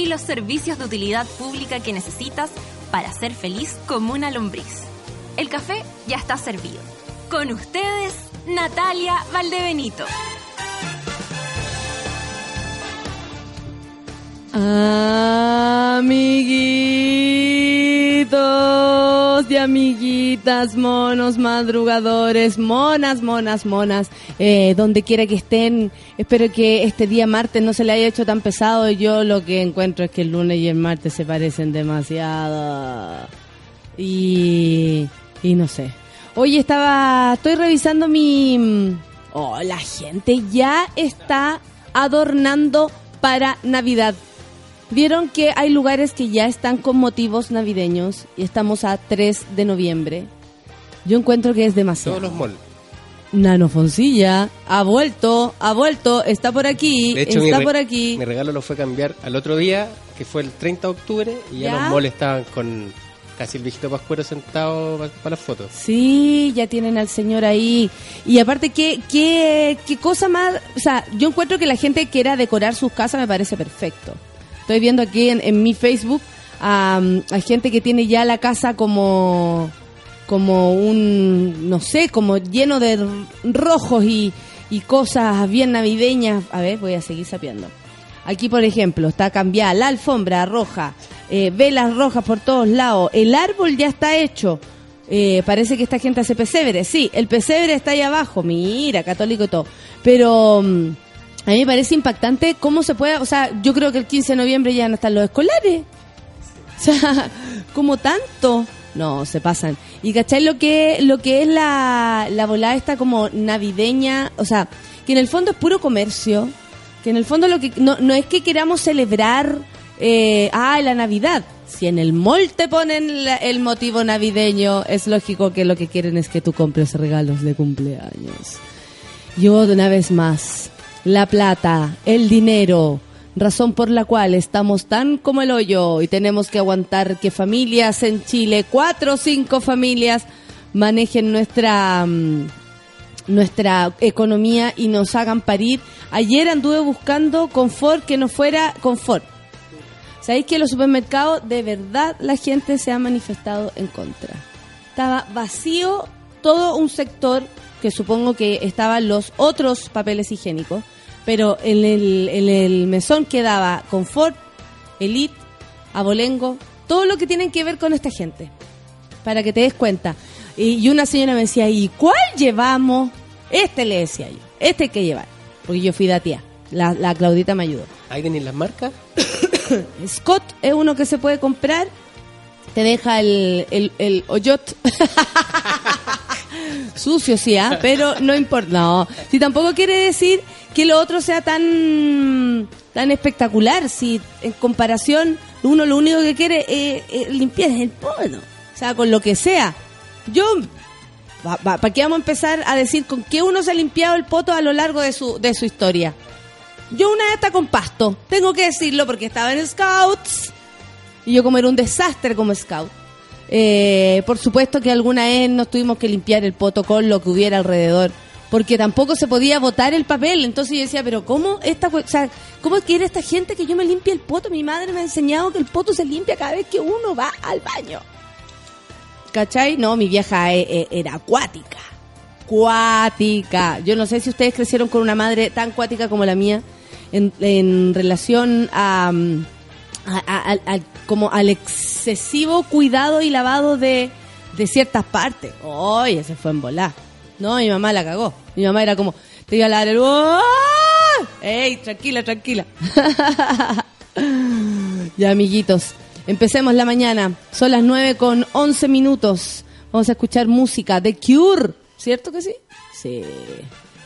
y los servicios de utilidad pública que necesitas para ser feliz como una lombriz. El café ya está servido. Con ustedes, Natalia Valdebenito. Amiguitos y amiguitas, monos, madrugadores, monas, monas, monas, eh, donde quiera que estén, espero que este día martes no se le haya hecho tan pesado. Yo lo que encuentro es que el lunes y el martes se parecen demasiado. Y, y no sé. Hoy estaba, estoy revisando mi... Oh, la gente ya está adornando para Navidad. Vieron que hay lugares que ya están con motivos navideños y estamos a 3 de noviembre. Yo encuentro que es demasiado. Todos los malls. Nano Foncilla ha vuelto, ha vuelto, está por aquí, De hecho, está por aquí. Mi regalo lo fue cambiar al otro día, que fue el 30 de octubre, y ya, ¿Ya? los malls estaban con casi el viejito Pascuero sentado para las fotos. Sí, ya tienen al señor ahí. Y aparte, ¿qué, qué, qué cosa más? O sea, yo encuentro que la gente quiera decorar sus casas me parece perfecto. Estoy viendo aquí en, en mi Facebook a, gente que tiene ya la casa como, como un, no sé, como lleno de rojos y, y cosas bien navideñas. A ver, voy a seguir sapeando. Aquí, por ejemplo, está cambiada la alfombra roja, eh, velas rojas por todos lados, el árbol ya está hecho. Eh, parece que esta gente hace pesebre. Sí, el pesebre está ahí abajo, mira, católico y todo. Pero mm, a mí me parece impactante cómo se puede, o sea, yo creo que el 15 de noviembre ya no están los escolares. O sea, como tanto. No, se pasan. Y cachai lo que, lo que es la, la volada esta como navideña, o sea, que en el fondo es puro comercio, que en el fondo lo que no, no es que queramos celebrar eh, ah, la Navidad. Si en el mall te ponen la- el motivo navideño, es lógico que lo que quieren es que tú compres regalos de cumpleaños. Yo de una vez más, la plata, el dinero, razón por la cual estamos tan como el hoyo y tenemos que aguantar que familias en Chile, cuatro o cinco familias, manejen nuestra mm, nuestra economía y nos hagan parir. Ayer anduve buscando confort que no fuera confort. ¿Sabéis que en los supermercados de verdad la gente se ha manifestado en contra? Estaba vacío todo un sector que supongo que estaban los otros papeles higiénicos, pero en el, en el mesón quedaba confort, elite, abolengo, todo lo que tienen que ver con esta gente, para que te des cuenta. Y, una señora me decía, ¿y cuál llevamos? Este le decía yo, este hay que llevar, porque yo fui de tía, la, la Claudita me ayudó. Ahí tenéis las marcas. Scott es uno que se puede comprar. Te deja el, el, el hoyot. Sucio, sí, ¿ah? pero no importa. No, si tampoco quiere decir que lo otro sea tan tan espectacular. Si en comparación uno lo único que quiere es, es limpiar el poto. O sea, con lo que sea. Yo, ¿para qué vamos a empezar a decir con qué uno se ha limpiado el poto a lo largo de su, de su historia? Yo una vez con pasto, tengo que decirlo porque estaba en Scouts y yo como era un desastre como Scout. Eh, por supuesto que alguna vez nos tuvimos que limpiar el poto con lo que hubiera alrededor, porque tampoco se podía botar el papel. Entonces yo decía, pero ¿cómo esta, o sea, cómo quiere esta gente que yo me limpie el poto? Mi madre me ha enseñado que el poto se limpia cada vez que uno va al baño. ¿Cachai? No, mi vieja eh, eh, era acuática. Cuática. Yo no sé si ustedes crecieron con una madre tan cuática como la mía en, relación a, mm, a- a- al- como al excesivo cuidado y lavado de, de ciertas partes. Oye, se fue en volar. No, mi mamá la cagó. Mi mamá era como, te iba a lavar el... ¡Ah! ¡Ey, tranquila, tranquila! ya, amiguitos, empecemos la mañana. Son las 9 con 11 minutos. Vamos a escuchar música de Cure. ¿Cierto que sí? Sí.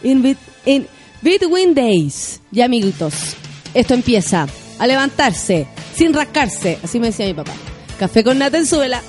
In, in Between Days. Ya, amiguitos, esto empieza a levantarse, sin rascarse. Así me decía mi papá. Café con nata en su vela.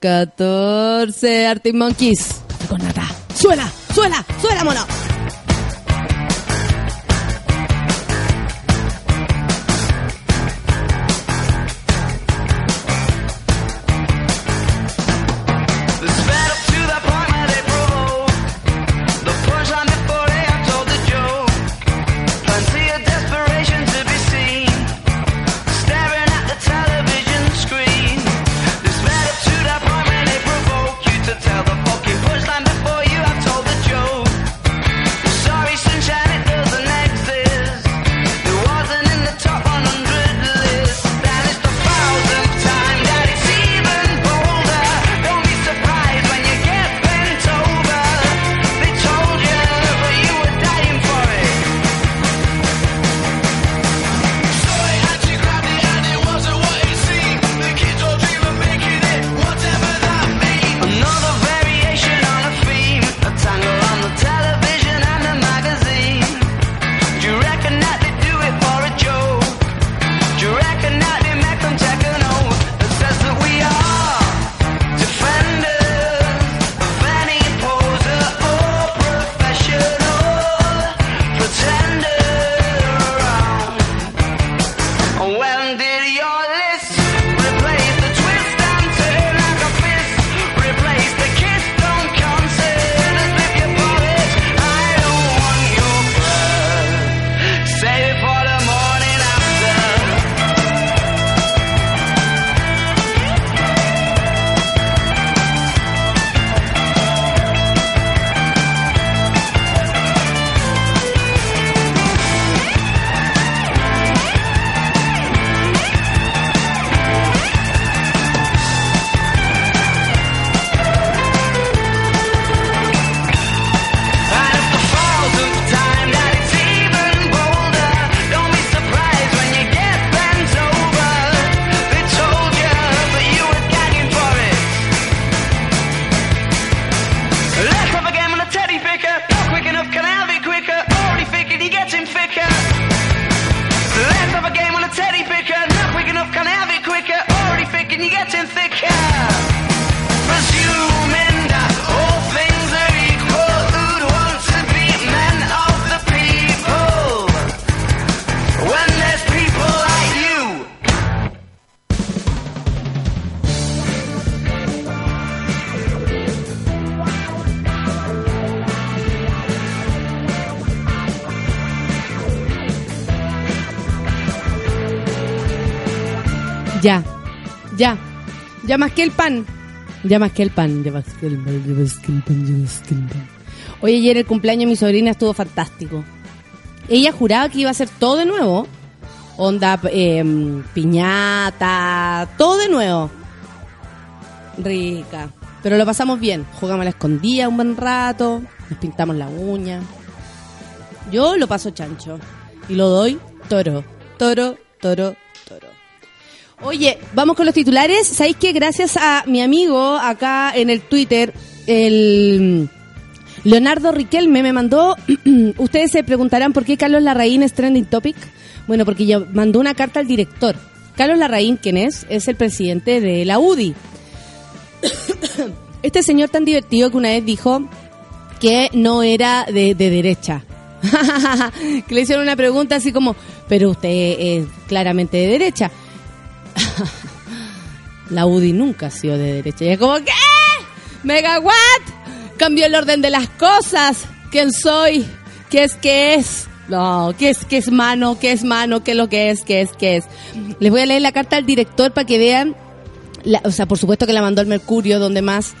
14. Arctic Monkeys. Con nata. Suela, suela, suela, mono. Ya, ya. Ya más que el pan. Ya más que el pan. Ya más que el pan, ya más que el pan, ya más que el pan. Oye, ayer el cumpleaños de mi sobrina estuvo fantástico. Ella juraba que iba a hacer todo de nuevo. Onda, eh, piñata, todo de nuevo. Rica. Pero lo pasamos bien. Jugamos a la escondida un buen rato. Nos pintamos la uña. Yo lo paso chancho. Y lo doy. Toro, toro, toro. Oye, vamos con los titulares. ¿Sabéis que gracias a mi amigo acá en el Twitter, el Leonardo Riquelme me mandó, ustedes se preguntarán por qué Carlos Larraín es trending topic. Bueno, porque yo mandó una carta al director. Carlos Larraín, ¿quién es? Es el presidente de la UDI. Este señor tan divertido que una vez dijo que no era de, de derecha. que le hicieron una pregunta así como, pero usted es claramente de derecha. La UDI nunca ha sido de derecha. Y es como, ¿qué? ¿Megawatt? Cambió el orden de las cosas. ¿Quién soy? ¿Qué es qué es? No, ¿qué es qué es mano? ¿Qué es mano? ¿Qué es lo que es? ¿Qué es qué es? Les voy a leer la carta al director para que vean. o sea, por supuesto que la mandó al Mercurio, donde más.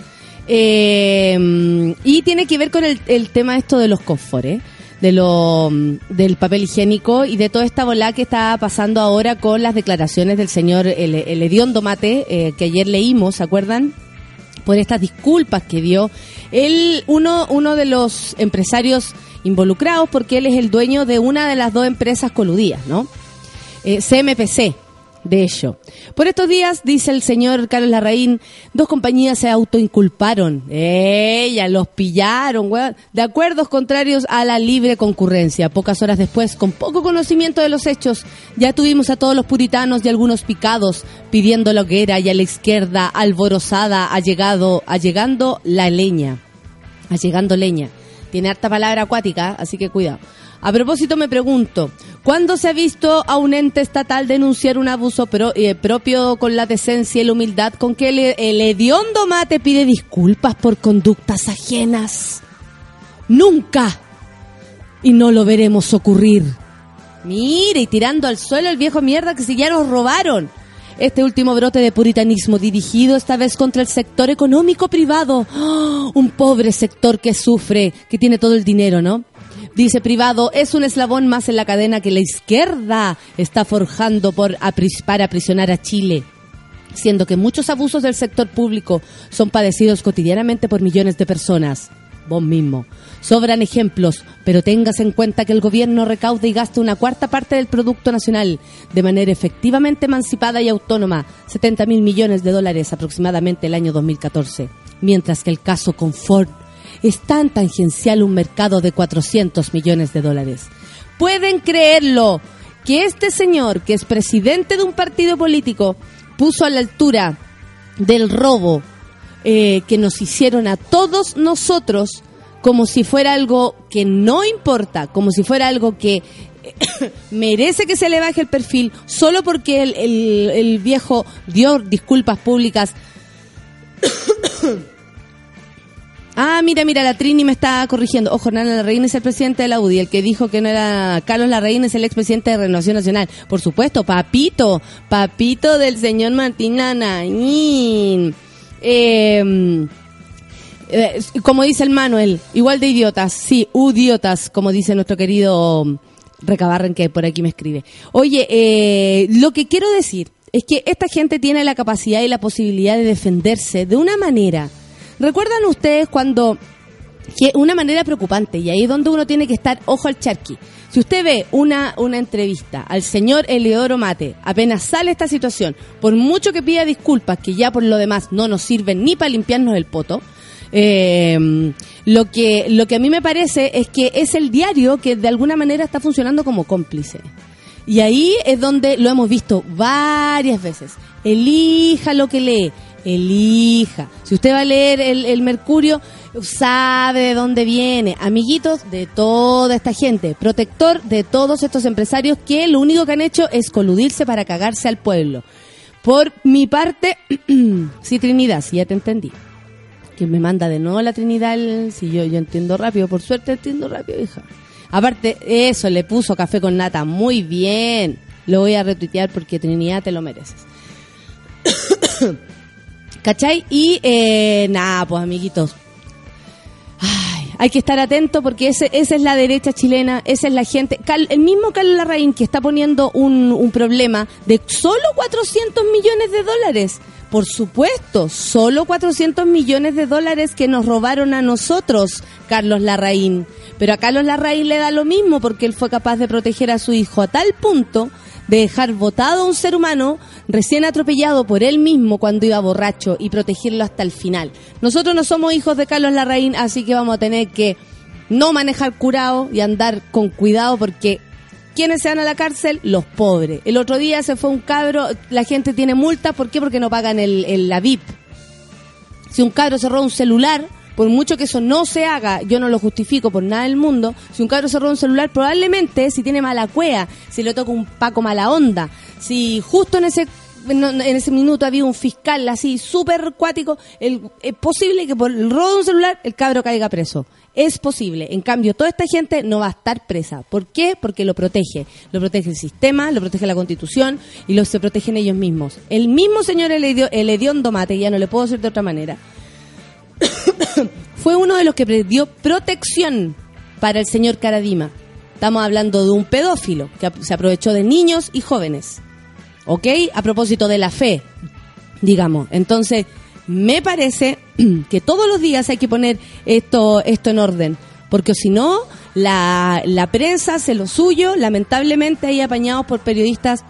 Eh, y tiene que ver con el, el tema esto de los confores, de lo, del papel higiénico y de toda esta bola que está pasando ahora con las declaraciones del señor el, el hediondo Mate, eh, que ayer leímos, ¿se acuerdan? por estas disculpas que dio él uno uno de los empresarios involucrados porque él es el dueño de una de las dos empresas coludidas, ¿no? Eh, CMPC, de ello. Por estos días, dice el señor Carlos Larraín, dos compañías se autoinculparon. Ella, los pillaron, weón. De acuerdos contrarios a la libre concurrencia. Pocas horas después, con poco conocimiento de los hechos, ya tuvimos a todos los puritanos y algunos picados pidiendo la hoguera y a la izquierda, alborozada, ha llegado, ha llegando la leña. Allegando leña. Tiene harta palabra acuática, así que cuidado. A propósito, me pregunto, ¿cuándo se ha visto a un ente estatal denunciar un abuso eh, propio con la decencia y la humildad con que el, el hediondo mate pide disculpas por conductas ajenas? Nunca. Y no lo veremos ocurrir. Mire, y tirando al suelo el viejo mierda que si ya nos robaron. Este último brote de puritanismo dirigido esta vez contra el sector económico privado. ¡Oh! un pobre sector que sufre, que tiene todo el dinero, ¿no? Dice privado, es un eslabón más en la cadena que la izquierda está forjando por para aprisionar a Chile siendo que muchos abusos del sector público son padecidos cotidianamente por millones de personas. Vos mismo. Sobran ejemplos, pero tengas en cuenta que el gobierno recauda y gasta una cuarta parte del Producto Nacional de manera efectivamente emancipada y autónoma, 70 mil millones de dólares aproximadamente el año 2014, mientras que el caso Confort es tan tangencial un mercado de 400 millones de dólares. ¿Pueden creerlo? Que este señor, que es presidente de un partido político, puso a la altura del robo eh, que nos hicieron a todos nosotros como si fuera algo que no importa, como si fuera algo que merece que se le baje el perfil solo porque el, viejo dio disculpas públicas. Ah, mira, mira, la Trini me está corrigiendo. Ojo, Hernán Larraín es el presidente de la UDI. El que dijo que no era Carlos Larraín es el expresidente de Renovación Nacional. Por supuesto, papito, papito del señor Martín Lanaín. Eh, como dice el Manuel, igual de idiotas, sí, idiotas, como dice nuestro querido Recabarren que por aquí me escribe. Oye, eh, lo que quiero decir es que esta gente tiene la capacidad y la posibilidad de defenderse de una manera. ¿Recuerdan ustedes cuando que una manera preocupante y ahí es donde uno tiene que estar ojo al charqui. Si usted ve una, una entrevista al señor Eleodoro Mate, apenas sale esta situación, por mucho que pida disculpas, que ya por lo demás no nos sirven ni para limpiarnos el poto, eh, lo que lo que a mí me parece es que es el diario que de alguna manera está funcionando como cómplice. Y ahí es donde lo hemos visto varias veces. Elija lo que lee, elija. Si usted va a leer el, Mercurio, sabe de dónde viene. Amiguitos de toda esta gente, protector de todos estos empresarios que lo único que han hecho es coludirse para cagarse al pueblo. Por mi parte, sí, Trinidad, sí, ya te entendí. Que me manda de nuevo la Trinidad, si yo, yo entiendo rápido, por suerte entiendo rápido, hija. Aparte, eso, le puso café con nata, muy bien. Lo voy a retuitear porque Trinidad te lo mereces. ¿Cachai? Y eh, nada, pues amiguitos. Ay, hay que estar atento porque ese, esa es la derecha chilena, esa es la gente. El mismo Carlos Larraín que está poniendo un, un problema de solo 400 millones de dólares. Por supuesto, solo 400 millones de dólares que nos robaron a nosotros, Carlos Larraín. Pero a Carlos Larraín le da lo mismo porque él fue capaz de proteger a su hijo a tal punto de dejar votado a un ser humano recién atropellado por él mismo cuando iba borracho y protegerlo hasta el final. Nosotros no somos hijos de Carlos Larraín, así que vamos a tener que no manejar curado y andar con cuidado porque ¿quiénes se van a la cárcel? Los pobres. El otro día se fue un cabro, la gente tiene multa, ¿por qué? Porque no pagan el, la VIP. Si un cabro roba un celular, por mucho que eso no se haga, yo no lo justifico por nada del mundo, si un cabro se roba un celular, probablemente si tiene mala cuea, si le toca un paco mala onda, si justo en ese en ese minuto había un fiscal así súper cuático, es posible que por el robo de un celular el cabro caiga preso. Es posible. En cambio, toda esta gente no va a estar presa. ¿Por qué? Porque lo protege. Lo protege el sistema, lo protege la constitución y lo se protegen ellos mismos. El mismo señor el, el hediondo mate, ya no le puedo decir de otra manera, fue uno de los que dio protección para el señor Caradima. Estamos hablando de un pedófilo que se aprovechó de niños y jóvenes. ¿Ok? A propósito de la fe, digamos. Entonces, me parece que todos los días hay que poner esto, esto en orden. Porque si no, la, la prensa hace lo suyo, lamentablemente hay apañados por periodistas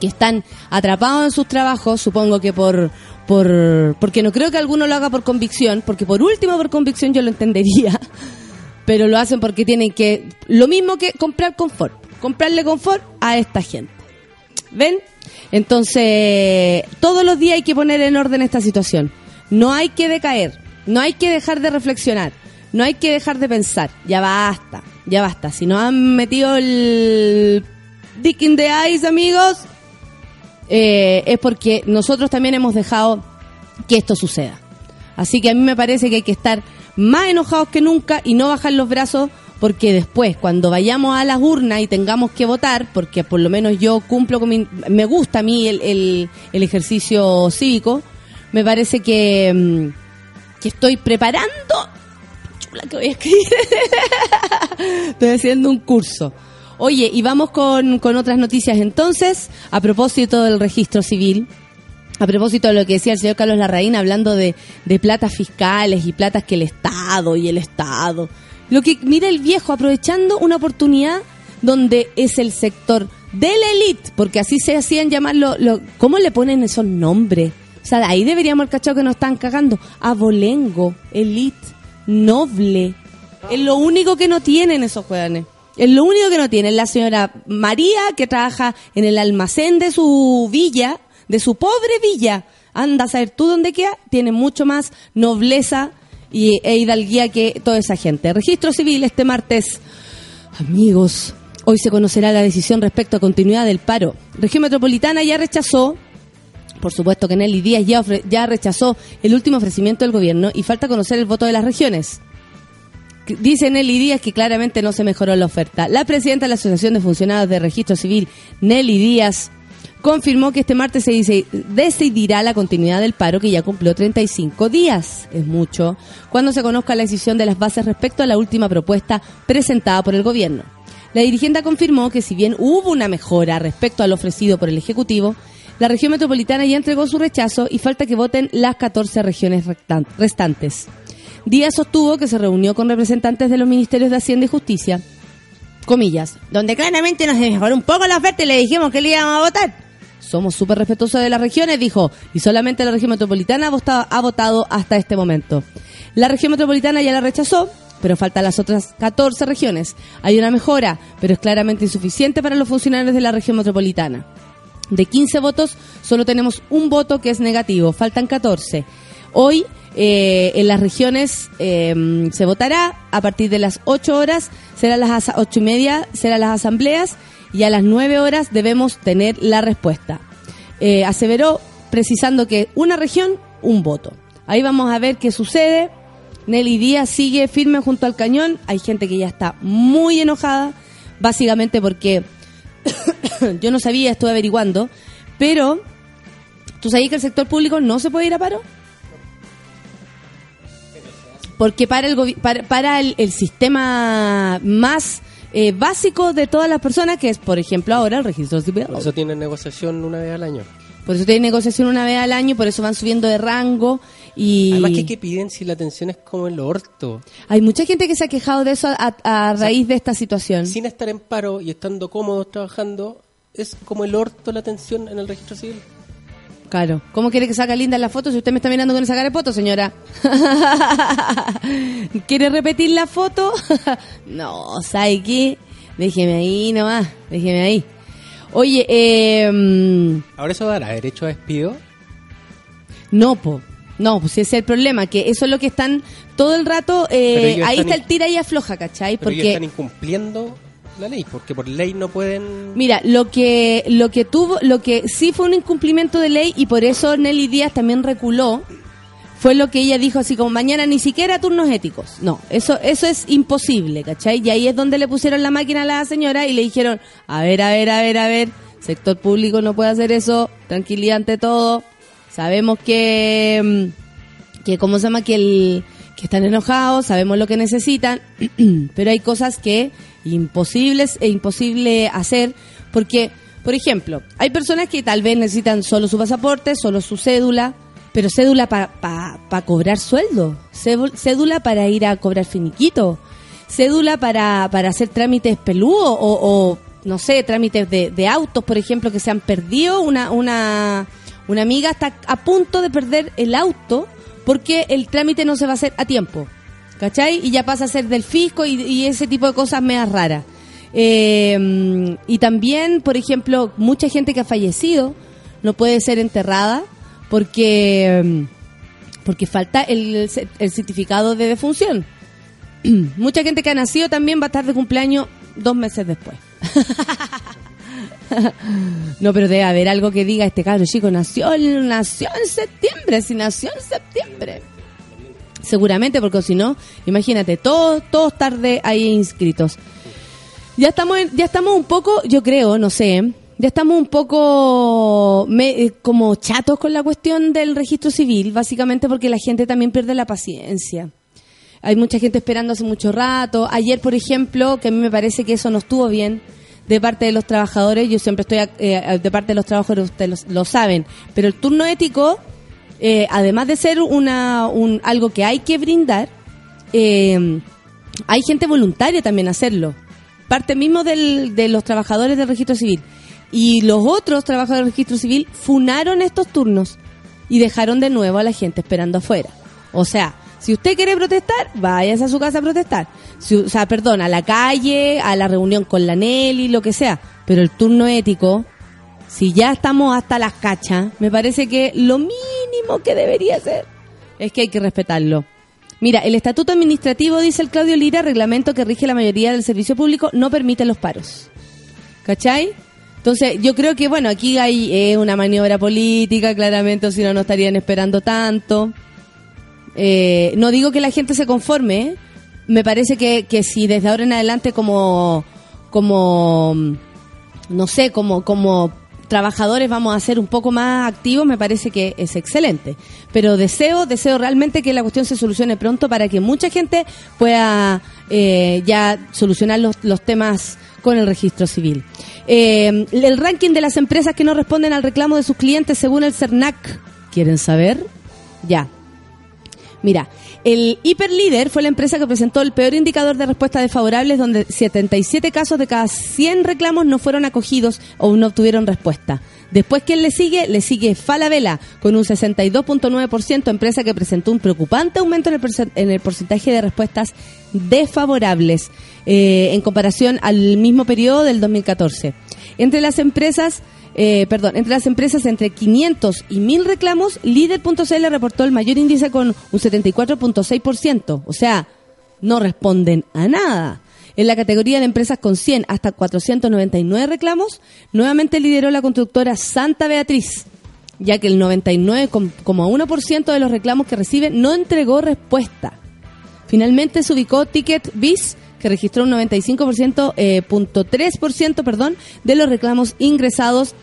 que están atrapados en sus trabajos, supongo que por, por porque no creo que alguno lo haga por convicción, porque por último por convicción yo lo entendería, pero lo hacen porque tienen que lo mismo que comprar confort, comprarle confort a esta gente. ¿Ven? Entonces, todos los días hay que poner en orden esta situación. No hay que decaer, no hay que dejar de reflexionar, no hay que dejar de pensar. Ya basta, ya basta. Si nos han metido el dick in the eyes, amigos, eh, es porque nosotros también hemos dejado que esto suceda. Así que a mí me parece que hay que estar más enojados que nunca y no bajar los brazos porque después, cuando vayamos a las urnas y tengamos que votar, porque por lo menos yo cumplo con mi... Me gusta a mí el, el- el ejercicio cívico, me parece que, mm, que estoy preparando... Chula, que voy a escribir. Estoy haciendo un curso. Oye, y vamos con, con otras noticias entonces, a propósito del registro civil. A propósito de lo que decía el señor Carlos Larraín, hablando de, de platas fiscales y platas que el Estado y el Estado. Lo que mira el viejo, aprovechando una oportunidad donde es el sector de la elite, porque así se hacían llamar lo, ¿Cómo le ponen esos nombres? O sea, ahí deberíamos el cachado que nos están cagando. Abolengo, elite, noble. Es lo único que no tienen esos jóvenes. Es lo único que no tienen. La señora María, que trabaja en el almacén de su villa, de su pobre villa. Anda a saber tú dónde queda. Tiene mucho más nobleza y, e hidalguía que toda esa gente. Registro civil este martes. Amigos, hoy se conocerá la decisión respecto a continuidad del paro. Región Metropolitana ya rechazó por supuesto que Nelly Díaz ya, ya rechazó el último ofrecimiento del gobierno y falta conocer el voto de las regiones. Dice Nelly Díaz que claramente no se mejoró la oferta. La presidenta de la Asociación de Funcionarios de Registro Civil, Nelly Díaz, confirmó que este martes se decidirá la continuidad del paro que ya cumplió 35 días. Es mucho. Cuando se conozca la decisión de las bases respecto a la última propuesta presentada por el gobierno. La dirigente confirmó que si bien hubo una mejora respecto al ofrecido por el Ejecutivo, la región metropolitana ya entregó su rechazo y falta que voten las 14 regiones restantes. Díaz sostuvo que se reunió con representantes de los ministerios de Hacienda y Justicia, comillas, donde claramente nos mejoró un poco la oferta y le dijimos que le íbamos a votar. Somos súper respetuosos de las regiones, dijo, y solamente la región metropolitana ha votado, ha votado hasta este momento. La región metropolitana ya la rechazó, pero faltan las otras 14 regiones. Hay una mejora, pero es claramente insuficiente para los funcionarios de la región metropolitana. De 15 votos, solo tenemos un voto que es negativo, faltan 14. Hoy, eh, en las regiones eh, se votará a partir de las 8 horas, serán las asa- ocho y media, serán las asambleas y a las 9 horas debemos tener la respuesta. Eh, aseveró precisando que una región, un voto. Ahí vamos a ver qué sucede. Nelly Díaz sigue firme junto al cañón. Hay gente que ya está muy enojada, básicamente porque yo no sabía, estuve averiguando, pero ¿Tú sabías que el sector público no se puede ir a paro? Porque para el, para, para el, el sistema más eh, básico de todas las personas, que es, por ejemplo, ahora el registro civil. Por eso tienen negociación una vez al año. Por eso tienen negociación una vez al año, por eso van subiendo de rango y Además, que ¿qué piden si la atención es como el orto? hay mucha gente que se ha quejado de eso a, a raíz de esta situación. Sin estar en paro y estando cómodos trabajando, es como el orto la atención en el registro civil. Claro. ¿Cómo quiere que salga linda la foto si usted me está mirando con esa cara de foto, señora? ¿Quiere repetir la foto? no, ¿sabe qué? Déjeme ahí nomás, déjeme ahí. Oye, eh, Ahora eso dará derecho a despido. no, po. No, pues ese es el problema, que eso es lo que están todo el rato, eh, ellos ahí está el tira y afloja, ¿cachai? Pero ellos Porque están incumpliendo la ley, porque por ley no pueden... Mira, lo que lo que tuvo, lo que sí fue un incumplimiento de ley y por eso Nelly Díaz también reculó, fue lo que ella dijo así como mañana ni siquiera turnos éticos. No, eso eso es imposible, ¿cachai? Y ahí es donde le pusieron la máquina a la señora y le dijeron, a ver, a ver, a ver, a ver, sector público no puede hacer eso, tranquilidad ante todo. Sabemos que mm, que cómo se llama que el que están enojados, sabemos lo que necesitan, pero hay cosas que imposibles e imposible hacer porque, por ejemplo, hay personas que tal vez necesitan solo su pasaporte, solo su cédula, pero cédula para cobrar sueldo, cédul- cédula para ir a cobrar finiquito, cédula para, para hacer trámites peludos o, o, no sé, trámites de, de autos, por ejemplo, que se han perdido. Una, una, una amiga está a punto de perder el auto porque el trámite no se va a hacer a tiempo. ¿Cachai? Y ya pasa a ser del fisco y, ese tipo de cosas medias raras. Eh, y también, por ejemplo, mucha gente que ha fallecido no puede ser enterrada porque, mm, porque falta el, el certificado de defunción. Mucha gente que ha nacido también va a estar de cumpleaños dos meses después. no, pero debe haber algo que diga este cabro chico, nació, nació en septiembre, si nació en septiembre. Seguramente, porque si no, imagínate, todos, todos tarde ahí inscritos. Ya estamos, ya estamos un poco, yo creo, no sé, ya estamos un poco me- eh, como chatos con la cuestión del registro civil, básicamente porque la gente también pierde la paciencia. Hay mucha gente esperando hace mucho rato. Ayer, por ejemplo, que a mí me parece que eso no estuvo bien de parte de los trabajadores. Yo siempre estoy eh, de parte de los trabajadores, ustedes lo saben. Pero el turno ético, eh, además de ser una, un, algo que hay que brindar, eh, hay gente voluntaria también hacerlo. Parte mismo del- de los trabajadores del registro civil. Y los otros trabajadores del registro civil funaron estos turnos y dejaron de nuevo a la gente esperando afuera. O sea, si usted quiere protestar, váyase a su casa a protestar. Si- o sea, perdón, a la calle, a la reunión con la Nelly, lo que sea. Pero el turno ético, si ya estamos hasta las cachas, me parece que lo mínimo que debería ser es que hay que respetarlo. Mira, el estatuto administrativo, dice el Claudio Lira, reglamento que rige la mayoría del servicio público, no permite los paros. ¿Cachai? Entonces, yo creo que, bueno, aquí hay eh, una maniobra política, claramente, o si no, no estarían esperando tanto. Eh, no digo que la gente se conforme, ¿eh? me parece que, que si desde ahora en adelante como, como, no sé, como, como trabajadores vamos a ser un poco más activos, me parece que es excelente. Pero deseo, deseo realmente que la cuestión se solucione pronto para que mucha gente pueda eh, ya solucionar los, los temas con el registro civil. Eh, el ranking de las empresas que no responden al reclamo de sus clientes según el CERNAC. ¿Quieren saber? Ya. Mira, el Hiperlíder fue la empresa que presentó el peor indicador de respuesta desfavorables, donde 77 casos de cada 100 reclamos no fueron acogidos o no obtuvieron respuesta. Después, ¿quién le sigue? Le sigue Falabella, con un 62.9%, empresa que presentó un preocupante aumento en el, porcent- en el porcentaje de respuestas desfavorables eh, en comparación al mismo periodo del 2014. Entre las empresas eh, perdón, entre las empresas entre 500 y 1000 reclamos, líder.cl reportó el mayor índice con un 74.6%. O sea, no responden a nada. En la categoría de empresas con 100 hasta 499 reclamos, nuevamente lideró la constructora Santa Beatriz, ya que el 99,1% de los reclamos que recibe no entregó respuesta. Finalmente se ubicó Ticket Biz, que registró un 95%, eh, punto 3%, perdón, de los reclamos ingresados.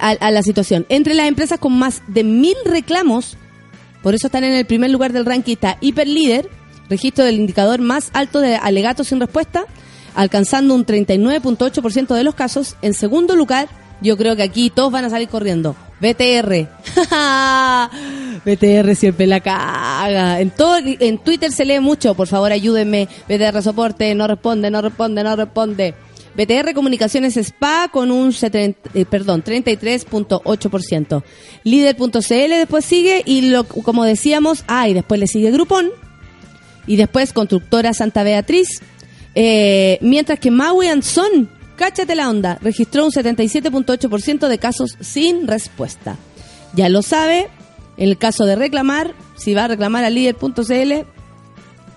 a, a la situación. Entre las empresas con más de mil reclamos, por eso están en el primer lugar del ranking, está Hiperlíder, registro del indicador más alto de alegatos sin respuesta, alcanzando un 39.8% de los casos. En segundo lugar, yo creo que aquí todos van a salir corriendo. BTR. BTR siempre la caga. En todo, en Twitter se lee mucho. Por favor, ayúdenme. BTR soporte. No responde, no responde, no responde. BTR Comunicaciones Spa con un 70, eh, perdón, 33.8%. Líder.cl después sigue y lo, como decíamos, ah, y después le sigue Groupon y después Constructora Santa Beatriz. Eh, mientras que Maui and Son, cáchate la onda, registró un 77.8% de casos sin respuesta. Ya lo sabe, en el caso de reclamar, si va a reclamar a líder.cl,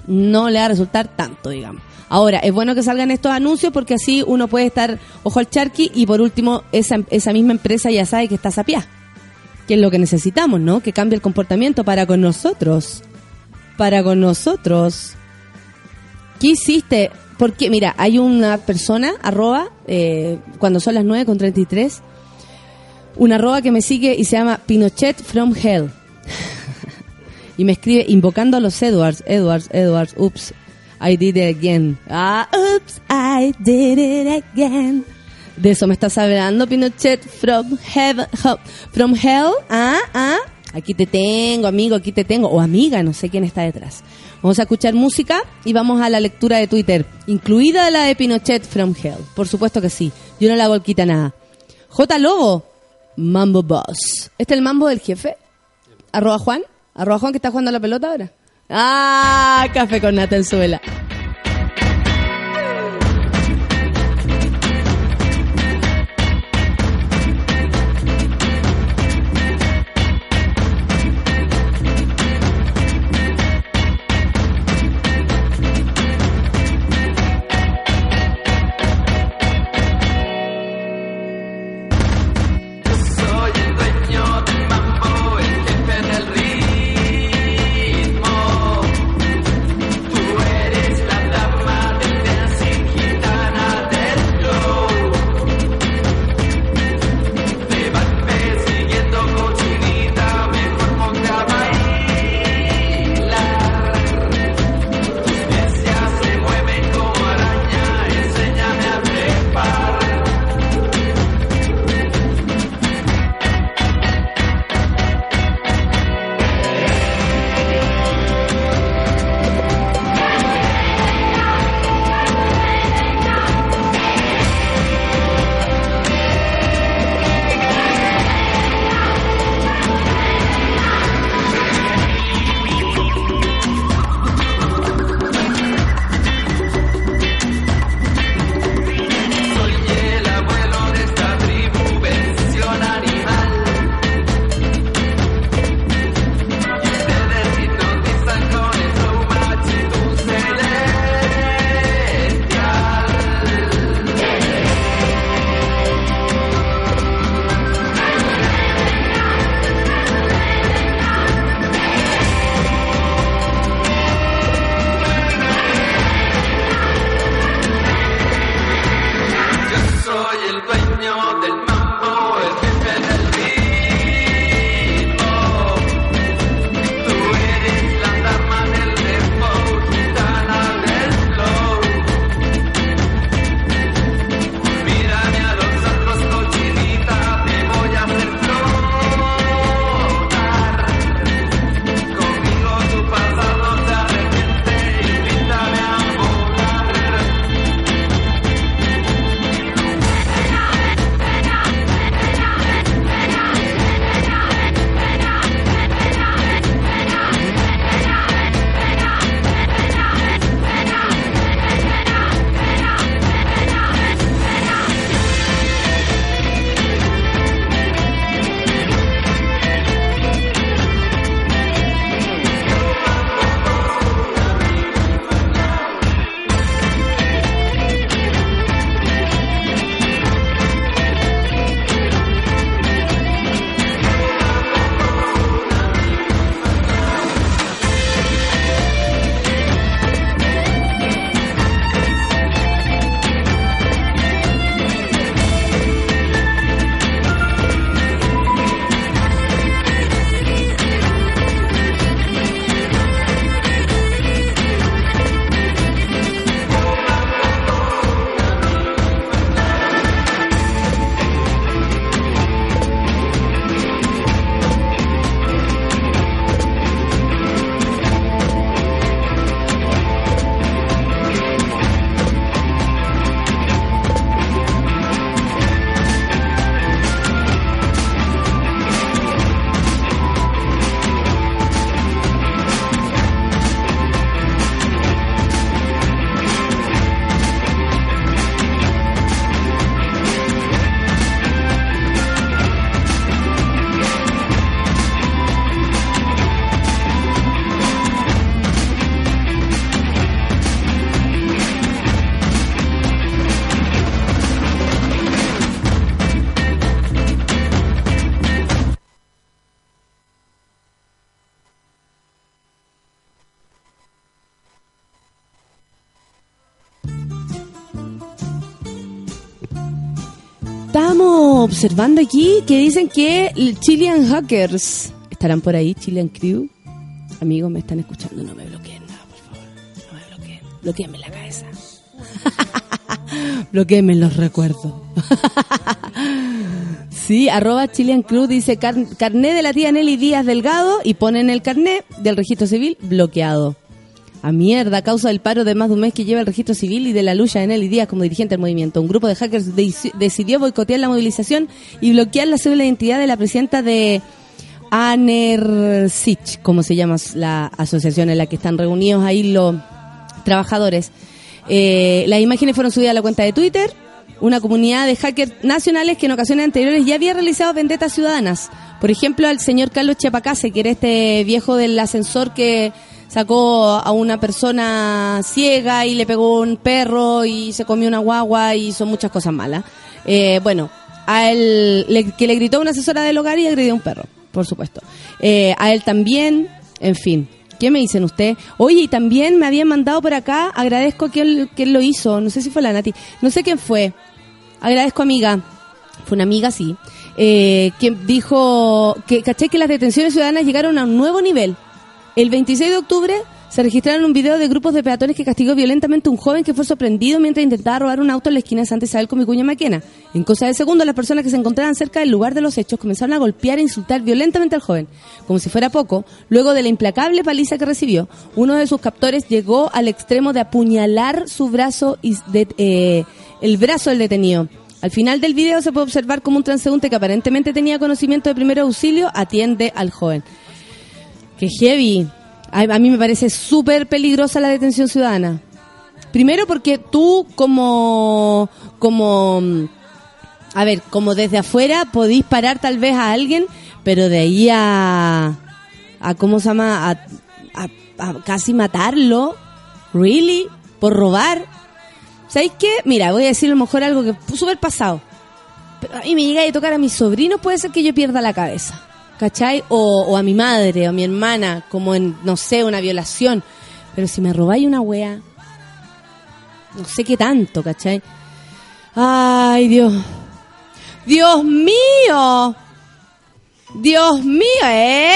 no le va a resultar tanto, digamos. Ahora, es bueno que salgan estos anuncios porque así uno puede estar ojo al charqui y por último, esa, esa misma empresa ya sabe que está sapiá. Que es lo que necesitamos, ¿no? Que cambie el comportamiento para con nosotros. Para con nosotros. ¿Qué hiciste? Porque, mira, hay una persona, arroba, eh, cuando son las 9 con 33, una arroba que me sigue y se llama Pinochet from Hell. y me escribe invocando a los Edwards, Edwards, Edwards, ups, I did it again. Ah, ups, I did it again. De eso me estás hablando, Pinochet from heaven, from hell. Ah, ah. Aquí te tengo, amigo, aquí te tengo. O amiga, no sé quién está detrás. Vamos a escuchar música y vamos a la lectura de Twitter, incluida la de Pinochet from hell. Por supuesto que sí. Yo no le hago quita nada. J. Lobo, Mambo Boss. ¿Este es el mambo del jefe? Arroba Juan. Arroba Juan que está jugando a la pelota ahora. Ah, café con nata en suela. Observando aquí que dicen que Chilean Hackers estarán por ahí, Chilean Crew. Amigos, me están escuchando, no me bloqueen nada, por favor. No me bloqueen. Bloqueenme la cabeza. bloqueenme los recuerdos. sí, arroba Chilean Crew dice car- carné de la tía Nelly Díaz Delgado y ponen el carné del registro civil bloqueado. A mierda, a causa del paro de más de un mes que lleva el registro civil y de la lucha de Nelly Díaz como dirigente del movimiento. Un grupo de hackers de- decidió boicotear la movilización y bloquear la cédula de identidad de la presidenta de ANERSICH, como se llama la asociación en la que están reunidos ahí los trabajadores. Eh, las imágenes fueron subidas a la cuenta de Twitter. Una comunidad de hackers nacionales que en ocasiones anteriores ya había realizado vendetas ciudadanas. Por ejemplo, al señor Carlos Chiapacase, que era este viejo del ascensor que sacó a una persona ciega y le pegó un perro y se comió una guagua y hizo muchas cosas malas. Eh, bueno, a él, le- que le gritó a una asesora del hogar y agredió a un perro, por supuesto. Eh, a él también, en fin. ¿Qué me dicen usted? Oye, y también me habían mandado por acá, agradezco que él, que lo hizo, no sé si fue la Nati, no sé quién fue. Agradezco amiga, fue una amiga, sí, eh, dijo que caché que las detenciones ciudadanas llegaron a un nuevo nivel. El 26 de octubre se registraron un video de grupos de peatones que castigó violentamente a un joven que fue sorprendido mientras intentaba robar un auto en la esquina de Santa Isabel con Vicuña Maquena. En cosa de segundos, las personas que se encontraban cerca del lugar de los hechos comenzaron a golpear e insultar violentamente al joven. Como si fuera poco, luego de la implacable paliza que recibió, uno de sus captores llegó al extremo de apuñalar su brazo y eh, el brazo del detenido. Al final del video se puede observar como un transeúnte que aparentemente tenía conocimiento de primer auxilio atiende al joven. ¡Qué heavy! A, a mí me parece súper peligrosa la detención ciudadana. Primero porque tú como, como, mm, a ver, como desde afuera podís parar tal vez a alguien, pero de ahí a, a ¿cómo se llama? A, a- a casi matarlo. ¿Really? ¿Por robar? ¿Sabéis qué? Mira, voy a decir a lo mejor algo que súper pasado. Pero a mí me llega a tocar a mis sobrinos, puede ser que yo pierda la cabeza. ¿Cachai? O, a mi madre o a mi hermana, como en, no sé, una violación. Pero si me robáis una wea, no sé qué tanto, ¿cachai? Ay, Dios. Dios mío. Dios mío,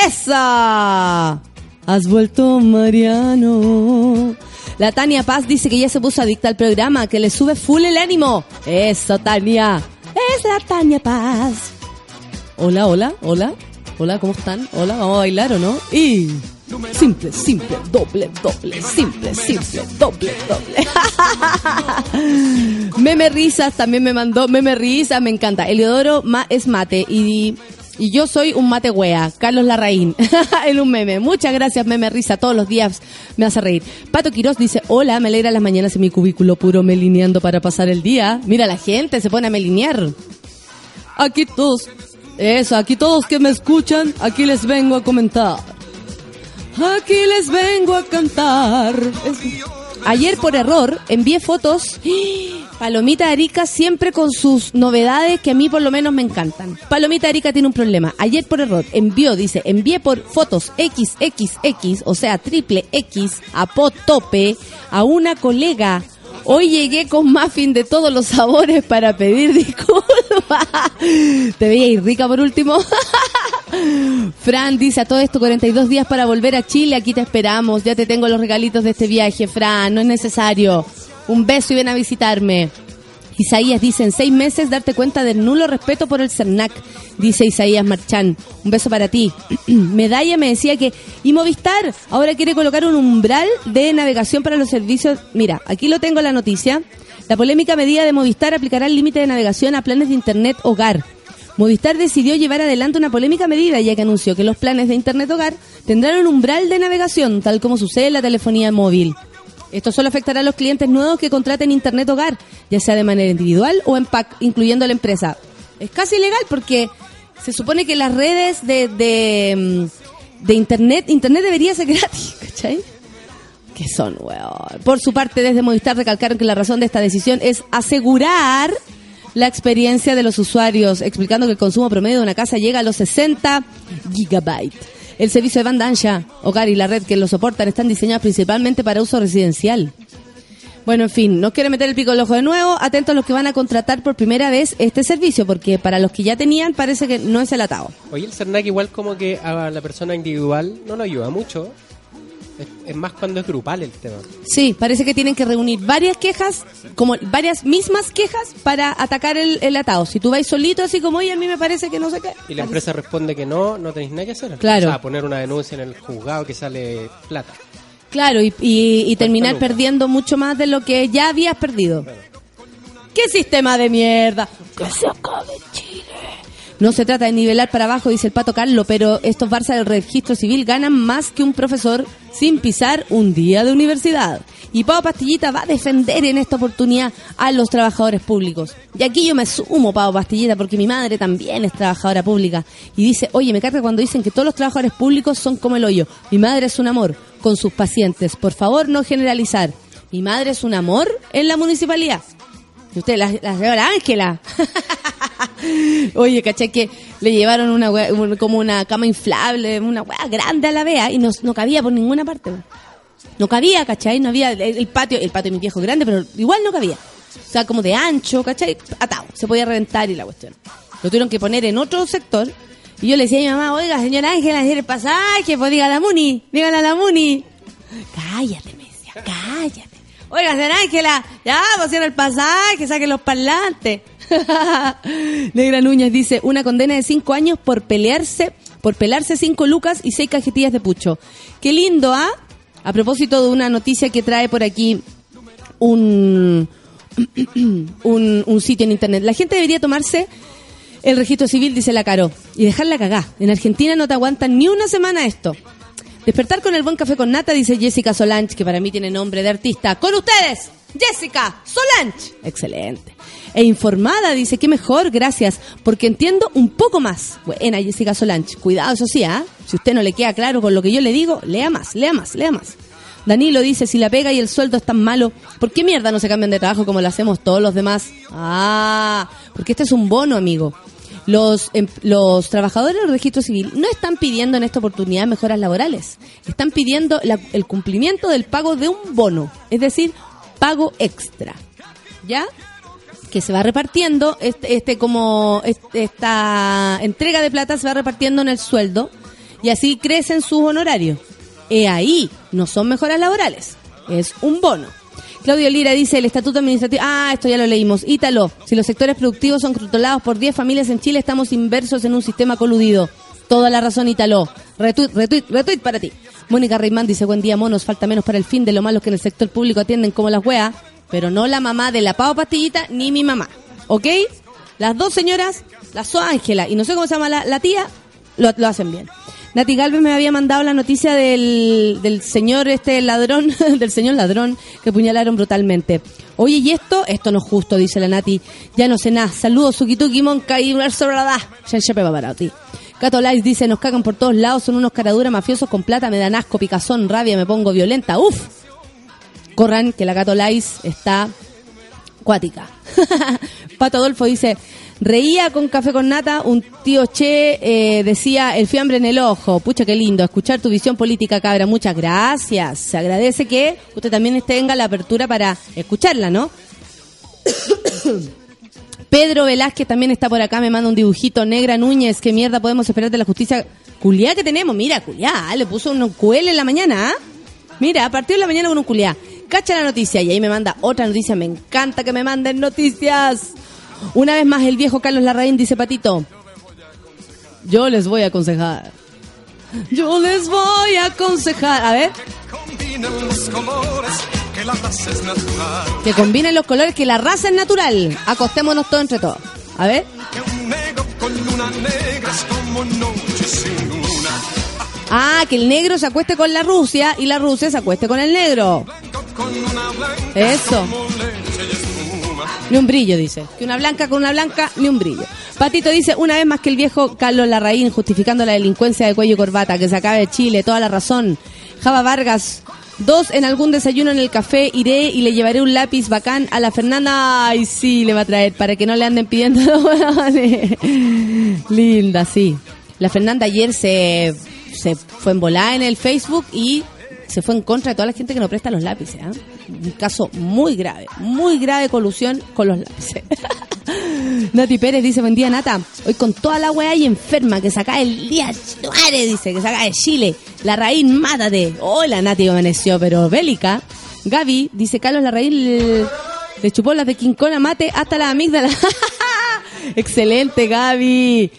esa. Has vuelto Mariano. La Tania Paz dice que ya se puso adicta al programa, que le sube full el ánimo. Eso, Tania. Es la Tania Paz. Hola, hola, hola. Hola, ¿cómo están? Hola, vamos a bailar o no? Y simple, simple, doble, doble, simple, simple, doble, doble. Meme risas también me mandó, meme risas, me encanta. Eliodoro ma- es mate y, y yo soy un mate wea, Carlos Larraín, en un meme. Muchas gracias, meme risa, todos los días me hace reír. Pato Quiroz dice, hola, me alegra las mañanas en mi cubículo puro melineando para pasar el día. Mira, la gente se pone a melinear. Aquí todos, eso, aquí todos que me escuchan, aquí les vengo a comentar. Aquí les vengo a cantar. Ayer por error envié fotos. Palomita Arica siempre con sus novedades que a mí por lo menos me encantan. Palomita Arica tiene un problema. Ayer por error envió, dice, envié por fotos XXX, o sea, triple X, a tope, a una colega. Hoy llegué con muffin de todos los sabores para pedir disculpas. Te veía rica por último. Fran dice a todo esto 42 días para volver a Chile, aquí te esperamos, ya te tengo los regalitos de este viaje, Fran, no es necesario. Un beso y ven a visitarme. Isaías dice, en seis meses darte cuenta del nulo respeto por el CERNAC, dice Isaías Marchán. Un beso para ti. Medalla me decía que, y Movistar ahora quiere colocar un umbral de navegación para los servicios. Mira, aquí lo tengo la noticia. La polémica medida de Movistar aplicará el límite de navegación a planes de Internet hogar. Movistar decidió llevar adelante una polémica medida ya que anunció que los planes de Internet Hogar tendrán un umbral de navegación, tal como sucede en la telefonía móvil. Esto solo afectará a los clientes nuevos que contraten Internet Hogar, ya sea de manera individual o en pack, incluyendo la empresa. Es casi ilegal porque se supone que las redes de, de, mm, de Internet, Internet debería ser gratis, ¿cachai? Que son, weón. Por su parte, desde Movistar recalcaron que la razón de esta decisión es asegurar la experiencia de los usuarios, explicando que el consumo promedio de una casa llega a los 60 gigabytes. El servicio de banda ancha, hogar y la red que lo soportan están diseñados principalmente para uso residencial. Bueno, en fin, no quiero meter el pico en el ojo de nuevo. Atentos a los que van a contratar por primera vez este servicio, porque para los que ya tenían parece que no es el atado. Oye, el CERNAC igual como que a la persona individual no lo ayuda mucho. Es, es más cuando es grupal el tema. Sí, parece que tienen que reunir varias quejas, como varias mismas quejas para atacar el, el atado. Si tú vais solito así como, oye, a mí me parece que no sé qué. Y la empresa responde que no, no tenéis nada que hacer. Claro. O sea, poner una denuncia en el juzgado que sale plata. Claro, y, y- y terminar perdiendo mucho más de lo que ya habías perdido. ¿Qué sistema de mierda? Que se acabe Chile. No se trata de nivelar para abajo, dice el pato Carlos, pero estos Barça del registro civil ganan más que un profesor sin pisar un día de universidad. Y Pau Pastillita va a defender en esta oportunidad a los trabajadores públicos. Y aquí yo me sumo, Pau Pastillita, porque mi madre también es trabajadora pública. Y dice, oye, me carga cuando dicen que todos los trabajadores públicos son como el hoyo. Mi madre es un amor con sus pacientes. Por favor, no generalizar. Mi madre es un amor en la municipalidad. Usted, la, la señora Ángela. Oye, caché que le llevaron una como una cama inflable, una weá grande a la vea y no, no cabía por ninguna parte. No cabía, ¿cachai? No había el, patio, el patio de mi viejo grande, pero igual no cabía. O sea, como de ancho, ¿cachai? Atado, se podía reventar y la cuestión. Lo tuvieron que poner en otro sector. Y yo le decía a mi mamá, oiga, señora Ángela, el pasaje, pues diga a la Muni, dígale a la Muni. Cállate, me cállate. Oiga, señora Ángela, ya, cierra el pasaje, saque los parlantes. Negra Núñez dice, una condena de cinco años por pelearse, por pelarse cinco lucas y seis cajetillas de pucho. Qué lindo, ¿ah? A propósito de una noticia que trae por aquí un, un, un sitio en internet. La gente debería tomarse el registro civil, dice la Caro, y dejarla cagar. En Argentina no te aguantan ni una semana esto. Despertar con el buen café con nata, dice Jessica Solange, que para mí tiene nombre de artista. Con ustedes, Jessica Solange. Excelente. E informada, dice, que mejor, gracias, porque entiendo un poco más. Buena, Jessica Solange. Cuidado, eso sí, ¿ah? Si usted no le queda claro con lo que yo le digo, lea más, lea más, lea más. Danilo dice, si la pega y el sueldo es tan malo, ¿por qué mierda no se cambian de trabajo como lo hacemos todos los demás? Ah, porque este es un bono, amigo. Los, em- los trabajadores del registro civil no están pidiendo en esta oportunidad mejoras laborales, están pidiendo el cumplimiento del pago de un bono, es decir, pago extra. ¿Ya? que se va repartiendo, este, este como este- esta entrega de plata se va repartiendo en el sueldo y así crecen sus honorarios. E ahí no son mejoras laborales, es un bono. Claudio Lira dice el estatuto administrativo. Ah, esto ya lo leímos. Ítalo, si los sectores productivos son controlados por 10 familias en Chile, estamos inversos en un sistema coludido. Toda la razón, Ítalo. Retweet, retweet, retweet para ti. Mónica Reimán dice, buen día, monos. Falta menos para el fin de lo malos que en el sector público atienden como las weas, pero no la mamá de la Pau Pastillita ni mi mamá. ¿Ok? Las dos señoras, la So Ángela y no sé cómo se llama la, la tía, lo, lo hacen bien. Nati Galvez me había mandado la noticia del, del señor este ladrón, del señor ladrón que puñalaron brutalmente. Oye, ¿y esto? Esto no es justo, dice la Nati. Ya no sé nada. Saludos, Sukituki, Monca y Barcelona. Ya ya va para ti. Cato Lice dice, nos cagan por todos lados, son unos caraduras mafiosos con plata, me dan asco, picazón, rabia, me pongo violenta. Uf. Corran, que la Cato Lice está cuática. Pato Adolfo dice, reía con café con nata, un tío Che eh, decía el fiambre en el ojo. Pucha, qué lindo, escuchar tu visión política, cabra. Muchas gracias. Se agradece que usted también tenga la apertura para escucharla, ¿no? Pedro Velázquez también está por acá, me manda un dibujito. Negra Núñez, ¿qué mierda podemos esperar de la justicia? Culiá que tenemos, mira, culiá, le puso un QL en la mañana, ¿ah? Mira, a partir de la mañana con un culiá. Cacha la noticia y ahí me manda otra noticia. Me encanta que me manden noticias. Una vez más, el viejo Carlos Larraín dice, Patito, yo les voy a aconsejar. Yo les voy a aconsejar. A ver, que combinen los colores, que la raza es natural. Acostémonos todos entre todos. A ver. Ah, que el negro se acueste con la Rusia y la Rusia se acueste con el negro. Eso. Ni un brillo, dice. Que una blanca con una blanca, ni un brillo. Patito dice, una vez más que el viejo Carlos Larraín, justificando la delincuencia de cuello y corbata, que se acabe de Chile, toda la razón. Java Vargas, dos en algún desayuno en el café, iré y le llevaré un lápiz bacán a la Fernanda. Ay, sí, le va a traer, para que no le anden pidiendo. Linda, sí. La Fernanda ayer se, se fue en volada en el Facebook y se fue en contra de toda la gente que no presta los lápices. ¿ah? Un caso muy grave, muy grave colusión con los lápices. Nati Pérez dice, buen día Nata, hoy con toda la weá y enferma que saca el día, madre, dice, que saca de Chile, la raíz, mátate. Hola Nati amaneció, pero bélica. Gaby dice, Carlos Larraín le, le chupó las de King Kong a mate hasta la amígdala. Excelente Gaby.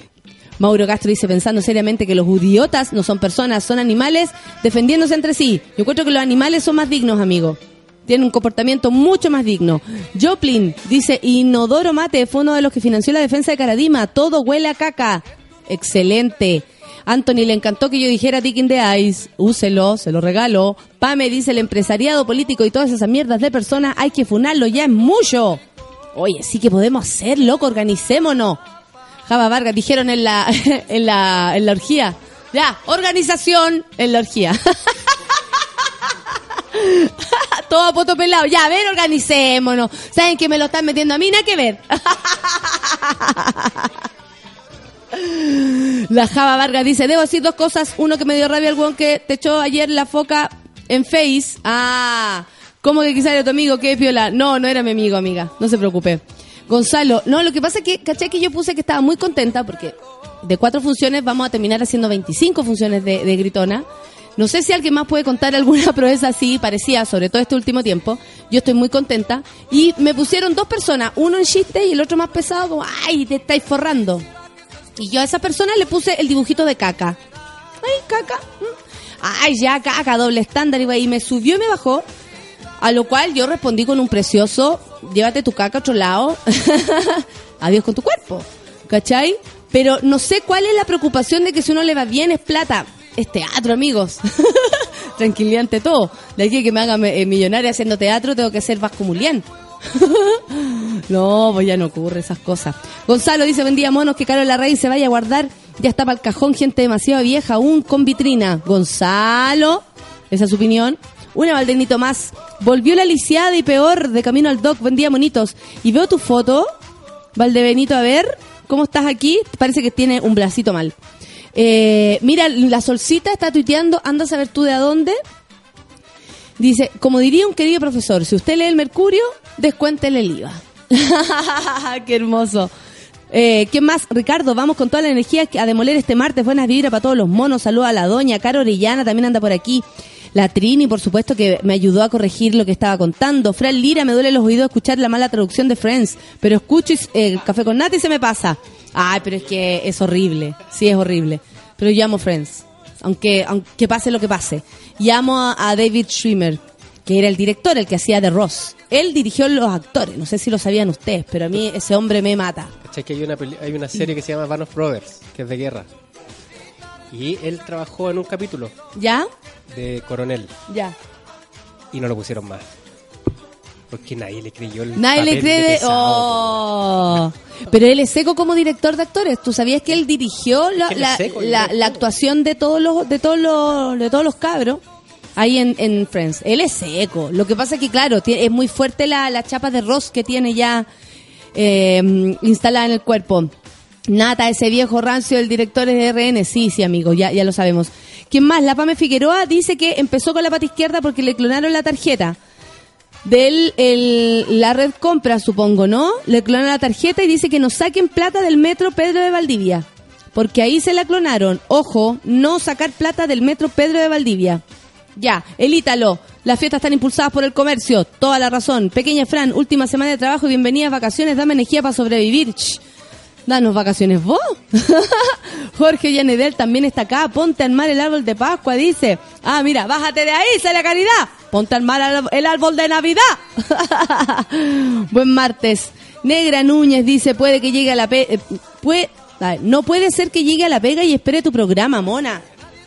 Mauro Castro dice pensando seriamente que los idiotas no son personas, son animales defendiéndose entre sí. Yo encuentro que los animales son más dignos, amigo. Tienen un comportamiento mucho más digno. Joplin dice, Inodoro Mate fue uno de los que financió la defensa de Caradima. Todo huele a caca. Excelente. Anthony le encantó que yo dijera Dick the Eyes. Úselo, se lo regalo. Pame dice, el empresariado político y todas esas mierdas de personas hay que funarlo, ya es mucho. Oye, sí que podemos hacer, loco, organicémonos. Java Vargas dijeron en la, en la, en la orgía. Ya, organización en la orgía. Todo a poto pelado. Ya, a ver, organicémonos. ¿Saben que me lo están metiendo a mí? Nada que ver. La Java Vargas dice, debo decir dos cosas. Uno que me dio rabia el weón que te echó ayer la foca en Face. Ah, ¿cómo que quizá era tu amigo? ¿Qué piola? No, no era mi amigo, amiga. No se preocupe. Gonzalo, no, lo que pasa es que, caché que yo puse que estaba muy contenta porque de cuatro funciones vamos a terminar haciendo 25 funciones de, Gritona. No sé si alguien más puede contar alguna proeza así, parecía, sobre todo este último tiempo. Yo estoy muy contenta. Y me pusieron dos personas, uno en chiste y el otro más pesado, como, ay, te estáis forrando. Y yo a esa persona le puse el dibujito de caca. Ay, caca. mm. Ay, ya, caca, doble estándar. Y me subió y me bajó. A lo cual yo respondí con un precioso, llévate tu caca a otro lado. Adiós con tu cuerpo. ¿Cachai? Pero no sé cuál es la preocupación de que si uno le va bien es plata. Es teatro, amigos. Tranquilidad ante todo. De aquí que me haga eh, millonaria haciendo teatro, tengo que ser Vasco no, pues ya no ocurre esas cosas. Gonzalo dice, buen día, monos, que Carlos Larraín se vaya a guardar. Ya está para el cajón, gente demasiado vieja, aún con vitrina. Gonzalo, esa es su opinión. Una Valdenito más. Volvió la lisiada y peor de camino al doc. Buen día, monitos. Y veo tu foto, Valdebenito, a ver, ¿cómo estás aquí? Parece que tiene un bracito mal. Eh, mira, la solcita está tuiteando, anda a saber tú de a dónde. Dice, como diría un querido profesor, si usted lee el Mercurio, descuéntele el IVA. Qué hermoso. Eh, ¿Qué más? Ricardo, vamos con toda la energía a demoler este martes. Buenas vibras para todos los monos. Saluda a la doña. Caro Orellana también anda por aquí. La Trini, por supuesto, que me ayudó a corregir lo que estaba contando. Fran Lira, me duele los oídos escuchar la mala traducción de Friends, pero escucho y- eh, Café con Nata y se me pasa. Ay, pero es que es horrible. Sí, es horrible. Pero yo amo Friends. Aunque, aunque pase lo que pase. Y amo a, David Schwimmer, que era el director, el que hacía de Ross. Él dirigió los actores. No sé si lo sabían ustedes, pero a mí ese hombre me mata. Hay una, serie que se llama Band of Brothers, que es de guerra. Y él trabajó en un capítulo ¿Ya? de coronel Ya. y no lo pusieron más. Porque nadie le creyó el Nadie le cree. de pesado, Oh. Pero él es seco como director de actores. ¿Tú sabías que él dirigió la, seco, actuación de todos los de todos los de todos los cabros ahí en, en Friends? Él es seco. Lo que pasa es que claro, es muy fuerte la, la chapa de Ross que tiene ya eh, instalada en el cuerpo. Nata, ese viejo rancio del director de RN. Sí, sí, amigo, ya, ya lo sabemos. ¿Quién más? La Pame Figueroa dice que empezó con la pata izquierda porque le clonaron la tarjeta. Del el, la red compra, supongo, ¿no? Le clonaron la tarjeta y dice que nos saquen plata del metro Pedro de Valdivia. Porque ahí se la clonaron. Ojo, no sacar plata del metro Pedro de Valdivia. Ya, el Ítalo. Las fiestas están impulsadas por el comercio. Toda la razón. Pequeña Fran, última semana de trabajo y bienvenidas vacaciones. Dame energía para sobrevivir. Ch. Danos vacaciones vos. Jorge Yanedel también está acá. Ponte al mar el árbol de Pascua, dice. Ah, mira, bájate de ahí, sale la caridad. Ponte al mar al- el árbol de Navidad. Buen martes. Negra Núñez dice, puede que llegue a la pega. a ver, no puede ser que llegue a la pega y espere tu programa, mona.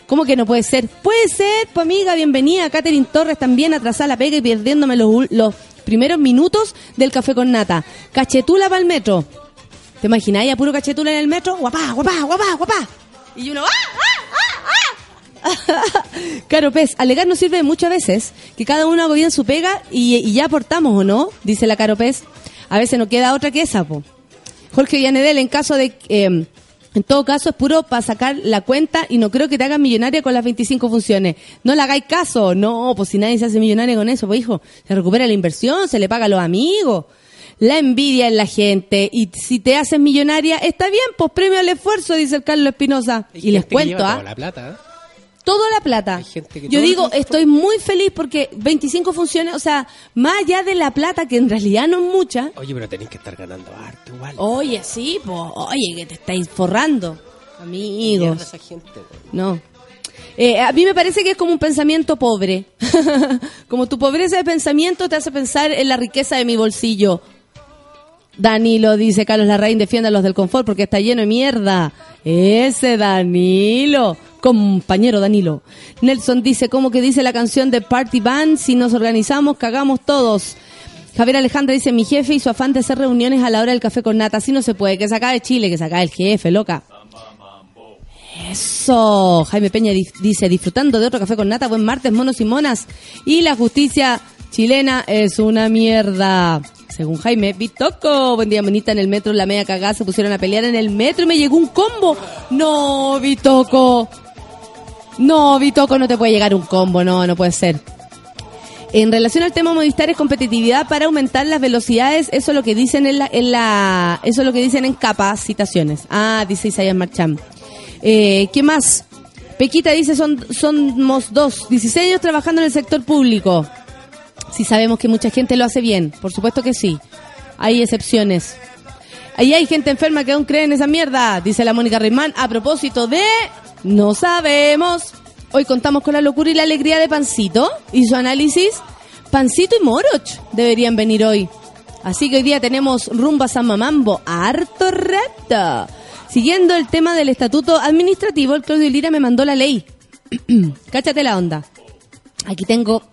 ¿Cómo que no puede ser? Puede ser, pues amiga, bienvenida. Catherine Torres también atrasada a la pega y perdiéndome los, los primeros minutos del café con nata. Cachetula para el metro. ¿Te imagináis a puro cachetula en el metro? Guapá, guapá, guapá, guapá. Y uno, ¡ah, ah, ah, ah! Caro Pez, alegar nos sirve muchas veces que cada uno haga bien su pega y, ya aportamos, ¿o no? Dice la Caro Pez. A veces no queda otra que esa, po. Jorge Villanedel, en caso de... eh, en todo caso, es puro para sacar la cuenta y no creo que te hagas millonaria con las 25 funciones. No le hagáis caso. No, pues si nadie se hace millonaria con eso, pues hijo, se recupera la inversión, se le paga a los amigos. La envidia en la gente. Y si te haces millonaria, está bien, pues premio al esfuerzo, dice el Carlos Espinosa. Y les cuento, ¿ah? la plata, ¿eh? toda la plata. Yo digo, estoy muy feliz porque 25 funciones, o sea, más allá de la plata, que en realidad no es mucha. Oye, pero tenéis que estar ganando harto igual. Oye, sí, pues, oye, que te estáis forrando. Amigos. esa gente, güey. No. Eh, a mí me parece que es como un pensamiento pobre. como tu pobreza de pensamiento te hace pensar en la riqueza de mi bolsillo. Danilo, dice Carlos Larraín, defiende a los del confort porque está lleno de mierda. Ese Danilo. Compañero Danilo. Nelson dice, ¿cómo que dice la canción de Party Band? Si nos organizamos, cagamos todos. Javier Alejandra dice, mi jefe y su afán de hacer reuniones a la hora del café con nata. Así no se puede, que se acabe Chile, que se acabe el jefe, loca. Eso. Jaime Peña di- dice, disfrutando de otro café con nata, buen martes, monos y monas. Y la justicia chilena es una mierda. Según Jaime, Vitoco, buen día, bonita, en el metro, la media cagada, se pusieron a pelear en el metro y me llegó un combo. No, Vitoco. No, Vitoco, no te puede llegar un combo, no, no puede ser. En relación al tema Movistar es competitividad para aumentar las velocidades, eso es lo que dicen en la, en la eso es lo que dicen en capacitaciones. Ah, dice Isaías Marcham. Eh, ¿qué más? Pequita dice son somos dos, 16 años trabajando en el sector público. Si sabemos que mucha gente lo hace bien, por supuesto que sí. Hay excepciones. Ahí hay gente enferma que aún cree en esa mierda, dice la Mónica Reimán, a propósito de no sabemos. Hoy contamos con la locura y la alegría de Pancito y su análisis. Pancito y Moroch deberían venir hoy. Así que hoy día tenemos rumba Mamambo, harto reto. Siguiendo el tema del estatuto administrativo, el Claudio Lira me mandó la ley. Cáchate la onda. Aquí tengo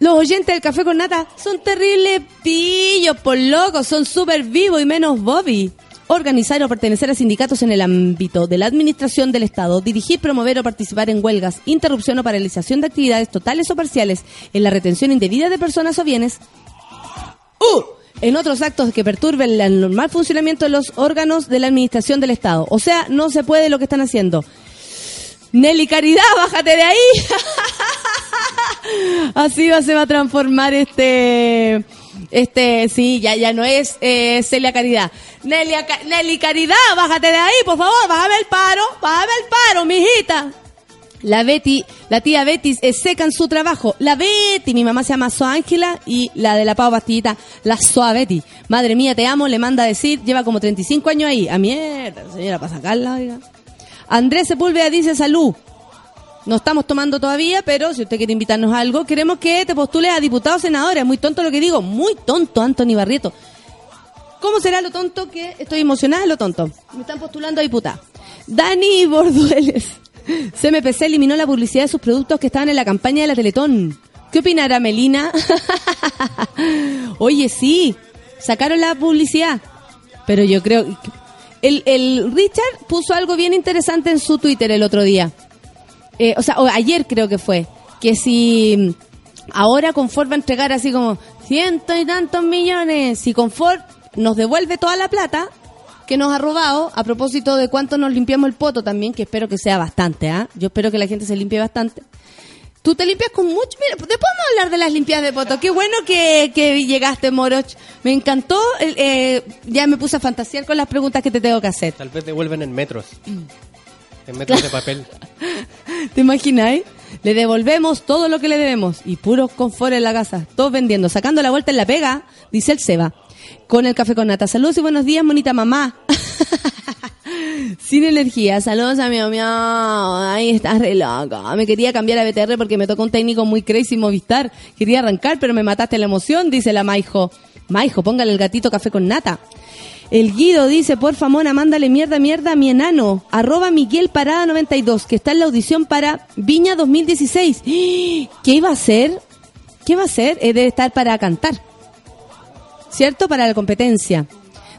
los oyentes del café con nata son terribles pillos, por locos, son súper vivos y menos Bobby. Organizar o pertenecer a sindicatos en el ámbito de la administración del Estado, dirigir, promover o participar en huelgas, interrupción o paralización de actividades totales o parciales, en la retención indebida de personas o bienes, ¡Uh! en otros actos que perturben el normal funcionamiento de los órganos de la administración del Estado. O sea, no se puede lo que están haciendo. Nelly Caridad, bájate de ahí. Así va, se va a transformar este, este, sí, ya, ya no es eh, Celia Caridad. Nelly, Nelly Caridad, bájate de ahí, por favor, bájame el paro, bájame el paro, mijita. La Betty, la tía Betty es seca en su trabajo. La Betty, mi mamá se llama Soa Ángela y la de la Pau Pastillita, la Soa Betty. Madre mía, te amo, le manda a decir, lleva como 35 años ahí. A mierda, señora, para sacarla, oiga. Andrés Sepúlveda dice salud. No estamos tomando todavía, pero si usted quiere invitarnos a algo, queremos que te postules a diputado senadora. Es muy tonto lo que digo, muy tonto, Anthony Barrieto. ¿Cómo será lo tonto que estoy emocionada lo tonto? Me están postulando a diputada. Dani Bordueles. CMPC eliminó la publicidad de sus productos que estaban en la campaña de la Teletón. ¿Qué opinará Melina? Oye, sí, sacaron la publicidad. Pero yo creo... El, el Richard puso algo bien interesante en su Twitter el otro día. Eh, o sea, o ayer creo que fue. Que si mm, ahora Confort va a entregar así como ciento y tantos millones, si Confort nos devuelve toda la plata que nos ha robado, a propósito de cuánto nos limpiamos el poto también, que espero que sea bastante, ¿ah? Yo espero que la gente se limpie bastante. Tú te limpias con mucho. Mira, después vamos a hablar de las limpias de poto. Qué bueno que, que llegaste, Moroch. Me encantó. eh, ya me puse a fantasear con las preguntas que te tengo que hacer. Tal vez devuelven en metros. En metros de papel. ¿Te imagináis? Le devolvemos todo lo que le debemos. Y puros confort en la casa. Todos vendiendo. Sacando la vuelta en la pega, dice el Seba. Con el café con nata. Saludos y buenos días, monita mamá. Sin energía. Saludos a mi mamá. Ay, estás re loca. Me quería cambiar a BTR porque me tocó un técnico muy crazy Movistar. Quería arrancar, pero me mataste la emoción, dice la Maijo. Maijo, póngale el gatito café con nata. El Guido dice, por favor, mándale mierda, mierda a mi enano. Arroba Miguel Parada 92, que está en la audición para Viña 2016. ¿Qué iba a hacer? ¿Qué va a hacer? Eh, debe estar para cantar. ¿Cierto? Para la competencia.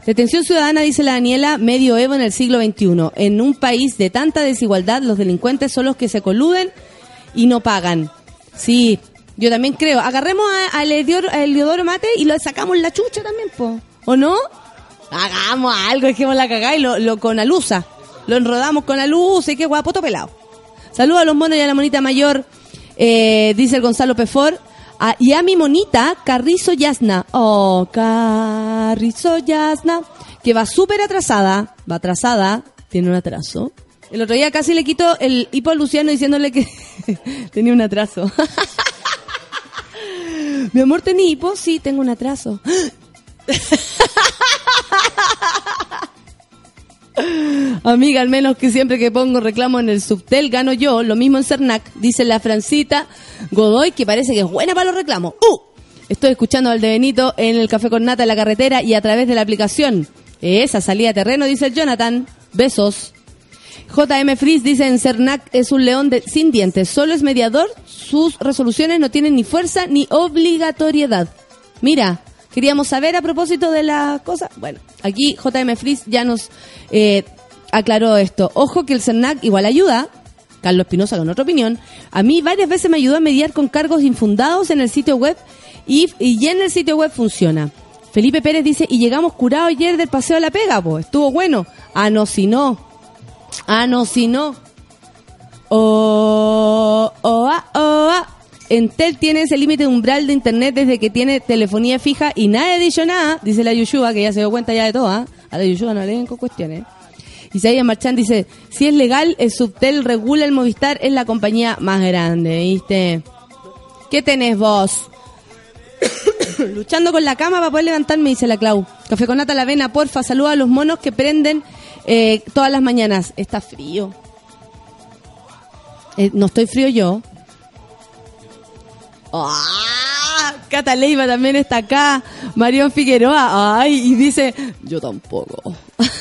Detención ciudadana, dice la Daniela, medioevo en el siglo XXI. En un país de tanta desigualdad, los delincuentes son los que se coluden y no pagan. Sí, yo también creo. Agarremos a, a Eliodoro Mate y lo sacamos la chucha también, po. ¿O no? Hagamos algo, dejemos la cagada y lo, lo con alusa. Lo enrodamos con alusa y qué guapoto pelado. Saludos a los monos y a la monita mayor, eh, dice el Gonzalo Pefor. Y a mi monita, Carrizo Yasna. Oh, Carrizo Yasna. Que va súper atrasada. Va atrasada. Tiene un atraso. El otro día casi le quito el hipo a Luciano diciéndole que tenía un atraso. mi amor, ¿tenía hipo? Sí, tengo un atraso. Amiga, al menos que siempre que pongo reclamo en el subtel gano yo, lo mismo en Cernac, dice la Francita Godoy, que parece que es buena para los reclamos. ¡Uh! Estoy escuchando al de Benito en el café con nata en la carretera y a través de la aplicación. Esa salida a terreno, dice el Jonathan. Besos. JM Frizz dice en Cernac es un león sin dientes, solo es mediador, sus resoluciones no tienen ni fuerza ni obligatoriedad. Mira, queríamos saber a propósito de la cosa. Bueno, aquí JM Frizz ya nos eh, aclaró esto. Ojo que el Cernac igual ayuda. Carlos Espinosa con otra opinión. A mí varias veces me ayudó a mediar con cargos infundados en el sitio web y, y en el sitio web funciona. Felipe Pérez dice, y llegamos curados ayer del paseo a la pega, pues, estuvo bueno. Ah, no, si no. Ah, no, si no. Oh, oh, ah, oh, ah. Entel tiene ese límite umbral de internet desde que tiene telefonía fija y nadie ha dicho nada, dice la Yushua, que ya se dio cuenta ya de todo, ¿ah? A la Yushua no le den con cuestiones. Isaías Marchán dice, si es legal, el Subtel regula el Movistar, es la compañía más grande, ¿viste? ¿Qué tenés vos? Luchando con la cama para poder levantarme, dice la Clau. Café con nata la avena, porfa, saluda a los monos que prenden eh, todas las mañanas. Está frío. Eh, no estoy frío yo. ¡Ah! Cata también está acá. Marión Figueroa. Ay, y dice, yo tampoco.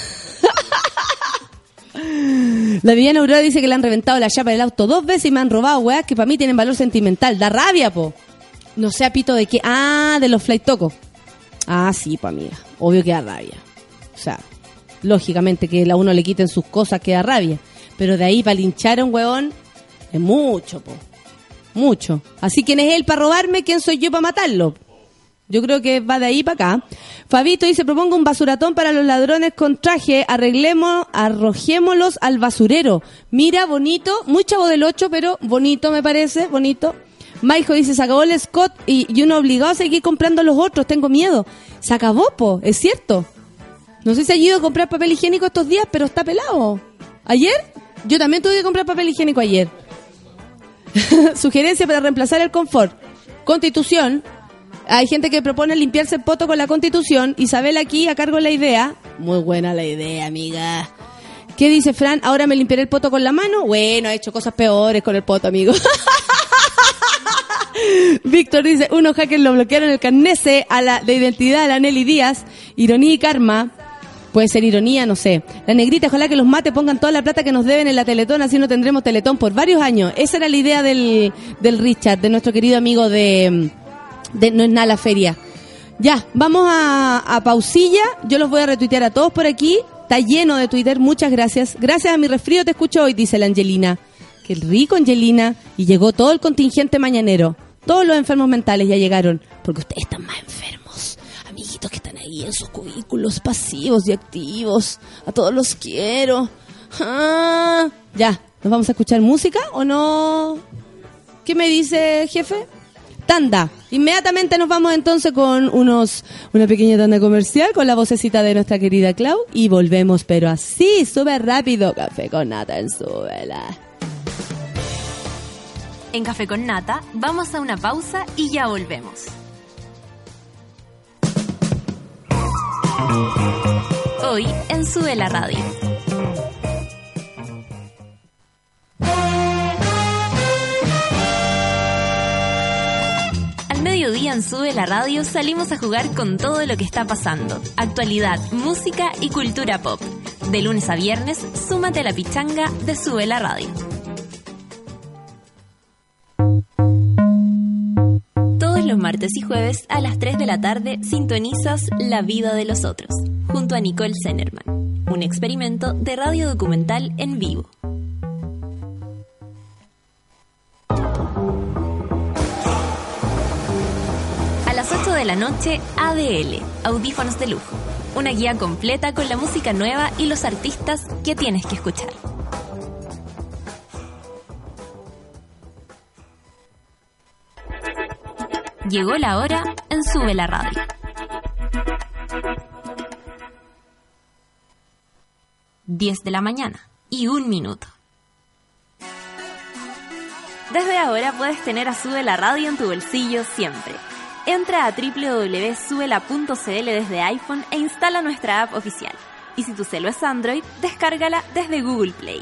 La Viviana Aurora dice que le han reventado la chapa del auto dos veces y me han robado weas que para mí tienen valor sentimental. Da rabia, po. No sé pito de qué. Ah, de los flight tocos. Ah, sí, pa' amiga. Obvio que da rabia. O sea, lógicamente que a uno le quiten sus cosas que da rabia. Pero de ahí para linchar a un weón es mucho, po. Mucho. Así, ¿quién es él para robarme? ¿Quién soy yo para matarlo? Yo creo que va de ahí para acá. Fabito dice, propongo un basuratón para los ladrones con traje, arreglemos, arrojémoslos al basurero. Mira, bonito, muy chavo del 8, pero bonito me parece, bonito. Maijo dice, se acabó el Scott y, y uno obligado a seguir comprando los otros, tengo miedo. Se acabó, po, es cierto. No sé si ha ido a comprar papel higiénico estos días, pero está pelado. ¿Ayer? Yo también tuve que comprar papel higiénico ayer. Sugerencia para reemplazar el confort. Constitución. Hay gente que propone limpiarse el poto con la constitución. Isabel aquí a cargo de la idea. Muy buena la idea, amiga. ¿Qué dice Fran? Ahora me limpiaré el poto con la mano. Bueno, ha hecho cosas peores con el poto, amigo. Víctor dice, unos hackers lo bloquearon el carnese a la de identidad de la Nelly Díaz. Ironía y karma. Puede ser ironía, no sé. La negrita, ojalá que los mates pongan toda la plata que nos deben en la Teletón, así no tendremos Teletón por varios años. Esa era la idea del, del Richard, de nuestro querido amigo de, No es nada la feria. Ya, vamos a, a pausilla. Yo los voy a retuitear a todos por aquí. Está lleno de Twitter, muchas gracias. Gracias a mi resfrío te escucho hoy, dice la Angelina. Qué rico, Angelina. Y llegó todo el contingente mañanero. Todos los enfermos mentales ya llegaron. Porque ustedes están más enfermos. Que están ahí en sus cubículos pasivos y activos. A todos los quiero. Ah, ya, ¿nos vamos a escuchar música o no? ¿Qué me dice, jefe? Tanda. Inmediatamente nos vamos entonces con unos una pequeña tanda comercial con la vocecita de nuestra querida Clau y volvemos, pero así, súper rápido. Café con nata en su vela. En Café con Nata vamos a una pausa y ya volvemos. Hoy en Sube la Radio. Al mediodía en Sube la Radio salimos a jugar con todo lo que está pasando. Actualidad, música y cultura pop. De lunes a viernes, súmate a la pichanga de Sube la Radio. Los martes y jueves a las 3 de la tarde sintonizas La vida de los otros, junto a Nicole Zenerman, un experimento de radio documental en vivo. A las 8 de la noche, ADL, audífonos de lujo. una guía completa con la música nueva y los artistas que tienes que escuchar. Llegó la hora en Sube la Radio. Diez de la mañana y un minuto. Desde ahora puedes tener a Sube la Radio en tu bolsillo siempre. Entra a www.subela.cl desde iPhone e instala nuestra app oficial. Y si tu celo es Android, descárgala desde Google Play.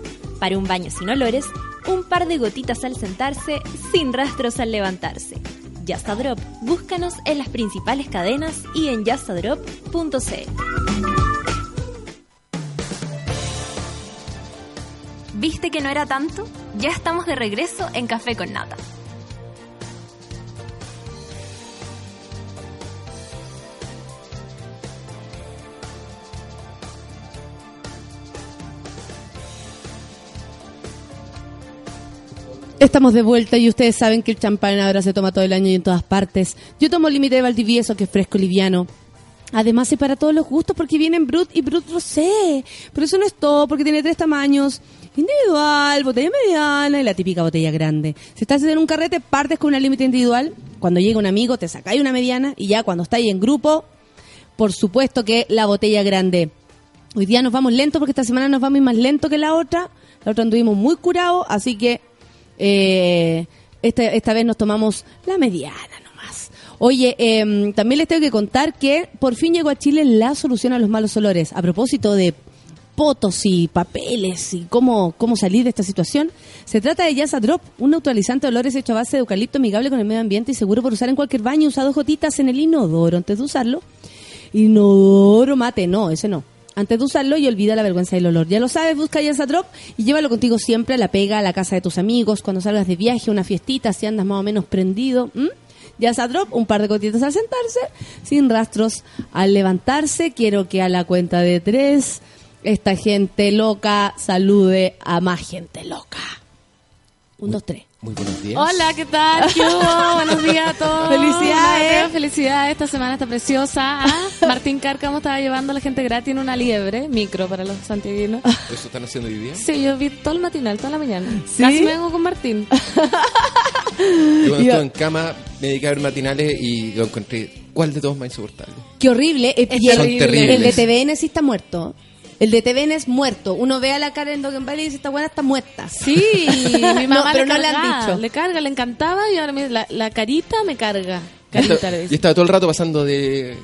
Para un baño sin olores, un par de gotitas al sentarse, sin rastros al levantarse. Just a Drop, búscanos en las principales cadenas y en justadrop.cl. ¿Viste que no era tanto? Ya estamos de regreso en Café con Nata. Estamos de vuelta y ustedes saben que el champán ahora se toma todo el año y en todas partes. Yo tomo límite de Valdivieso, que es fresco y liviano. Además es para todos los gustos porque vienen Brut y Brut Rosé. Pero eso no es todo porque tiene tres tamaños. Individual, botella mediana y la típica botella grande. Si estás en un carrete, partes con una límite individual. Cuando llega un amigo, te sacáis una mediana. Y ya cuando estáis en grupo, por supuesto que la botella grande. Hoy día nos vamos lento porque esta semana nos vamos más lento que la otra. La otra anduvimos muy curados, así que eh, esta, esta vez nos tomamos la mediana nomás. Oye, em, también les tengo que contar que por fin llegó a Chile la solución a los malos olores. A propósito de fotos y papeles y cómo, cómo salir de esta situación. Se trata de Yasa Drop, un neutralizante de olores hecho a base de eucalipto amigable con el medio ambiente y seguro por usar en cualquier baño. Usa dos gotitas en el inodoro antes de usarlo. Inodoro mate, no, ese no. Antes de usarlo y olvida la vergüenza del olor. Ya lo sabes, busca Yasa Drop y llévalo contigo siempre a la pega, a la casa de tus amigos, cuando salgas de viaje, una fiestita, si andas más o menos prendido. ¿m? Yasa Drop, un par de gotitas al sentarse, sin rastros al levantarse. Quiero que a la cuenta de tres esta gente loca salude a más gente loca. Un, dos, tres. Muy buenos días. Hola, ¿qué tal? ¿Qué hubo? Buenos días a todos. Felicidades. Felicidades. Esta semana está preciosa. ¿ah? Martín Cárcamo estaba llevando a la gente gratis en una liebre, micro para los santiaguinos. ¿Eso están haciendo hoy día? Sí, yo vi todo el matinal, toda la mañana. ¿Sí? Casi me vengo con Martín. Yo cuando estuve en cama me dediqué a ver matinales y lo encontré. ¿Cuál de todos más insoportable? Qué horrible. Y terribles. el de TVN sí está muerto. El de TVN es muerto. Uno ve a la Karen Dogenbali y dice, esta buena está muerta. Sí, mi mamá No, pero le no le han dicho. Le carga, le encantaba y ahora me- la, la carita me carga. Y Carita y estaba todo el rato pasando de,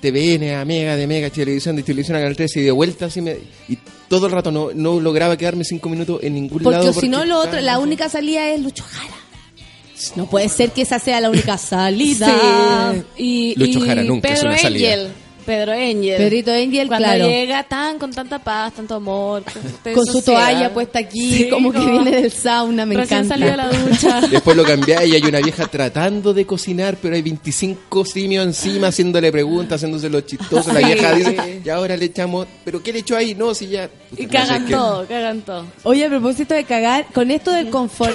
TVN a Mega, de Mega a Televisión, de Televisión a Canal 13 y de vuelta así me, y todo el rato no, no lograba quedarme cinco minutos en ningún Porque lado. si no, lo otro, la única salida es Lucho Jara. No puede ser que esa sea la única salida. Sí. Y, Lucho y Jara nunca es una salida. Angel. Pedro Angel. Pedrito Angel, Cuando claro. llega tan con tanta paz, tanto amor. Con su toalla puesta aquí, Sí, como que viene del sauna, me Recién encanta. salió de la ducha. Después lo cambié y hay una vieja tratando de cocinar, pero hay 25 simios encima haciéndole preguntas, haciéndose lo chistoso. La Sí. vieja dice, y ahora le echamos, ¿pero qué le echó ahí? No, si ya... Y No cagan qué. todo, cagan todo. Oye, a propósito de cagar, con esto del confort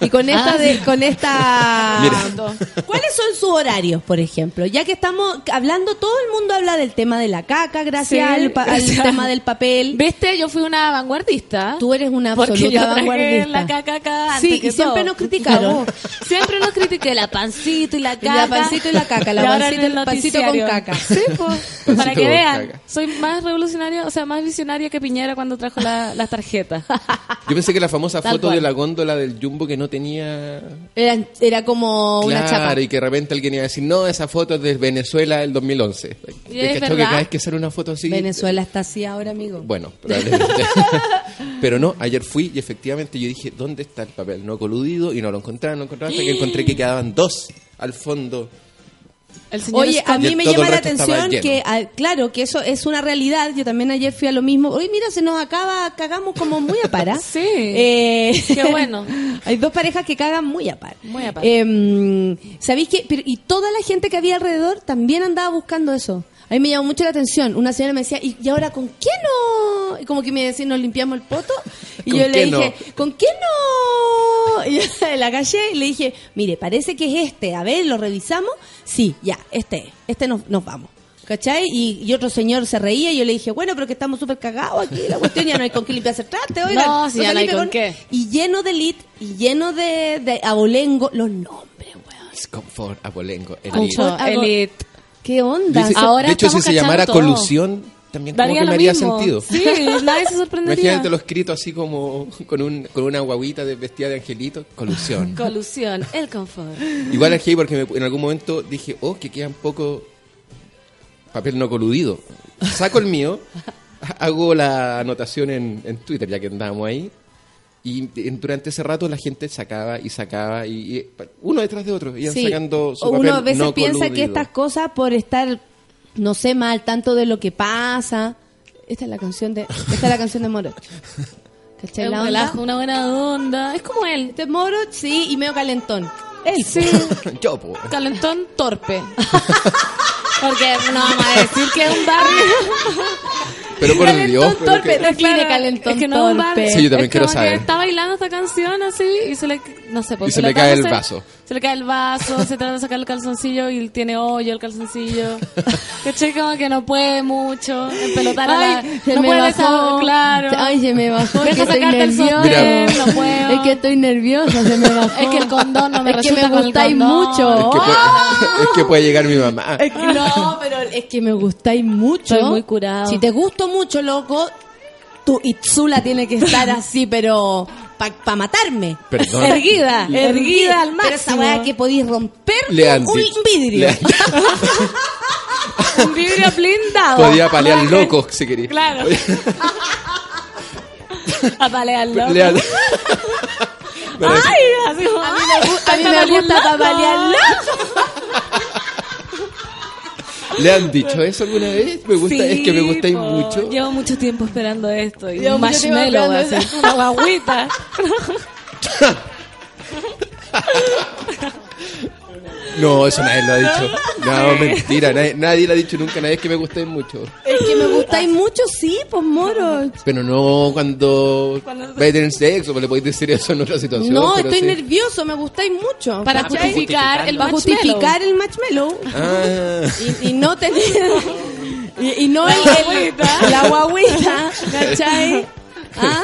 y con esta Ah, de, sí. con esta Mira. ¿Cuáles son sus horarios, por ejemplo? Ya que estamos hablando, todo el mundo habla del tema de la caca, gracias Sí, al, pa- al tema del papel. ¿Viste? Yo fui una vanguardista. Tú eres una absoluta yo vanguardista. la caca acá Sí, antes que y siempre todo. nos criticaron. Siempre nos critiqué la pancito y la caca. la pancito y la caca, la Y ahora pancito- en el pancito con caca. Sí, pues, para que vean. caca. Soy más revolucionaria, o sea, más visionaria que Piñera cuando trajo la- las tarjetas. Yo pensé que la famosa Tal foto cual. de la góndola del Jumbo que no tenía... Era, era como una chapa. Claro, y que de repente alguien iba a decir, no, esa foto es de Venezuela del 2011. Y ¿Te es que cada vez que sale una foto así... Venezuela está así ahora, amigo. Bueno, probablemente. Pero no, ayer fui y efectivamente yo dije, ¿dónde está el papel? No coludido y no lo encontraba, no lo encontraba hasta que encontré que quedaban dos al fondo. El señor Oye, Scott. a mí me llama la atención que, ah, claro, que eso es una realidad. a claro, que eso es una. Yo también ayer fui a lo mismo. Oye, mira, se nos acaba, cagamos como muy a par. Sí. Eh, Qué bueno. Hay dos parejas que cagan muy a par. Muy a par. Eh, ¿Sabéis qué? Pero, y toda la gente que había alrededor también andaba buscando eso. A mí me llamó mucho la atención. Una señora me decía, ¿y, y ahora con qué no? Y como que me decía, ¿nos limpiamos el poto? Y ¿Con yo le dije, no? ¿con qué no? Y yo la callé y le dije, mire, parece que es este. A ver, ¿lo revisamos? Sí, ya, este es. Este nos, nos vamos. ¿Cachai? Y, y otro señor se reía y yo le dije, bueno, pero que estamos súper cagados aquí. La cuestión ya no hay con qué limpiarse el traste, oigan. No, si ya no hay con qué. Y lleno de lit y lleno de, de abolengo. Los nombres, weón. Discomfort, abolengo, el Mucho. Hago- Elite. ¿Qué onda? Dice- Ahora de hecho, si se llamara todo. colusión, también como que me haría mismo. sentido. Sí, nadie se sorprendería. Imagínate lo escrito así como con, un, con una guaguita de vestida de angelito, colusión. Colusión, el confort. Igual aquí porque me- en algún momento dije, oh, que queda un poco papel no coludido. Saco el mío, hago la anotación en, en Twitter, ya que andábamos ahí, y en- durante ese rato la gente sacaba y sacaba, y, y uno detrás de otro, iban Sí. sacando su O papel Uno a veces no piensa que estas cosas por estar, no sé, mal al tanto de lo que pasa. Esta es la canción de, esta es la canción de Moroch. ¿Cachai Es la un onda? relajo, una buena onda. Es como él. Este es Moroch, sí, y medio calentón. Él, Sí, Yo, po. calentón torpe. Porque no vamos a decir que es un barrio. Pero por Calentón Dios, pero torpe, que- define calentón es que no barrio. Sí, yo también Es quiero como que saber. está bailando esta canción así y se le, no sé, pues, Y se le cae el vaso. Se le cae el vaso, se trata de sacar el calzoncillo y tiene hoyo el calzoncillo. ¿Cachai? Como que no puede mucho empelotar a la... Ay, se no me puede bajó. claro. Ay, se me bajó. Deja Es que estoy sacarte el no puedo. Es que estoy nerviosa, se me bajó. Es que el condón no me Es que me gustáis mucho. Es que, puede, es que puede llegar mi mamá. Es que no, pero es que me gustáis mucho. Estoy muy curado. Si te gusto mucho, loco, tu Itzula tiene que estar así, pero para matarme. Perdón. Erguida, Erguida erguida al Pero esa máximo. weá que podéis romper un vidrio. Un vidrio blindado. Podía palear locos si quería. Claro. A han- Pero- Ay, así a mí me gusta, A mí me gusta papalearlo. ¿Le han dicho eso alguna vez? Me gusta, es que me gustáis po. mucho. Llevo mucho tiempo esperando esto. Y Llevo un marshmallow así. Una guaguita. No, eso nadie lo ha dicho. No, mentira, nadie, nadie lo ha dicho nunca, nadie es que me gustáis mucho. Es que me gustáis mucho, sí, pues moro. Pero no cuando vais a tener sexo, pues le podéis decir eso en otra situación. No, pero estoy sí. nervioso, me gustáis mucho. Para ¿cachai? justificar el Para justificar el marshmallow. Ah, y, y no tener y, y no el, el- la guaguita ¿cachai? ¿Ah?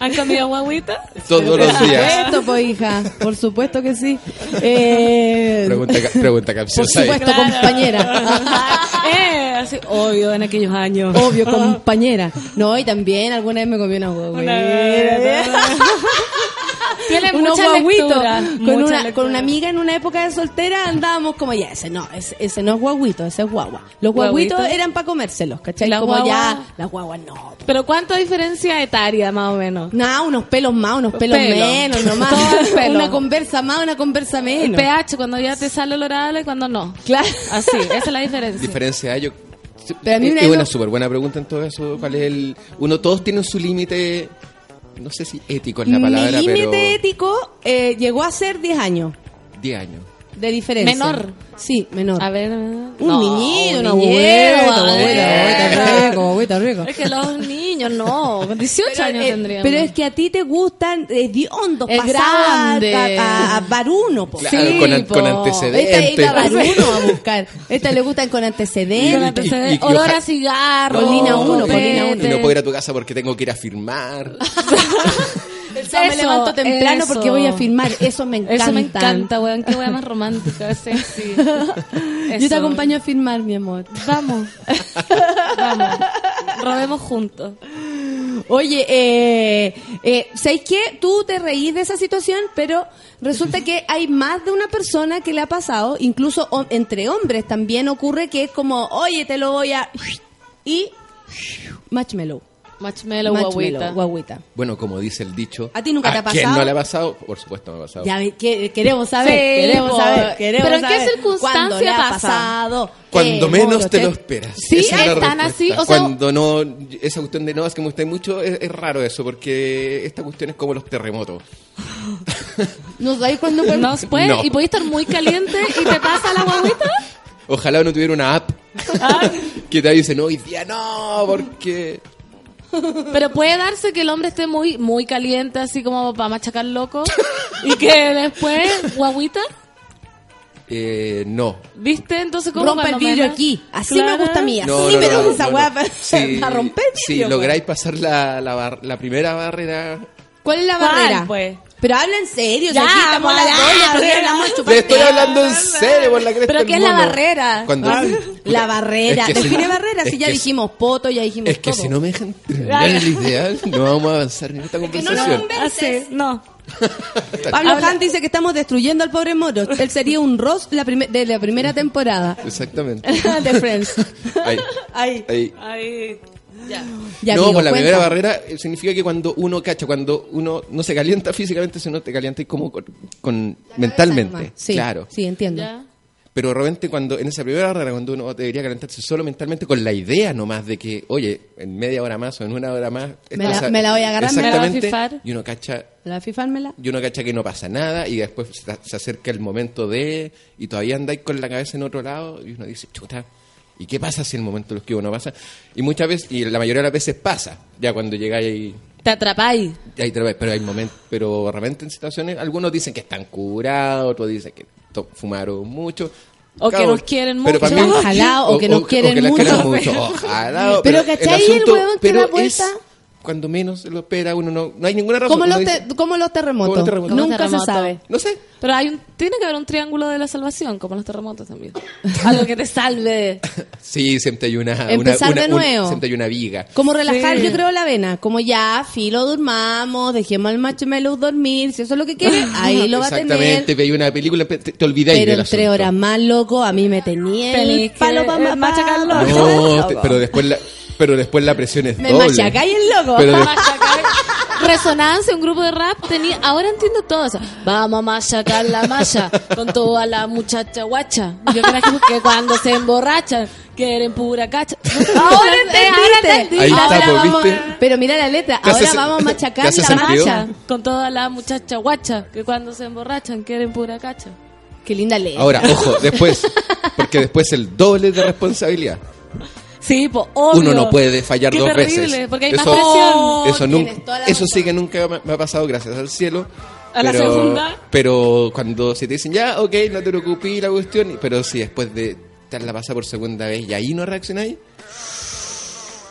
¿Han comido guaguita? todos los por días. supuesto pues hija por supuesto que sí eh, Pregunta, pregunta por capciosa. ahí. supuesto compañera eh, así, obvio, en aquellos años. obvio compañera no y también alguna vez me comí una guaguita Tiene unos mucha guaguitos lectura. con mucha una lectura. con una amiga en una época de soltera andábamos como ya ese no ese, ese no es guaguito ese es guagua los guaguitos ¿Guaguito? eran para comérselos ¿cachai? La como guagua- ya las guaguas no Pero ¿cuánta diferencia etaria, más o menos? Nada, unos pelos más, unos pelos Pelo. menos, nomás. Todo el pelo. Una conversa más, una conversa El menos. pH, cuando ya te sale olorable y cuando no. Claro. Así, esa es la diferencia. Diferencia yo. Pero a mí es una es una súper buena pregunta en todo eso. ¿Cuál es el. Uno, todos tienen su límite. No sé si ético es la palabra, Mi límite pero. ético eh, llegó a ser 10 años 10 años. De diferencia. Menor. Sí, menor. A ver. un no, niñito, un una abuela, abuela. rico, abuelita rico. Es que los niños no, con 18 Pero, años eh, tendrían. pero es que a ti te gustan eh, hediondos, Es pasar grande. A, a, varuno, po. Claro, Sí, con, po. con Esta antecedentes. iba a varuno a buscar. Esta le gustan con antecedentes. Con y- antecedentes, y- y olor a cigarro. Colina uno, colina uno. Y no puedo ir a tu casa porque tengo que ir a firmar. Sábado me Eso, levanto temprano eso. porque voy a firmar. Eso me encanta. Eso me encanta, weón. Qué weón más romántica, sexy. Yo te acompaño a firmar, mi amor. Vamos. Vamos. Robemos juntos. Oye, eh, eh, ¿sabes qué? Tú te reís de esa situación, pero resulta que hay más de una persona que le ha pasado, incluso entre hombres también ocurre que es como, oye, te lo voy a... y marshmallow. Marshmallow, Marshmallow, guaguita. guagüita. Bueno, como dice el dicho. ¿A ti nunca te ha quién pasado? no le ha pasado? Por supuesto me ha pasado. Ya ve- que- queremos saber, Sí, queremos saber, queremos Pero ¿en qué circunstancia ¿Cuándo le ha pasa? pasado? Cuando ¿Qué, menos te lo esperas. Sí, Esa es tan así, o sea- Cuando no, esa cuestión de no, es que me gustáis mucho, es, es raro eso, porque esta cuestión es como los terremotos. ¿No sabéis cuándo fue? No puede, No. y podéis estar muy caliente y te pasa la guaguita. Ojalá uno tuviera una app Ah, que te dice, no, hoy día no, porque... Pero puede darse que el hombre esté muy muy caliente, así como para machacar loco, y que después, guaguita, Eh, no. ¿viste? Entonces, ¿cómo Rompa el vidrio menos? aquí. Así me gusta a mí. Así, No, no, pero no, esa no, weá no. para, Si- para romper el Si vidrio. lográis pasar la, la, bar- la primera barrera... ¿Cuál es la ¿Cuál, barrera? pues? Pero habla en serio. Ya, si aquí estamos chupar Te estoy hablando en serio por la cresta ¿Pero qué es la barrera? Cuando, La barrera. Es que si Define no- barrera. Si ya dijimos poto, ya dijimos Es que todo. si no me dejan terminar el ideal, no vamos a avanzar en esta que no conversación. Ah, sí, no. Pablo Hunt dice que estamos destruyendo al pobre Moro. Él sería un Ross la de la primera temporada Exactamente. de Friends. Ahí. Ahí. Ahí. Ay, ya. Ya, no, amigo, pues la cuenta. primera barrera eh, significa que cuando uno cacha, cuando uno no se calienta físicamente, sino te calienta como con, con- mentalmente. Sí, Claro. Sí, entiendo. Ya. Pero de repente cuando en esa primera barrera, cuando uno debería calentarse solo mentalmente con la idea nomás de que, oye, en media hora más o en una hora más... Me la- me la voy a agarrar, me la voy a fifar. Y uno cacha ¿La fifármela? y uno cacha que no pasa nada y después se, se acerca el momento de y todavía andáis con la cabeza en otro lado y uno dice, chuta, ¿y qué pasa si el momento de los que no pasa? Y muchas veces, y la mayoría de las veces pasa, ya cuando llegáis ahí, Te atrapáis. ahí te ves, pero hay momentos, pero de repente en situaciones, algunos dicen que están curados, otros dicen que fumaron mucho. O que nos quieren pero mucho. mí- Ojalá, o que nos quieren que mucho. Ojalá. Pero, ¿cachai el asunto- huevón que pero da vuelta? es cuando menos se lo espera, uno no, no hay ninguna razón. Como uno los, dice, te- como los terremotos. Como los terremotos. Nunca Como se terremoto. sabe. no sé, Pero hay un, tiene que haber un triángulo de la salvación, como los terremotos también. Algo que te salve. Sí, siempre hay una, una- Empezar una- de un- nuevo. siempre hay una viga. Como relajar, Sí. yo creo, la vena. Como ya, filo, durmamos, dejemos al marshmallow dormir. Si eso es lo que quiere, ahí lo va a tener. Exactamente, veis una película, te, te olvidáis Pero del en tres asunto. horas más, loco, a mí me tenía el palo para machacarlo. No, te- pero después la, pero después la presión es Me doble. machacáis el loco. Pero de- Resonancia, un grupo de rap tenía. Ahora entiendo todo eso. Vamos a machacar la malla con toda la muchacha guacha. Yo creo que, cuando se emborrachan quieren pura cacha. Ahora entendiste. Ahí Ahora pues, vamos- ¿viste? Pero mira la letra. ¿Te hace Ahora vamos a machacar la macha. Con toda la muchacha guacha que cuando se emborrachan quieren pura cacha. Qué linda letra. Ahora, ojo, después, porque después el doble de responsabilidad. Sí, pues obvio. Uno no puede fallar Qué dos terrible, veces. porque hay eso, más presión. Eso, Tienes nunca, toda la eso sí que nunca me- ha pasado, gracias al cielo. A la pero, segunda. Pero cuando se te dicen, ya, ok, no te preocupes, la cuestión, pero si después de la pasa por segunda vez y ahí no reaccionáis,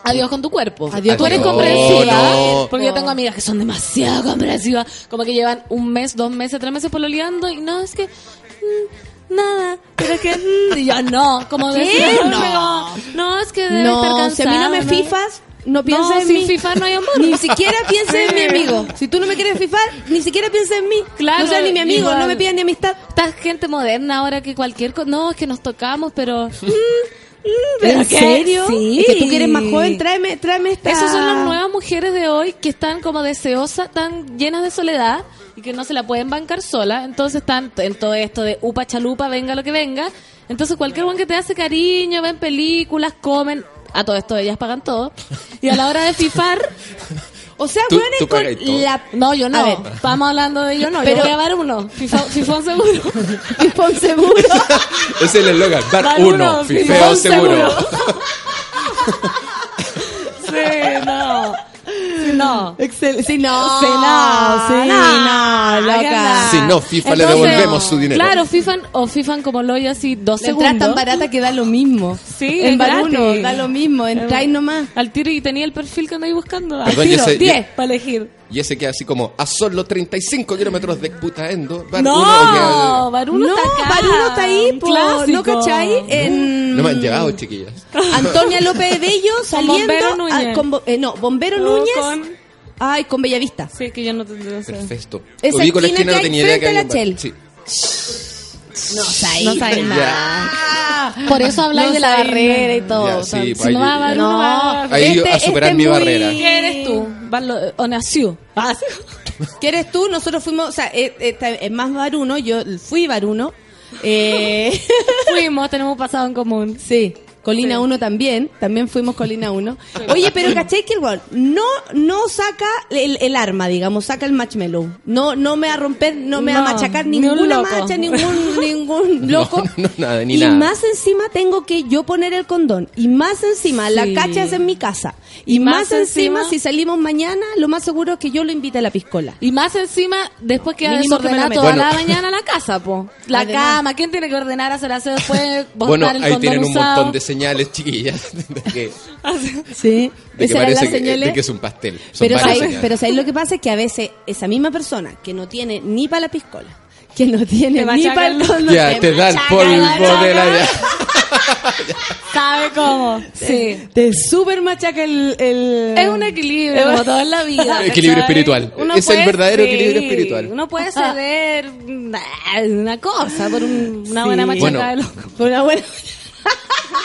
Adiós con tu cuerpo. Adiós Tú eres comprensiva. No. Porque yo tengo amigas que son demasiado comprensivas. Como que llevan un mes, dos meses, tres meses pololeando y no, es que. mm, nada. Pero es que. mm, y yo no. Como decir, No. No, es que debe estar No, cansada. si a mí no me fifas, no pienses No, en sin mí. fifar no hay amor. Ni siquiera pienses en mi amigo. Si tú no me quieres fifar, ni siquiera pienses en mí. Claro, no seas ni mi amigo, igual. no me pidas ni amistad. Esta gente moderna ahora que cualquier cosa. No, es que nos tocamos, pero. mm, mm, ¿pero ¿En qué? serio? Sí. Es que tú que eres más joven, tráeme, tráeme esta. Esas son las nuevas mujeres de hoy que están como deseosas, tan llenas de soledad y que no se la pueden bancar sola. Entonces están en todo esto de upa chalupa, venga lo que venga. Entonces cualquier buen que te hace cariño, ven películas, comen. A todo esto ellas pagan todo. Y a la hora de fifar, O sea, Tú- bueno, tú con la... no, yo no. A ver. Estamos hablando de yo no. Pero- yo voy a dar uno. Fifa- Fifón seguro. Fifón seguro. ese es el eslogan, dar Dar uno, uno, fifeo fifón seguro. sí, no. No. Excel sí, no. Sí, no, sí, no, loca. Si no, FIFA le Entonces, devolvemos su dinero. Claro, fifan o fifan como lo y así dos La segundos. tan barata que da lo mismo. Sí, en Baruno da lo mismo, entráis nomás. Al tiro y tenía el perfil que andáis buscando. Al Perdón, tiro, yo sé- 10 yo- para elegir. Y ese queda así como a solo 35 kilómetros de Putaendo. Bar No, Baruno no, está acá. Baruno está ahí, Un po, clásico. ¿no cachai? En... No me han llegado, chiquillas. Antonia López de Bello saliendo... Bombero Núñez. ah, con eh, no, Bombero No, Núñez. con- Ay, con Bellavista. Sí, que yo no te no sé. Perfecto. Esa Ubico la esquina esquina, no que hay tenía idea que frente a la. Shell. Sí. No sabéis. No nada. Por eso habláis No de la barrera y todo. Ya, O sea, sí, si no ahí- va a Baruno, No. va a- Ahí Este- a superar este mi muy- barrera. Barlo- o nació. Ah. ¿Qué eres tú? Nosotros fuimos, o sea, eh, esta- es más varuno, yo fui varuno. Eh, Fuimos, tenemos un pasado en común. sí, Colina 1 también, también fuimos Colina 1. Oye, pero ¿cachai que el weón no, no saca el, el arma, digamos, saca el marshmallow. No, no me va a romper, no me va a machacar ni un ninguna loco. macha, ningún, ningún loco. no, nada, ni y nada. más encima tengo que yo poner el condón. Y más encima, la Sí. cacha es en mi casa. Y, Y más, más encima, encima- si salimos mañana, lo más seguro es que yo lo invite a la piscola. Y más encima, después que Mínimo que meta. toda Bueno. la mañana la casa, po. La Además. cama, ¿quién tiene que ordenar, hacer aseo después? Bueno, el ahí tienen un usado? montón de señales, chiquillas, de que, Sí, de que parece las que, señales. de que es un pastel. Son Pero varias ¿sabéis, señales. pero ¿sabéis lo que pasa? Es que a veces esa misma persona que no tiene ni para la piscola, que no tiene Te ni machaca para el ya, te da el polvo de la... ¿Sabe cómo? Sí. Te super machaca el... el- Es un equilibrio, como todo en la vida. Equilibrio ¿cachai? espiritual. Uno Es el verdadero sí, equilibrio espiritual. Uno puede ceder nah, una cosa por un- una buena Sí. machaca Bueno. de loco. Por una buena...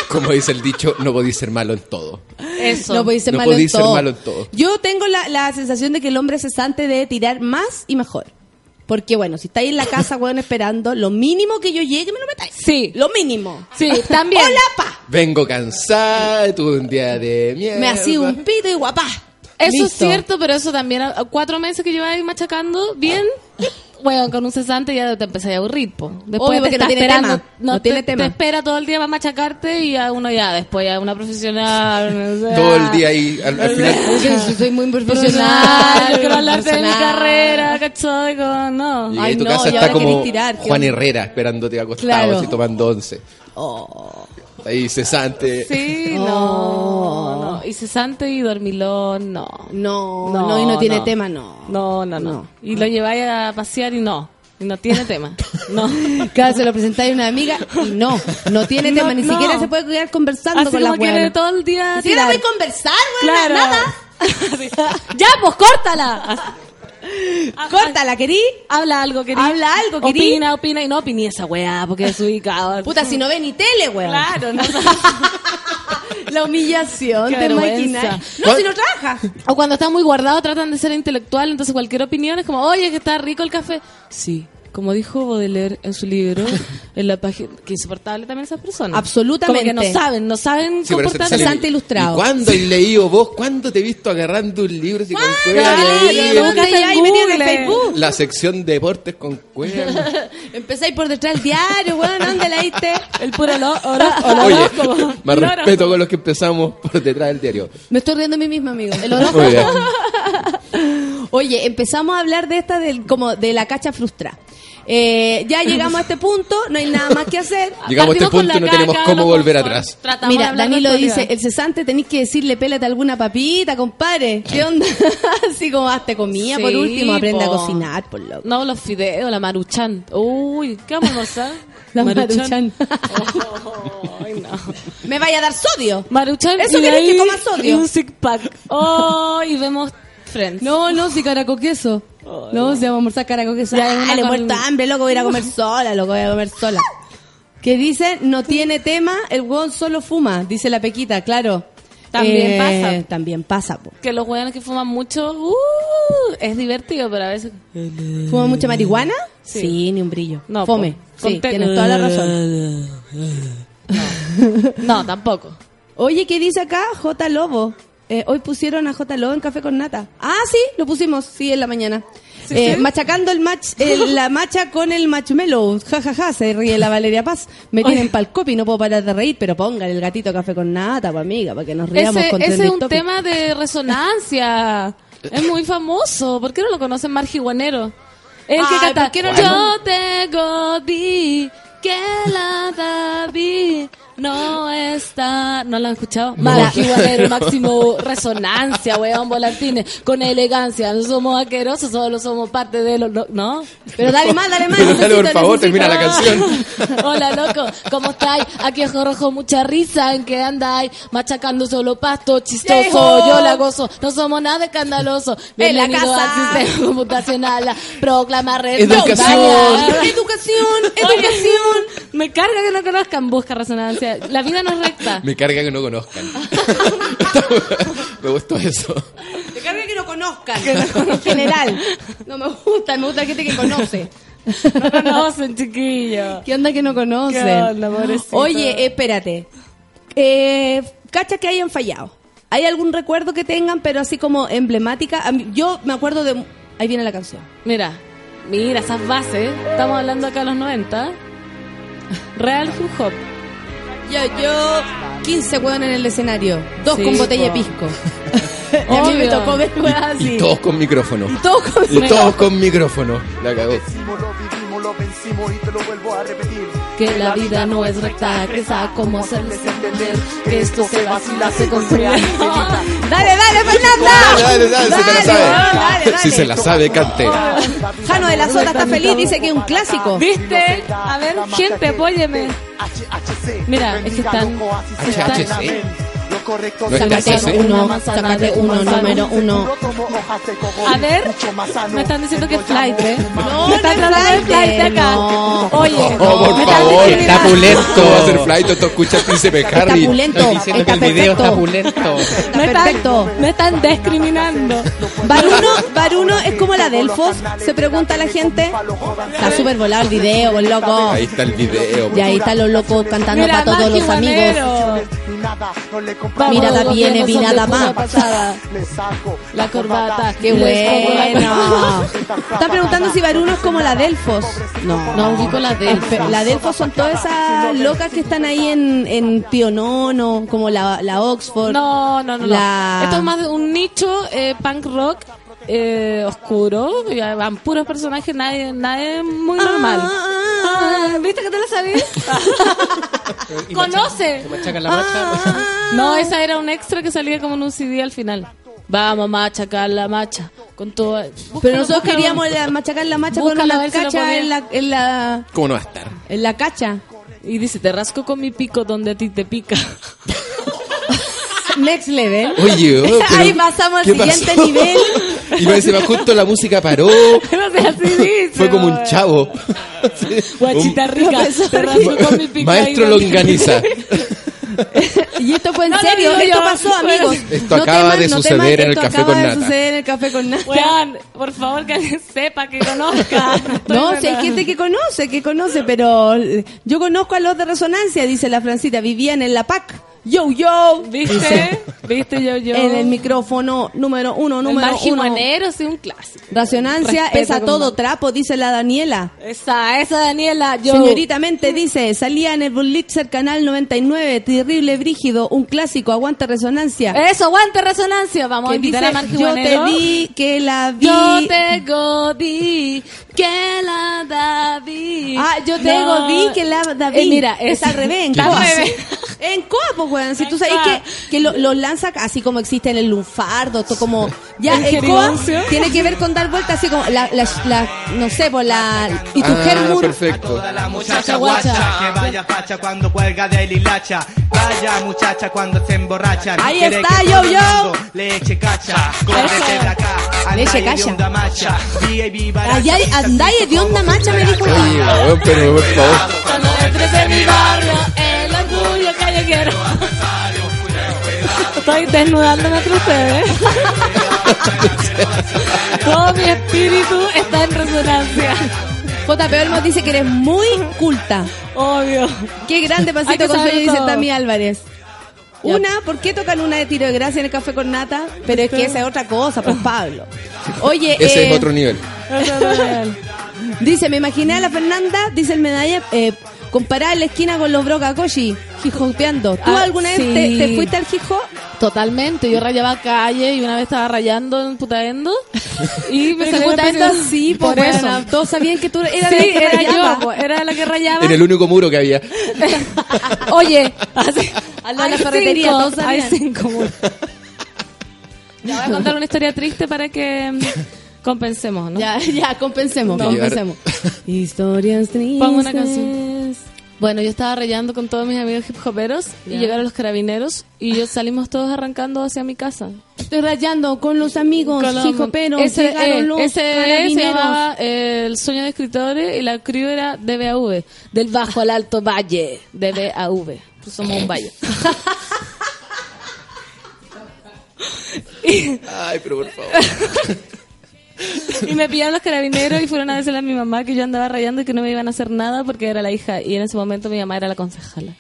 Como dice el dicho, no podéis ser malo en todo. Eso. No podéis ser, No malo, en podéis ser todo. malo en todo. Yo tengo la, la sensación de que el hombre cesante debe tirar más y mejor. Porque bueno, si estáis en la casa, weón, esperando, lo mínimo que yo llegue me lo metáis. Sí. Lo mínimo. Sí, también. Hola, pa. Vengo cansada, tuve un día de mierda. Me hacía un pito y guapá. Eso es Listo. cierto, pero eso también, cuatro meses que ahí machacando, bien, bueno, con un cesante ya te empecé a aburrir, po. Después Obvio, te porque no está tiene esperando, tema. No te, tiene tema. te espera todo el día para machacarte y a uno ya, después ya una profesional, no sé. Todo el día ahí, al, al final... Yo soy muy Profesional, quiero hablarte de mi carrera, ¿cachai? No. Llegué Ay, a tu no, casa, y está como tirar, Juan. Herrera esperándote acostado, Claro. así tomando once. Oh. Ahí cesante. Sí, Oh. no, no. Y cesante y dormilón, no. No, no, y no tiene tema, no. No, no, no. Y lo lleváis a pasear y no. Y no tiene tema. No. Cada vez se lo presentáis a una amiga y no, no tiene No, tema, ni no. siquiera se puede quedar conversando Así con la como quiere todo el día Ni siquiera tirar. voy a conversar, Claro. nada. Ya, pues córtala. Córtala, querí. Habla algo, querido. Habla algo, querí. Opina, opina y no opiní esa weá porque es ubicado. Puta, si no ve ni tele, weón. Claro, no La humillación de maquinar. No, ¿Cuál- si no trabaja. O cuando está muy guardado tratan de ser intelectual, entonces cualquier opinión es como, oye, que está rico el café. Sí, como dijo Baudelaire en su libro, en la página, que insoportable también esas personas. Absolutamente. Como que no saben, no saben Sí, comportarse. ilustrado. ¿Y cuándo has leído vos? ¿Cuándo te he visto agarrando un libro así con el Google. Facebook? La sección deportes con cuerda. Empezáis por detrás del diario, weón, ¿dónde leíste? El puro oro, oro, oro, Oye, como- más respeto con los que empezamos por detrás del diario. Me estoy riendo a mí misma, amigo. El bien. Oye, empezamos a hablar de esta del, como de la cacha frustrada. Eh, ya llegamos a este punto, no hay nada más que hacer. Llegamos a este Partimos con punto la y no tenemos cómo volver atrás. Tratamos Mira, Danilo dice, el cesante tenéis que decirle pélate alguna papita, compadre. ¿Qué onda? Así como hazte comida, por Sí, último, aprende po. a cocinar, por loco. No, los fideos, la maruchan. Uy, ¿qué vamos a almorzar? La Maruchan. Ay, no. Me vaya a dar sodio. Maruchan Eso ahí- que coma sodio. Un six pack. Oh, y vemos Friends. No, no, si caraco queso. No, si vamos a almorzar caraco Ya, una le muerto hambre, loco, voy a ir a comer sola, loco, voy a comer sola. Que dice, no tiene tema, el hueón solo fuma, dice la pequita, claro. También Eh, pasa. También pasa, po. Que los hueones que fuman mucho, uh, es divertido, pero a veces... ¿Fuma mucha marihuana? Sí. Sí, ni un brillo. No, Fome. Sí, tienes toda la razón. No, tampoco. Oye, ¿qué dice acá? J Lobo. Eh, hoy pusieron a J Lobo en Café con Nata. Ah, sí, lo pusimos, sí, en la mañana. Eh, Machacando el match, el- la macha con el marshmallow. Ja, ja, ja, se ríe la Valeria Paz. Me tienen pa'l copi, no puedo parar de reír, pero pongan el gatito Café con Nata, pa' amiga, para que nos riamos Ese, con ese es un Topic. tema de resonancia. es muy famoso. ¿Por qué no lo conocen Marjiguanero? El que Ay, canta. ¿por qué no Yo tengo vi que la David no está. ¿No lo han escuchado? Marjiguanero, máximo resonancia, weón, volantines. Con elegancia. No somos asquerosos, solo somos parte de los. No. ¿no? Pero dale más, dale más. Pero dale, por favor, necesito. termina la canción. Hola, loco, ¿cómo estáis? Aquí ojo rojo, mucha risa. ¿En qué andáis? Machacando solo pasto, chistoso. Yo la gozo. No somos nada escandaloso. En la Bienvenido casa. al sistema computacional. La proclama red. Educación. Educación, educación. Me carga que no conozcan. Busca resonancia. La vida no es recta. Me carga que no conozcan. Me gustó eso. Te carga que no conozcan conozcan en general. No me gusta, me gusta la gente que conoce. No conocen, chiquillo. ¿Qué onda que no conocen? ¿Qué onda, pobrecito? Oye, espérate. Eh, cacha que hayan fallado. ¿Hay algún recuerdo que tengan, pero así como emblemática? Yo me acuerdo de... Ahí viene la canción. Mira, mira esas bases. Estamos hablando acá de los 90. Real Hip Hop. Yo, yo, 15 hueones en el escenario. Dos Sí, con botella de pisco. y a mí me tocó ver hueas así. Y todos con micrófono. Todos con- Y todos con micrófono. La cagó. Lo vencimos y te lo vuelvo a repetir. Que la vida no es recta, que sabe cómo hacerles entender que esto se vacila, se construye. Dale, dale, Fernanda. Dale, dale, dale, se te la sabe. dale, dale. Si se la sabe, cante. Jano de la Sota está feliz, dice que es un clásico. ¿Viste? A ver, gente, apóyeme. Mira, es que están. HHC. Lo correcto No Sácate HC. uno, sácate de uno, número uno. A ver, me están diciendo que es flight, ¿eh? No, me están no es tratando de flight, flight acá. no. Oye, Oh, por favor, está pulento. Va a ser flight, esto escucha el príncipe Está Harry. pulento, está que el video está perfecto. pulento. Está Me están- perfecto. Me están discriminando. Baruno, Baruno es como la Delfos, se pregunta la gente. Está súper volado el video, el loco. Ahí está el video. Y ahí están los locos cantando para todos los amigos. Mirada los viene, mirada pura más. La corbata. Qué la bueno. Están preguntando si Baruno es como la Delfos. No, No, ubico la El Delfos. La Delfos son todas esas locas que están ahí en, en Pionono, como la, la Oxford. No, no, no, no. La- Esto es más de un nicho eh, punk rock eh, oscuro. Van puros personajes, nadie, nadie muy normal. Ah, ¿Viste que te lo sabías? Y Conoce. machaca- machaca la macha. No, esa era un extra que salía como en un CD al final. Vamos, machacar la macha. Con todo. Pero nosotros queríamos la- machacar la macha con Búscalo, a una ver si lo cacha ponía. en la, en la ¿Cómo no va a estar? en la cacha. Y dice, te rasco con mi pico donde a ti te pica. Next level. Oye, oh, pero Ahí pasamos al ¿qué siguiente pasó? nivel. Y parece que justo la música paró. no sé, así dice. Fue como un chavo. Guachita rica. Te. Maestro. Longaniza. Y esto fue en No serio, esto yo. pasó, amigos. Esto No acaba de no suceder en el esto Café acaba con de Nata. suceder en el café con nata. Por favor que alguien sepa, que conozca. No, si hay gente que conoce, que conoce, pero eh, yo conozco a los de resonancia, dice la Francita, vivían en la PAC. Yo, yo. ¿Viste? ¿Viste yo, yo? En el micrófono número uno, El número uno. margimonero, sí, un clásico. Racionancia es a todo trapo, dice la Daniela. Esa, esa Daniela, yo. Señoritamente dice, salía en el Bullitzer Canal 99, terrible brígido, un clásico, aguanta resonancia. Eso, aguante resonancia. Vamos a invitar dice, a Margi yo te vi, que la vi. Yo te godí, que la David. Ah, yo te No. vi que la David. Eh, mira, es, es- al revés. En Coa, pues, weón. Si tú sabes que, que lo, lo lanza así como existe en el lunfardo, esto como. Ya, ¿El en Coa tiene que ver con dar vueltas así como la, la, la- no sé, pues la. Y tu Ah, germur. perfecto. la Muchacha guacha. que vaya facha cuando cuelga del hilacha vaya muchacha cuando se emborracha Ahí Quiere está, yo, todo yo. mundo le eche cacha córrete de acá Le eche andai cacha. de Allá andáis de onda macha, me dijo. Oye, pero por favor. Cuando entres en mi barrio, Estoy desnudándome entre ustedes. Todo mi espíritu está en resonancia. JP Olmos dice que eres muy culta. Obvio. Qué grande pasito que con sueño, dice todo. Tami Álvarez. Una, ¿por qué tocan una de tiro de gracia en el café con nata? Pero es que esa es otra cosa, pues Pablo. Oye, Ese eh, es otro nivel. dice, me imaginé a la Fernanda, dice el medalla, eh, comparar la esquina con los brocacoshi, jijopeando. ¿Tú Ah, alguna vez te, te fuiste al jijo? Totalmente, yo rayaba calle y una vez estaba rayando en Putaendo y me salió puta, una esto sí, por pues, eso. bueno, todos sabían que tú eras Sí, la que era rayaba. yo, era la que rayaba. En el único muro que había. Oye, así, Al lado de la hay ferretería, cinco, todos hay sabían. cinco muros. Ya voy a contar una historia triste para que mm, compensemos, ¿no? Ya, ya, compensemos, No. compensemos. Historias tristes. Pongo una canción. Bueno, yo estaba rayando con todos mis amigos hip hoperos y llegaron los carabineros y yo salimos todos arrancando hacia mi casa. Estoy rayando con los amigos Con los- jijoperos, ese, llegaron eh, los ese se llamaba eh, El sueño de escritores y la crew era DBAV, del bajo al alto valle, DBAV. Pues somos un valle. Ay, pero por favor. Y me pillaron los carabineros y fueron a decirle a mi mamá que yo andaba rayando y que no me iban a hacer nada porque era la hija. Y en ese momento mi mamá era la concejala.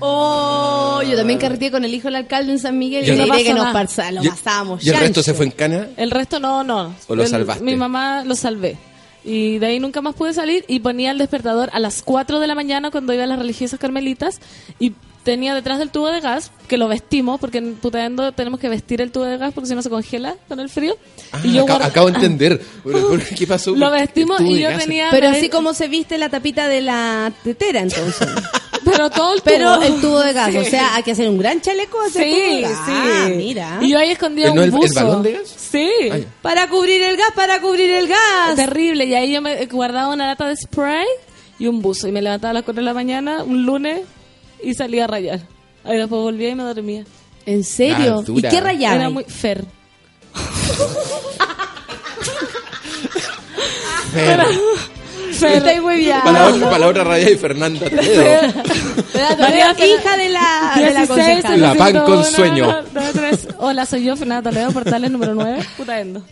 Oh, yo también carreteé con el hijo del alcalde en San Miguel y Y diré que No nos pasa- lo ¿Y- pasábamos. ¿Y el resto se fue en cana? El resto no, no. ¿O lo El- salvaste? Mi mamá lo salvé. Y de ahí nunca más pude salir y ponía el despertador a las 4 de la mañana cuando iba a las religiosas carmelitas y tenía detrás del tubo de gas, que lo vestimos, porque en Putaendo tenemos que vestir el tubo de gas porque si no se congela con el frío. Ah, y yo acabo, guarda- acabo de entender. ¿Qué pasó? Lo el vestimos y yo tenía... Pero así como se viste la tapita de la tetera, entonces. Pero todo el tubo. Pero el tubo de gas, Sí. o sea, hay que hacer un gran chaleco a ese tubo de Sí, gas. sí. Ah, mira. Y yo ahí escondía ¿El no un el- el buzo. balón de gas? Sí. Ay. Para cubrir el gas, para cubrir el gas. Terrible. Y ahí yo me guardaba una lata de spray y un buzo. Y me levantaba a las 4 de la mañana, un lunes, y salía a rayar. Ahí después volvía y me dormía. ¿En serio? Ah, ¿Y qué rayaba? Era muy fer. Fer. Fer. Estoy muy bien. Para la otra, para la otra raya y Fernanda Toledo. María hija de la, de la 16, concejala. La pan con 701, sueño. 93. Hola, soy yo, Fernanda Toledo, portales número 9. Putaendo.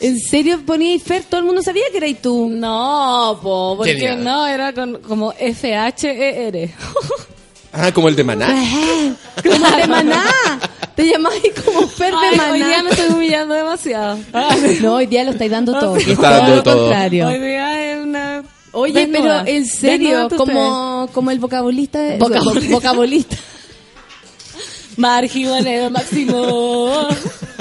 ¿En serio poníais Fer? ¿Todo el mundo sabía que erais tú? No, po, porque Genial. no, era con, como F-H-E-R. Ah, como el de Maná. Como de maná. Te llamáis como Fer de maná. hoy día me estoy humillando demasiado. No, hoy día lo estáis dando todo. Está Es dando todo lo todo. contrario. Hoy día es una... Oye, desnuda. pero en serio, como, como el vocabolista. de- Voca- vo- vocabolista. Margibanero máximo.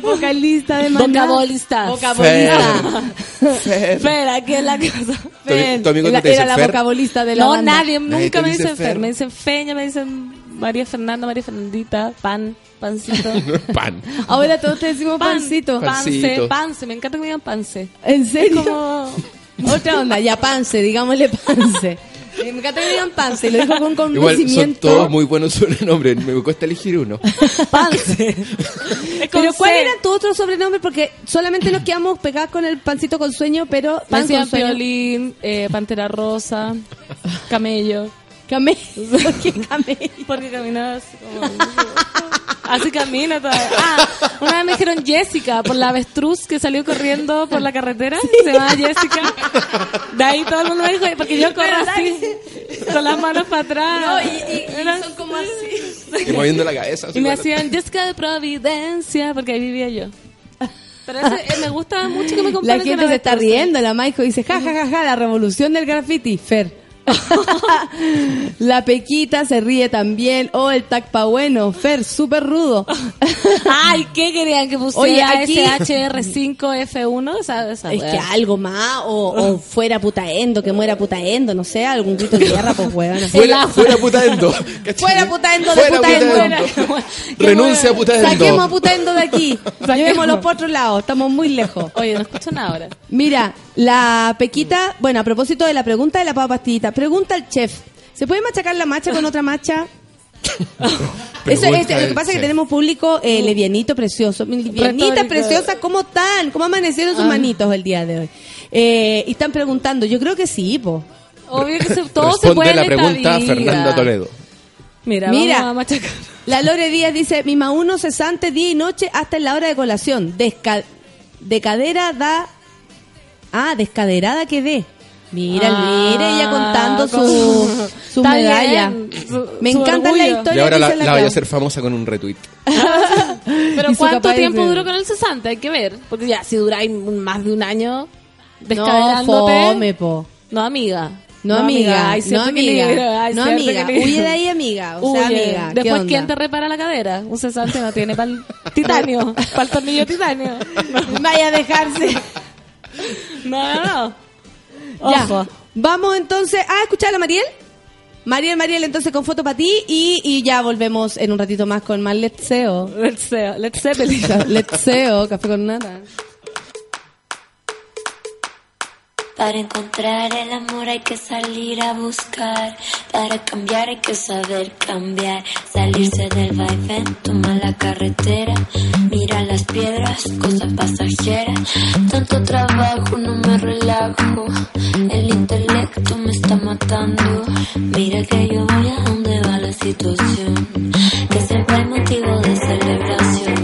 Vocalista de maná. Vocabolista. Vocabolista. Espera, ¿qué es la cosa? Tu, ami- tu amigo Era, que te dice era la Fer. vocabolista de la No, banda. nadie, Nadie nunca me dice dicen Fer. Fer. Me dicen Feña, me dicen María Fernanda, María Fernandita, Pan, Pancito. Pan. Ahora todos te decimos Pan, pancito. Pance, Pancito. Pance, me encanta que me digan Pance. ¿En serio? Como... Otra onda, ya pance, digámosle pance. Me encanta que digan pance, lo dijo con Igual son todos muy buenos sobrenombres. Me cuesta elegir uno. Pance. Pero ¿cuál C. era tu otro sobrenombre? Porque solamente nos quedamos pegados con el pancito con sueño, pero pan con sueño. Piolín, eh, Pantera Rosa, Camello. Camello. ¿Por qué camello? Porque caminaba así como... Así camina todavía. Ah, una vez me dijeron Jessica por la avestruz que salió corriendo por la carretera. Se llamaba Jessica. De ahí todo el mundo me dijo, porque yo corro así, con las manos para atrás. No, y, y- y Era- son como así. Y moviendo la cabeza. Y me hacían Jessica de Providencia, porque ahí vivía yo. Pero ese, eh, me gusta mucho que me La comparen gente con se está riendo, la Maijo dice, ja, ja, ja, ja, la revolución del graffiti, Fer. la Pequita se ríe también. Oh, el tacpa bueno, Fer, súper rudo. Ay, ¿qué querían que pusiera? Oye, aquí- SHR5F1, esa, esa Es que algo más, o, o fuera putaendo, que muera putaendo, no sé, algún grito de guerra, pues huevona. Fuera, fuera putaendo. Fuera putaendo de Fuera putaendo. Renuncia a putaendo. Saquemos a putaendo de aquí. Saquemos. Llevémoslos por otro lado, estamos muy lejos. Oye, no escucho nada ahora. Mira, la Pequita, bueno, a propósito de la pregunta de la papa pastillita, pregunta al chef, ¿se puede machacar la macha con otra macha? Eso, Pregunta este, lo que pasa es que tenemos público eh, levianito precioso. Levianita preciosa, ¿cómo están? ¿Cómo amanecieron sus manitos el día de hoy? Eh, y están preguntando, yo creo que sí, po. Obvio que se, todo se Responde puede la pregunta. Fernanda Toledo. Mira, Mira. vamos a machacar. La Lore Díaz dice, mi uno cesante día y noche hasta en la hora de colación. Desca decadera da... Ah, descaderada que dé. Mira, Ah, mira, ella contando su, con- su medalla. bien, su- Me su encanta la historia. Y ahora que la, dice la voy a hacer famosa con un retweet. Pero ¿cuánto tiempo de- duró con el cesante? Hay que ver. Porque ya, si duráis más de un año No, descaderándote... fome, po. No, amiga. No, amiga, no amiga, no amiga, huye de ahí amiga, o sea Huye. amiga, ¿qué Después, onda? ¿quién te repara la cadera? Un cesante no tiene para el titanio, para el tornillo titanio. Vaya a dejarse. No, no, no. Ya. Ojo. Vamos entonces a escuchar a Mariel. Mariel, Mariel, entonces con foto para ti y, y ya volvemos en un ratito más con más Let's SEO. Let's say, let's Zeppelin. Let's SEO, café con nata. Para encontrar el amor hay que salir a buscar. Para cambiar hay que saber cambiar. Salirse del vaivén, toma la carretera. Mira las piedras, cosa pasajera. Tanto trabajo, no me relajo. El intelecto me está matando. Mira que yo voy a donde va la situación. Que siempre hay motivo de celebración.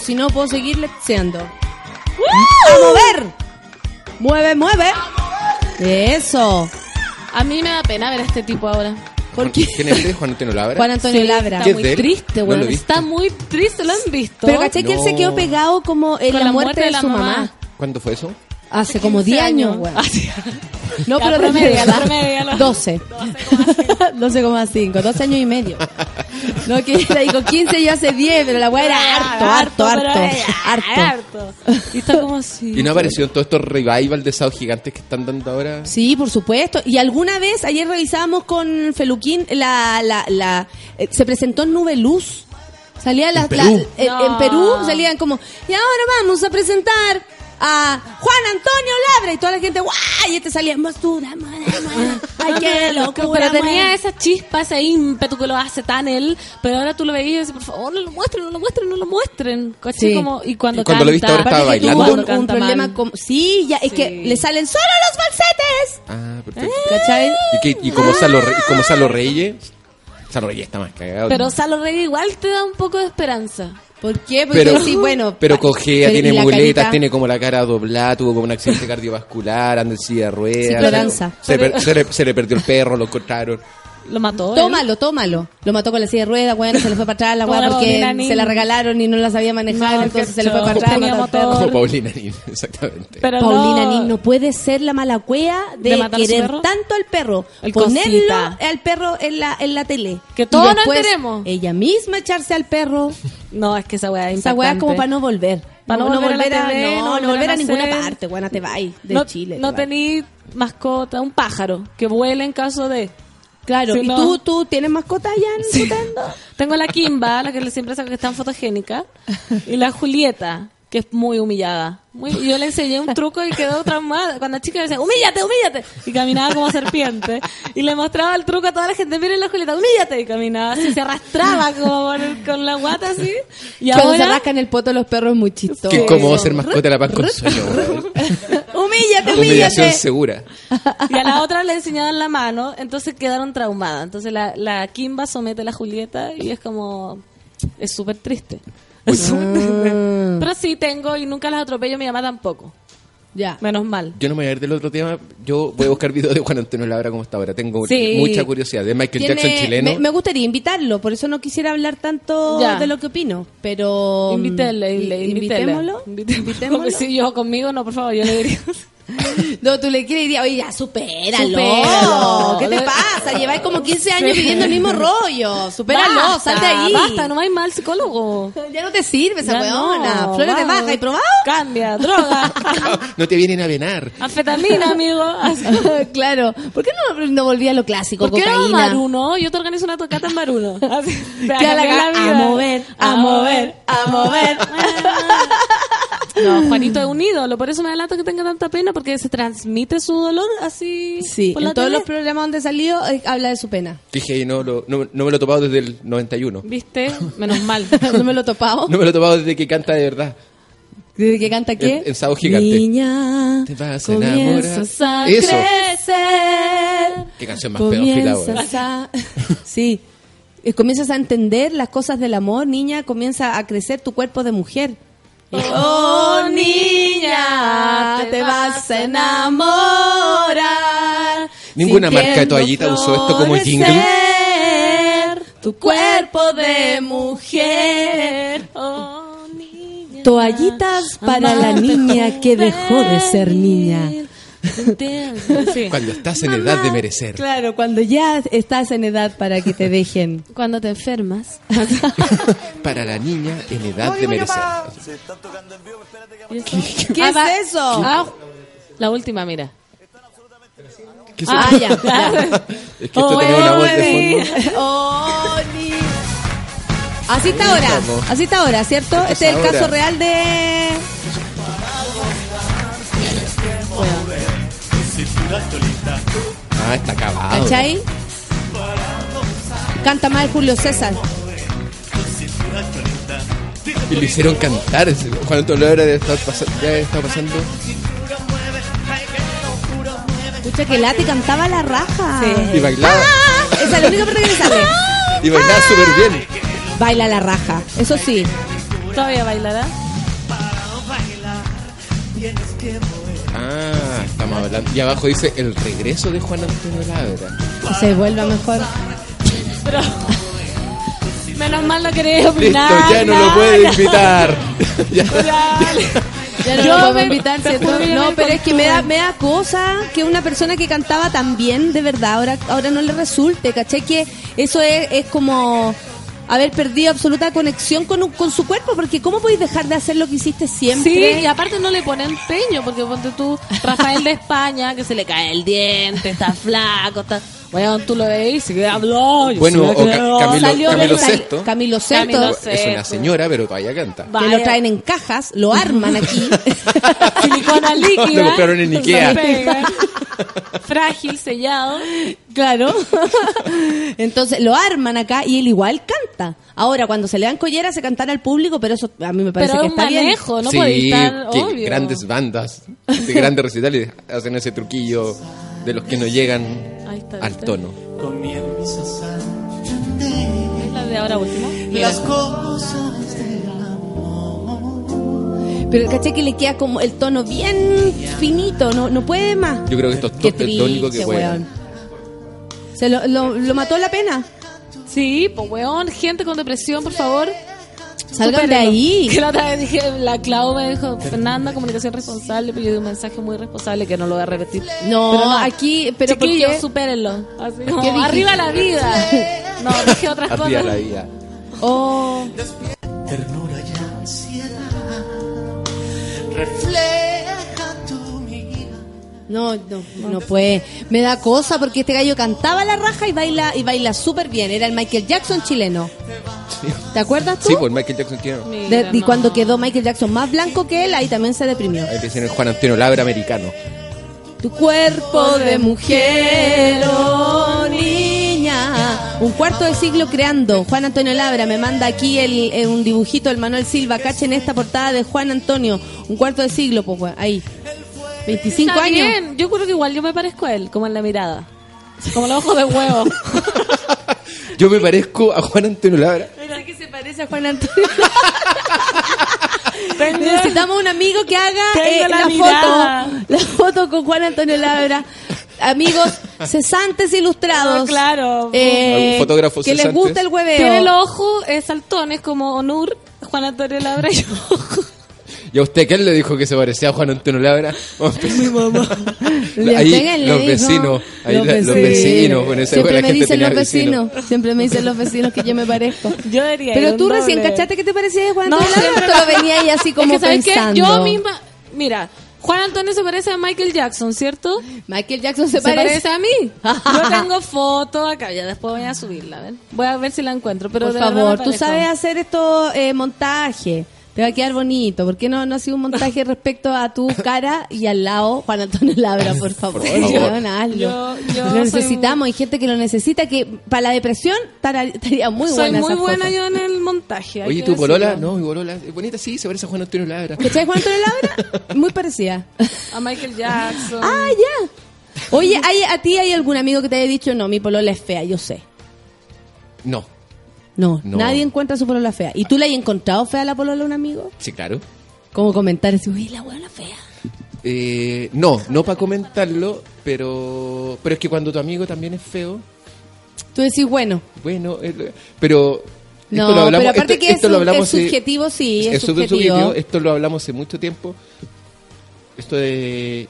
Si no puedo seguir leccionando. ¡A mover! ¡Mueve, mueve! Eso. A mí me da pena ver a este tipo ahora. ¿Por qué? ¿Quién es este? Juan Antonio Labra. Juan Antonio Sí, Labra. Está ¿Qué es muy de triste, No he visto. está muy triste, ¿lo han visto? Pero ¿cachai que él se No. quedó pegado como en Con la, muerte, de, su mamá? ¿Cuándo fue eso? Hace como 10 años, weón. Ah. No, Ya, pero de promedia, 12. 12,5. 12 aaños y medio. No, que ella dijo 15 y yo hace 10, pero la weá era harto, harto, harto. ya, Harto. Y está como así. ¿Y no apareció en todos estos revival de sábados gigantes que están dando ahora? Sí, por supuesto. Y alguna vez, ayer revisábamos con Feluquín, la, la, la, eh, se presentó en Nube Luz. Salía la, ¿En Perú? la- en- en No. Perú salían como, y ahora vamos a presentar a Juan Antonio Labra y toda la gente, ¡guay! Y este salía, Mostura, muera, muera. ¡Ay, qué locura! Pero tenía muera". esa chispa, ese ímpetu que lo hace tan él. Pero ahora tú lo veías y dices, por favor, no lo muestren, no lo muestren, no lo muestren. Sí. Como, y cuando Y cuando lo viste canta, ahora estaba que bailando. un, un Canta problema con... Sí, ya, es que le salen solo los falsetes. Ah, perfecto. ¿Cachai? ¿Y, qué- y como Salo, Re- y como Salo Reyes? Salo Reyes está más cagado. Pero Salo Rey igual te da un poco de esperanza. ¿Por qué? Porque pero, sí, bueno... pero cojea, tiene muletas, carita- tiene como la cara doblada, tuvo como un accidente cardiovascular, anda en silla de ruedas. Sí, pero danza. Se, per- se le, se le perdió el perro, lo encontraron. Lo mató. él. Tómalo, tómalo. Lo mató con la silla de ruedas, bueno, se le fue para atrás la weá porque se la regalaron y no la sabía manejar, No, entonces se le fue para atrás. Como Paulina Nin, exactamente. Pero Paulina no, Nin no puede ser la mala cuea de, ¿De matar a su querer tanto al perro, El ponerlo cosita. al perro en la, en la tele. Que todos nos después enteremos. Ella misma echarse al perro. No, es que esa weá es Esa weá es como para no volver. Para no volver a la TV, no, no no volver a volver a ninguna parte, buena te vais de no, Chile. No tení mascota, un pájaro que vuele en caso de. Claro, Si ¿y no- tú, tú tienes mascota allá en Sí. Tengo la Kimba, la que siempre saco que es tan fotogénica, y la Julieta, que es muy humillada. Muy, y yo le enseñé un truco y quedó traumada. Cuando la chica me decía, humíllate, humíllate, y caminaba como serpiente. Y le mostraba el truco a toda la gente, miren la Julieta, humíllate, y caminaba así, se arrastraba como el- con la guata así. Y Cuando se rascan el poto los perros es muy chistoso. Qué incómodo ser mascota de la paz con sueño. weón. Humíllate, Humillación humíllate. segura. y a la otra le enseñaban la mano, entonces quedaron traumadas. Entonces la, la Kimba somete a la Julieta y es como, es súper triste. Es súper triste. Pero sí tengo y nunca las atropello, mi mamá tampoco. Ya. Menos mal. Yo no me voy a ir del otro tema. Yo voy a buscar videos de Juan Antonio Labra como está ahora. Tengo Sí. mucha curiosidad. De Michael Tiene- Jackson chileno. Me, me gustaría invitarlo, por eso no quisiera hablar tanto Ya. de lo que opino, pero... Invítele, mm. Invitémoslo. Invitémoslo. Porque si yo conmigo, no, por favor, yo le diría. No, tú le quieres diría, oye, ya, supéralo. Supéralo. ¿Qué te pasa? Lleváis como 15 años viviendo el mismo rollo. Supéralo, Basta, sal de ahí. Basta, no hay mal psicólogo. Ya no te sirve esa weona. no, Flores de baja, ¿y probado? Cambia, droga. No te vienen a venar. Anfetamina, amigo. Claro. ¿Por qué no, no volví a lo clásico? ¿Por qué no? Maruno? Yo te organizo una tocata en Maruno. Así. A la, mover, a mover, a mover. No, Juanito es un ídolo, por eso me da lata que tenga tanta pena, porque se transmite su dolor así. Sí, por en la todos tele. los programas donde salió eh, habla de su pena. Dije, y no, lo- no, no me lo he topado desde el 91. ¿Viste? Menos mal. no me lo he topado. No me lo he topado desde que canta de verdad. ¿Desde que canta qué? En- en Sábado Gigante. Niña, Te vas a enamorar. comienzas a Eso. crecer. Qué canción más pedófila. Comienzas a... Sí. Eh, Comienzas a entender las cosas del amor, niña. Comienza a crecer tu cuerpo de mujer. Oh, niña, te vas a enamorar. Ninguna marca de toallita usó esto como jingle. Tu cuerpo de mujer. Oh, niña. Toallitas para la niña que dejó de ser niña. Sí. Cuando estás en edad de merecer. Claro, cuando ya estás en edad para que te dejen. Cuando te enfermas. Para la niña en edad de merecer. ¿Qué Ah, es va- eso? Ah, la última, mira. ¿Qué se- Ah, ya. ya. Es que esto tenía una voz de fondo. Oh, ni- Así está ahora, así está ahora, ¿cierto? Este es el caso real de... Ah, está acabado. ¿Cachai? Canta más el Julio César. Y lo hicieron cantar. Juan Antonio Labra debe estar pasa- ya estar pasando. Escucha que Lati cantaba la raja. Y bailaba. Ah, esa es la única parte que le sale. Y bailaba súper bien. Baila la raja, eso sí. ¿Todavía bailará? Ah, estamos hablando. Y abajo dice el regreso de Juan Antonio Labra. Se vuelva mejor. Pero. Menos mal no queréis Listo, opinar. ya no lo puede invitar. Ya. Ya no Yo lo me- invitar, que No, pero es que me da, me da cosa que una persona que cantaba tan bien, de verdad, ahora, ahora no le resulte, ¿cachai? Que eso es, es como haber perdido absoluta conexión con, un- con su cuerpo, porque ¿cómo podéis dejar de hacer lo que hiciste siempre? Sí, y aparte no le pone empeño, porque ponte tú, Rafael de España, que se le cae el diente, está flaco, está... Bueno, tú lo ves y sigue hablando. Bueno, o Ca- Camilo, Salió Camilo. Camilo Camilo Es una señora, pero todavía canta. que lo traen en cajas, lo arman aquí. Silicona líquida. Lo compraron en Ikea. Se. Frágil, sellado. Claro. Entonces lo arman acá y él igual canta. Ahora, cuando se le dan colleras, se cantan al público, pero eso a mí me parece Pero que un está bien. manejo, no sí, puede estar, obvio. grandes bandas, de grandes recitales hacen ese truquillo de los que no llegan Ahí está, al tono. Es la de ahora último. las cosas del Pero caché que le queda como el tono bien finito, no, no puede más. Yo creo que esto es Qué único que weón. Se lo, lo, lo mató la pena. Sí, pues weón, gente con depresión, por favor. Salgan de ahí. Que la otra vez dije, la Clau me dijo, Fernanda, comunicación responsable, pero yo di un mensaje muy responsable que no lo voy a repetir. No, Pero aquí, pero ¿por Chiquillos, qué? supérenlo. Así como, arriba la vida. No, dije otras Arriba cosas. la vida. Oh, ternura y ansiedad. Mirada. No, no, no puede. Me da cosa porque este gallo cantaba la raja y baila y baila súper bien. Era el Michael Jackson chileno. ¿Te acuerdas tú? Sí, pues Michael Jackson. De- y cuando quedó Michael Jackson más blanco que él, ahí también se deprimió. Ahí dicen el Juan Antonio Labra americano. Tu cuerpo de mujer, oh niña. Un cuarto de siglo creando. Juan Antonio Labra me manda aquí el, eh, un dibujito del Manuel Silva. Cachen esta portada de Juan Antonio. Un cuarto de siglo, pues, weón, ahí. 25 Está años. bien, yo creo que igual yo me parezco a él, como en la mirada. Como los ojos de huevo. Yo me parezco a Juan Antonio Labra. Mira que se parece a Juan Antonio. Necesitamos un amigo que haga eh, la foto, la foto con Juan Antonio Labra. Amigos cesantes ilustrados. No, claro. Eh, ¿Algún fotógrafo que les gusta el hueveo. Tiene los ojos eh, saltones como Onur, Juan Antonio Labra y yo. ¿Y a usted quién le dijo que se parecía a Juan Antonio Labra? Mi mamá. Ahí, los vecinos, ahí la- los vecinos, Siempre me gente dicen los vecinos. vecinos. Siempre me dicen los vecinos que yo me parezco. Yo diría. Pero tú recién doble. cachaste que te parecía a Juan No, Antonio Labra siempre o te lo venía ahí así como es que, ¿sabes qué? Yo misma, mira, Juan Antonio se parece a Michael Jackson, ¿cierto? Michael Jackson se, Se parece. parece a mí. Yo tengo foto acá, ya después voy a subirla, a ver. Voy a ver si la encuentro, pero Por de favor, tú sabes hacer esto eh, montaje. Te va a quedar bonito. ¿Por qué no, no ha sido un montaje respecto a tu cara y al lado Juan Antonio Labra, por favor? hazlo. Yo- yo lo soy necesitamos. Hay gente que lo necesita, que para la depresión estaría muy Soy buena muy esa buena foto. yo en el montaje. Oye, ¿tu polola? decirlo. No, mi polola es bonita, sí, se parece a Juan Antonio Labra. ¿Cachai Juan Antonio Labra? Muy parecida. A Michael Jackson. ah, ya. Oye, ¿hay, ¿a ti hay algún amigo que te haya dicho, no, mi polola es fea, yo sé? No, No, No. nadie encuentra su polola fea. ¿Y tú le has encontrado fea la polola a un amigo? sí, claro. Como comentar así, uy, la buena fea. Eh, no, no para comentarlo, pero pero es que cuando tu amigo también es feo, Tú decís, bueno, bueno, eh, pero No, esto lo hablamos, pero aparte esto- que esto es, lo hablamos es subjetivo, sí, es, es subjetivo, esto lo hablamos hace mucho tiempo. Esto de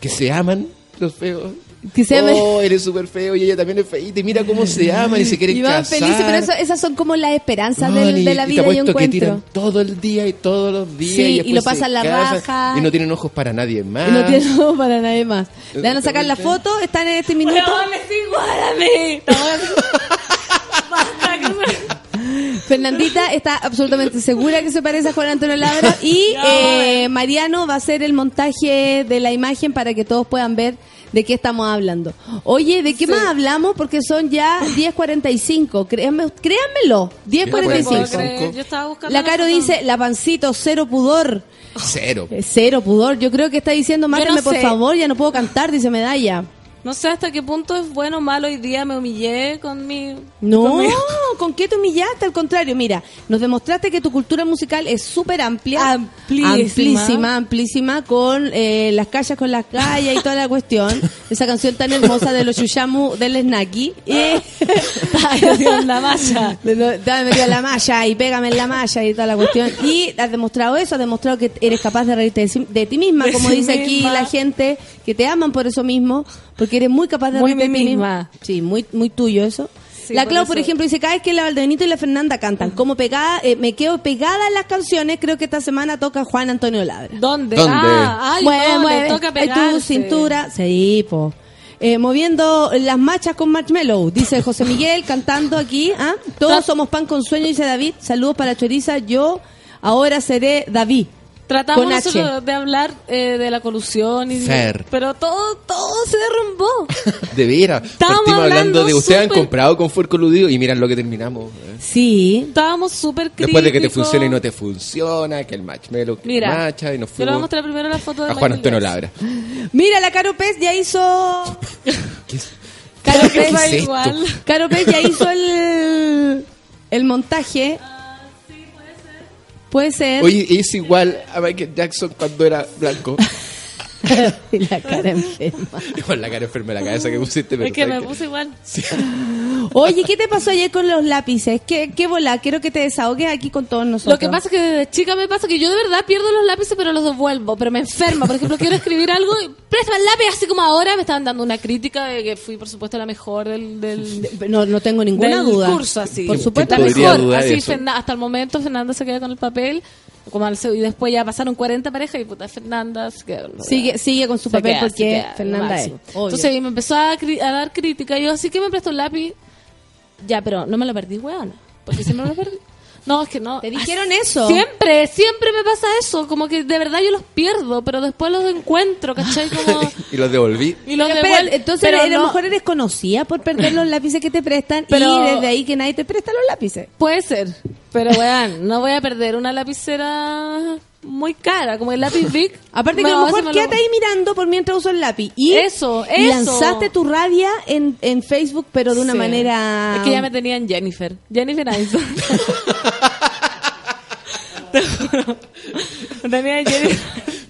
que se aman los feos. Que se. Oh, eres súper feo y ella también es feita y mira cómo se aman y se quieren Y van casar. felices, pero eso- esas son como las esperanzas No, del- y- de la y te vida, yo apuesto que encuentro. tiran todo el día y todos los días. Sí, y, y lo pasan la casan raja. Y no tienen ojos para nadie más. Y no tiene ojo para nadie más. Le van a sacar la foto, están en este minuto. Weón, es igual a mí. No, Basta, que se- Fernandita está absolutamente segura que se parece a Juan Antonio Labra y eh, Mariano va a hacer el montaje de la imagen para que todos puedan ver de qué estamos hablando. Oye, ¿de qué más hablamos? Porque son ya 10.45. Créanme, créanmelo, No puedo 10.45. creer, Yo estaba buscando La Caro dice, la pancito, cero pudor. Cero. Eh, Cero pudor. Yo creo que está diciendo, mátame no por sé. favor, ya no puedo cantar, dice Medalla. No sé hasta qué punto es bueno o malo. Hoy día me humillé con mi... No, con mi- ¿con qué te humillaste? Al contrario, mira, nos demostraste que tu cultura musical es súper amplia. Amplísima. Amplísima, amplísima, con eh, las calles con las calles y toda la cuestión. Esa canción tan hermosa de los Yushamu del Snaki. Y... Ay, Dios, la malla. Dame metido en la malla y pégame en la malla y toda la cuestión. Y has demostrado eso, has demostrado que eres capaz de reírte de, sí- de ti misma, De como sí dice aquí la gente, que te aman por eso mismo, porque eres muy capaz de Muy de mí ti misma. Sí, muy, muy tuyo eso. Sí, la Clau, por ejemplo, dice, cada vez que la Valdebenito y la Fernanda cantan, como pegada, eh, me quedo pegada en las canciones, creo que esta semana toca Juan Antonio Labra. ¿Dónde? ¿Dónde? Ah, ay, Mueve, no, mueve, toca ay, pegarse. tu cintura, sí, po. Eh, moviendo las machas con Marshmallow, dice José Miguel, cantando aquí. ¿ah? Todos somos pan con sueño, dice David. Saludos para Choriza. Yo ahora seré David. Tratamos de hablar eh, de la colusión y Fer. pero todo todo se derrumbó. De veras. Estábamos hablando hablando de ustedes han comprado con fuer coludido y miran lo que terminamos. eh. Sí. Estábamos súper críticos. Después de que te funciona y no te funciona, que el marshmallow que Mira, macha y nos le voy a fuimos mostrar primero la foto de a Juan Antonio. Labra. Mira, la Caro Pez ya hizo... ¿Qué es- Caro ¿Qué Pez, es igual. Caro Pez ya hizo el, el montaje. Puede ser. Oye, es igual a Michael Jackson cuando era blanco. Y la cara enferma. Con la cara enferma de la cabeza que pusiste. pero Es que me puse igual. Oye, ¿qué te pasó ayer con los lápices? ¿Qué, qué bola? Quiero que te desahogues aquí con todos nosotros. Lo que pasa es que desde chica me pasa que yo de verdad pierdo los lápices pero los devuelvo, pero me enferma. Por ejemplo, quiero escribir algo y préstame el lápiz así como ahora me estaban dando una crítica de que fui por supuesto la mejor del, del, No, no tengo ninguna del duda. curso así. Por supuesto. la ¿Quién podría mejor. Así hasta el momento Fernanda se queda con el papel como al- y después ya pasaron 40 parejas y puta Fernanda se Sigue, sigue con su Se papel queda, porque queda, Fernanda es. Entonces me empezó a, dar crítica y yo, así que me prestó un lápiz. Ya, pero no me lo perdí, weona. Porque si me lo perdí. No, es que no. ¿Te dijeron eso? Siempre, siempre me pasa eso. Como que de verdad yo los pierdo, pero después los encuentro, ¿cachai? Como... y los devolví. Y los Pero entonces Pero a lo no- mejor eres conocida por perder los lápices que te prestan Pero- y desde ahí que nadie te presta los lápices. Puede ser. Pero, weón, no voy a perder una lapicera muy cara, como el lápiz Big. Aparte que a lo mejor quédate ahí mirando por mientras uso el lápiz. Y Eso, y eso. lanzaste tu rabia en, en Facebook, pero de una Sí. manera... Es que ya me tenían Jennifer. Jennifer Aniston. Te juro. tenía a Jennifer.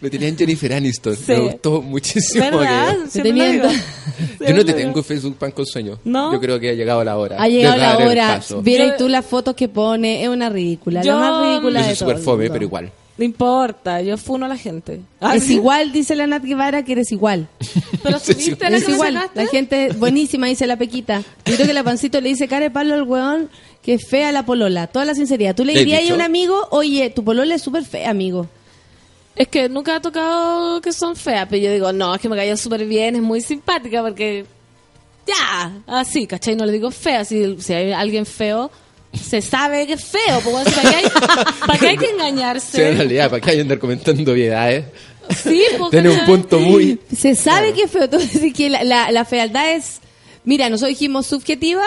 Me tenían Jennifer Aniston. Sí. Me gustó muchísimo. ¿Verdad? que- tenían-. Yo no te tengo en Facebook pan con sueño. ¿No? Yo creo que ha llegado la hora. Ha llegado la hora. Vieron Yo- tú las fotos que pone. Es una ridícula. Yo- la más ridícula Yo de soy súper fome, pero igual. No importa, yo funo a la gente. Es igual, dice la Nat Guevara, que eres igual. Pero subiste la Es que me igual. La gente buenísima, dice la Pequita. Yo creo que la pancito le dice cara de palo al weón que es fea la polola. Toda la sinceridad. Tú le ¿Le has dirías a un amigo, oye, tu polola es súper fea, amigo. Es que nunca ha tocado que son feas, pero yo digo, no, es que me cayó súper bien, es muy simpática porque ya, así, ¿cachai? No le digo fea, si, si hay alguien feo, se sabe que es feo, bueno, ¿para, qué hay, ¿para qué hay que Sí, en engañarse? realidad, ¿para qué hay que andar comentando obviedades? Sí, pues, Tiene un punto muy... Se sabe que es feo. Tú decís que la, la, la fealdad es. Mira, nosotros dijimos subjetiva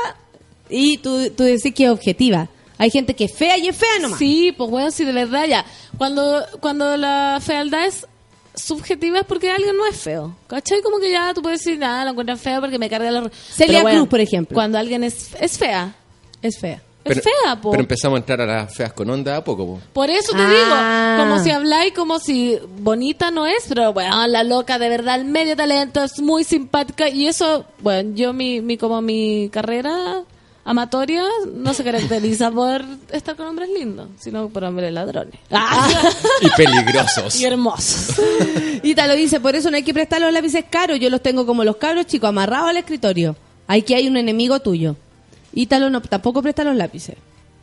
y tú, tú decís que es objetiva. Hay gente que es fea y es fea nomás. Sí, pues bueno, sí, de verdad ya. Cuando, cuando la fealdad es subjetiva es porque alguien no es feo. ¿Cachai? Como que ya tú puedes decir, nada, lo encuentran feo porque me carga la... Celia bueno, Cruz, por ejemplo. Cuando alguien es, es fea. Es fea. Es fea, po. Pero empezamos a entrar a las feas con onda a poco, po. Por eso te Ah. digo, como si habláis como si bonita no es, pero bueno, la loca de verdad, el medio talento, es muy simpática y eso, bueno, yo mi, mi como mi carrera amatoria no se caracteriza por estar con hombres lindos, sino por hombres ladrones. Y peligrosos. y hermosos. Y te lo dice, por eso no hay que prestar los lápices caros. Yo los tengo como los cabros chicos, amarrados al escritorio. Hay que hay un enemigo tuyo. Ítalo no, tampoco presta los lápices.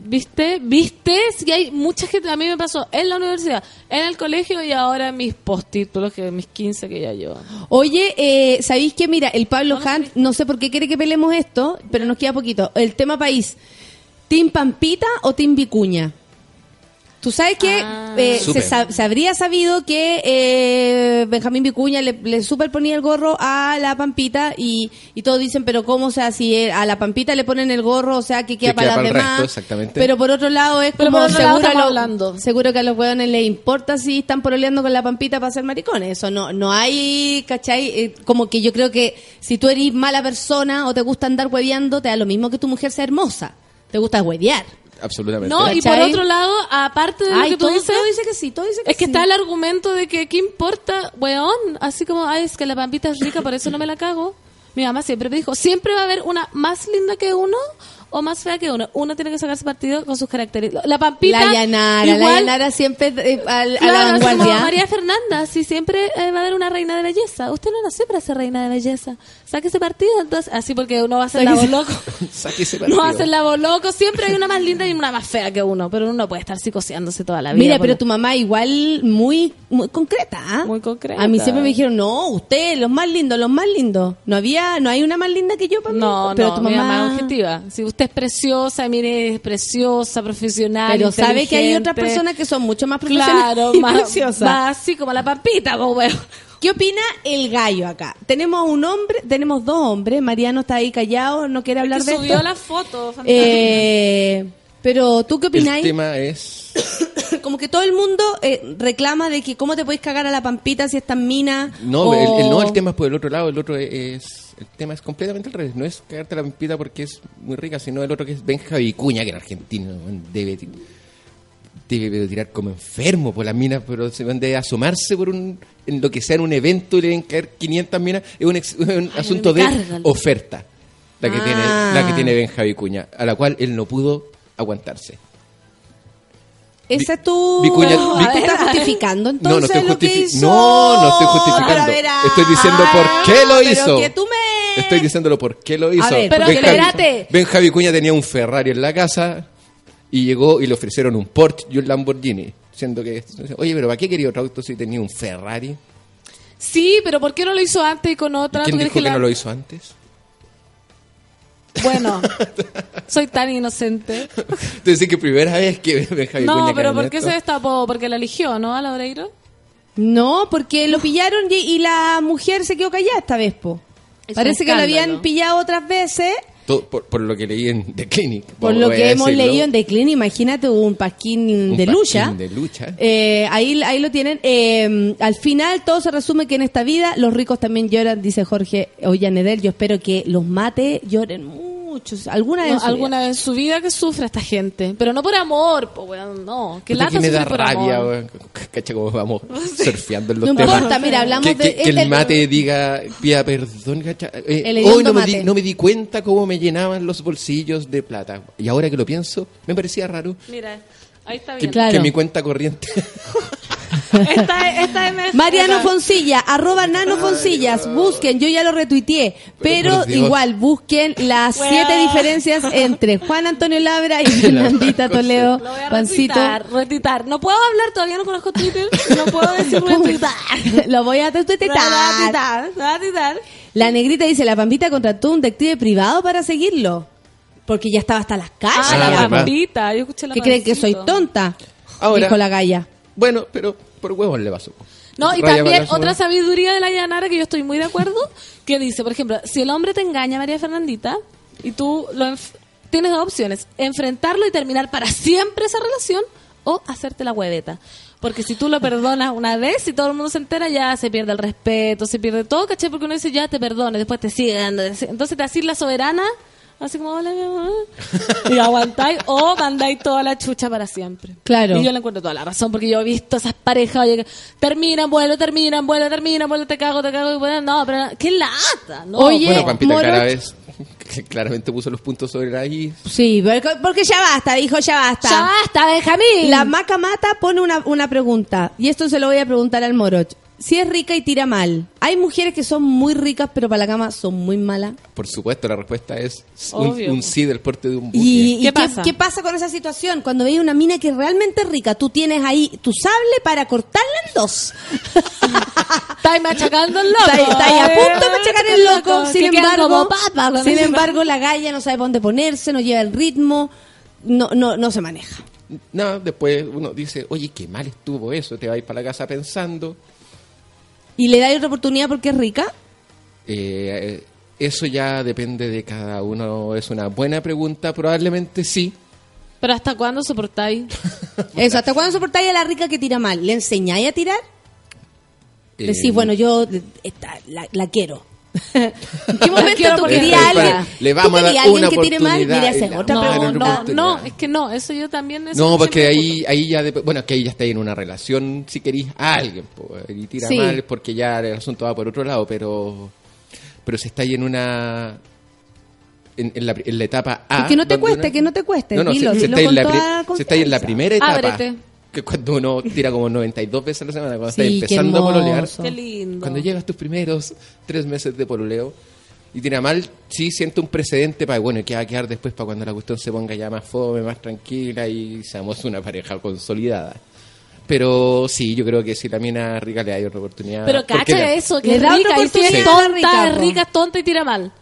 ¿Viste? ¿Viste? Si hay mucha gente, a mí me pasó en la universidad, en el colegio y ahora en mis postítulos, que mis 15 que ya llevo. Oye, eh, ¿sabéis que Mira, el Pablo Hunt, no sé por qué quiere que peleemos esto, pero nos queda poquito. El tema país, ¿Team Pampita o Team Vicuña? Tú sabes que Ah. eh, se, se habría sabido que eh, Benjamín Vicuña le, le superponía el gorro a la Pampita y, y todos dicen, pero ¿cómo? O sea, si eh, a la Pampita le ponen el gorro, o sea, que queda Que para queda las para demás. resto, exactamente. Pero por otro lado es Pero como lado seguro, los- hablando. seguro que a los hueones les importa si están pololeando con la Pampita para ser maricones. Eso no, no hay, ¿cachai? Eh, como que yo creo que si tú eres mala persona o te gusta andar hueveando, te da lo mismo que tu mujer sea hermosa. Te gusta huevear. Absolutamente. No, y por ¿Cachai? otro lado, aparte de lo Ay, que tú todo, dices, todo dice que sí, todo dice que es que sí. está el argumento de que, ¿qué importa, weón? Así como, ay, es que la pampita es rica, por eso no me la cago. Mi mamá siempre me dijo, siempre va a haber una más linda que uno o más fea que uno. Uno tiene que sacarse partido con sus características. La pampita, La Yanara, la igual, Yanara siempre eh, al- a Claro, la así como vanguardia. María Fernanda, si siempre eh, va a haber una reina de belleza. Usted no nació para ser reina de belleza. Sáquese partido, entonces, así porque uno va a ser la voz loco. Sáquese No va a partido. ser la voz loco. Siempre hay una más linda y una más fea que uno, pero uno no puede estar psicoseándose toda la vida. Mira, pero tu mamá igual muy muy concreta, ¿ah? Muy concreta. A mí siempre me dijeron, no, usted, los más lindos, los más lindos. No había, no hay una más linda que yo para mí. No, pero no, tu mi mamá, mamá es objetiva. Si usted es preciosa, mire, es preciosa, profesional, Pero sabe que hay otras personas que son mucho más profesionales Claro, y más, preciosas. más así como la pampita, po, weón. ¿Qué opina el gallo acá? Tenemos un hombre, tenemos dos hombres. Mariano está ahí callado, no quiere hablar Que de subió esto. la foto. Eh, pero tú qué El opináis? tema es... Como que todo el mundo eh, reclama de que cómo te puedes cagar a la pampita si estás mina. No, o- el, el- no, el tema es por el otro lado. El otro es... El tema es completamente al revés. No es cagarte la pampita porque es muy rica, sino el otro que es Benja Vicuña, que en Argentina debe, debe tirar como enfermo por las minas, pero se van de asomarse por un... En lo que sea en un evento y le deben caer 500 minas. Es un, ex- un asunto de oferta. La que, Ah. tiene, la que tiene Benja Vicuña, a la cual él no pudo aguantarse. Esa es tu... Vicuña- ¿Tú Vic- estás justificando No, entonces no estoy lo que hizo? No, no estoy justificando. Ahora verás. Estoy diciendo por qué lo Pero hizo. que tú me... Estoy diciéndolo por qué lo hizo. ver, Pero espérate. Ben Javi Cuña tenía un Ferrari en la casa y llegó y le ofrecieron un Porsche y un Lamborghini. Siendo que, oye, pero ¿para qué quería otro auto si tenía un Ferrari? Sí, pero ¿por qué no lo hizo antes y con ¿Y otra? quién ¿Tú dijo que, la- no lo hizo antes? Bueno, soy tan inocente. Te decís que primera vez que Ben Javi No, Cuña pero ¿por qué esto. se destapó? Porque la eligió, ¿no? A la Oreiro. No, porque lo pillaron y, y la mujer se quedó callada esta vez, po. Es Parece que lo habían pillado otras veces. Todo por, por lo que leí en The Clinic. Por lo que hemos leído en The Clean, imagínate un pasquín Un de lucha. de lucha. Eh, ahí, ahí lo tienen. Eh, al final todo se resume que en esta vida los ricos también lloran, dice Jorge Ollanedel. Yo espero que los mate lloren mucho. Muchos. Alguna vez. No, en su vida. alguna vez en su vida que sufra esta gente. Pero no por amor, po, weón, no. Que lata que me da por rabia, amor. weón. Cacha como vamos surfeando en los No temas. importa, mira, hablamos que, de- que- que el este- mate diga, pida perdón, cacha. Eh, El hoy no me, di, no me di cuenta cómo me llenaban los bolsillos de plata. Y ahora que lo pienso, me parecía raro Mira, ahí está que, bien. Claro. que mi cuenta corriente. Esta es, esta es mejor. Mariano Foncilla, arroba Nano Foncillas, busquen, yo ya lo retuiteé, pero igual busquen las siete diferencias entre Juan Antonio Labra y Fernandita Toledo, Lo voy a Pancito. retuitar, retuitar. No puedo hablar, todavía no conozco Twitter. No puedo decir retuitar. Lo voy a. Retuitar, retuitar. La negrita dice, la Pampita contrató un detective privado para seguirlo, porque ya estaba hasta las calles. Ah, la además. pampita. Yo escuché la ¿Qué creen que soy tonta? Ahora- Dijo la galla. bueno, pero por huevos le pasó. No, y también otra sabiduría de la Yanara que yo estoy muy de acuerdo, que dice, por ejemplo, si el hombre te engaña, María Fernandita, y tú lo enf- tienes dos opciones, enfrentarlo y terminar para siempre esa relación o hacerte la hueveta. Porque si tú lo perdonas una vez y todo el mundo se entera, ya se pierde el respeto, se pierde todo, ¿caché? Porque uno dice, ya te perdono, y después te sigue dando. Entonces te haces la soberana, así como, hola, mi amor", y aguantáis o mandáis toda la chucha para siempre. Claro. Y yo le encuentro toda la razón, porque yo he visto esas parejas, oye, que terminan, vuelven, terminan, vuelven, terminan, vuelven, te cago, te cago, y bueno, no, pero qué lata, ¿no? Oye, Bueno, Pampita Moroch- cada vez que claramente puso los puntos sobre la I. Sí, porque- porque ya basta, dijo ya basta. ya basta, Benjamín. La Maca Mata pone una, una pregunta, y esto se lo voy a preguntar al Moroch. Si es rica y tira mal, hay mujeres que son muy ricas, pero para la cama son muy malas. Por supuesto, la respuesta es un, sí del porte de un buque. ¿Y, y ¿Qué pasa? ¿Qué pasa con esa situación? Cuando veis una mina que es realmente rica, tú tienes ahí tu sable para cortarla en dos. Estáis machacando el loco. Está, está ahí a punto de machacar el loco. Sin embargo, sin embargo, la galla no sabe por dónde ponerse, no lleva el ritmo, no, no, no se maneja. No, después uno dice, oye, qué mal estuvo eso, te vas para la casa pensando. ¿Y le dais otra oportunidad porque es rica? Eh, eso ya depende de cada uno, es una buena pregunta, probablemente sí. Pero ¿hasta cuándo soportáis? Eso, ¿hasta cuándo soportáis a la rica que tira mal? ¿Le enseñáis a tirar? Eh, Decís, bueno, yo eh, esta, la, la quiero. ¿En qué momento tú porque querías es a alguien. Le tú vamos a dar alguien una que tire mal? oportunidad Mira, esa es otra No, pregunta. en no, no, es que no, eso yo también... eso No, porque ahí, ahí ya, dep- bueno, que ahí ya está en una relación, si querís, a alguien, y tira Sí. mal, porque ya el asunto va por otro lado, pero, pero si está ahí en una, en, en la, en la etapa A. Y que no te cueste, uno- que no te cueste, No, no, dilo, si, si dilo está en con la toda si está en la primera etapa, Ábrete. Que cuando uno tira como 92 veces a la semana, cuando Sí, está qué empezando a pololear, hermoso. Qué lindo. cuando llegas tus primeros tres meses de pololeo y tira mal, sí siento un precedente para, bueno, que va a quedar después para cuando la cuestión se ponga ya más fome, más tranquila y seamos una pareja consolidada. Pero sí, yo creo que si la mina rica le da otra oportunidad. Pero cacha eso, que Le da otra rica, es oportunidad a tonta, rica, rica, es tonta y tira mal.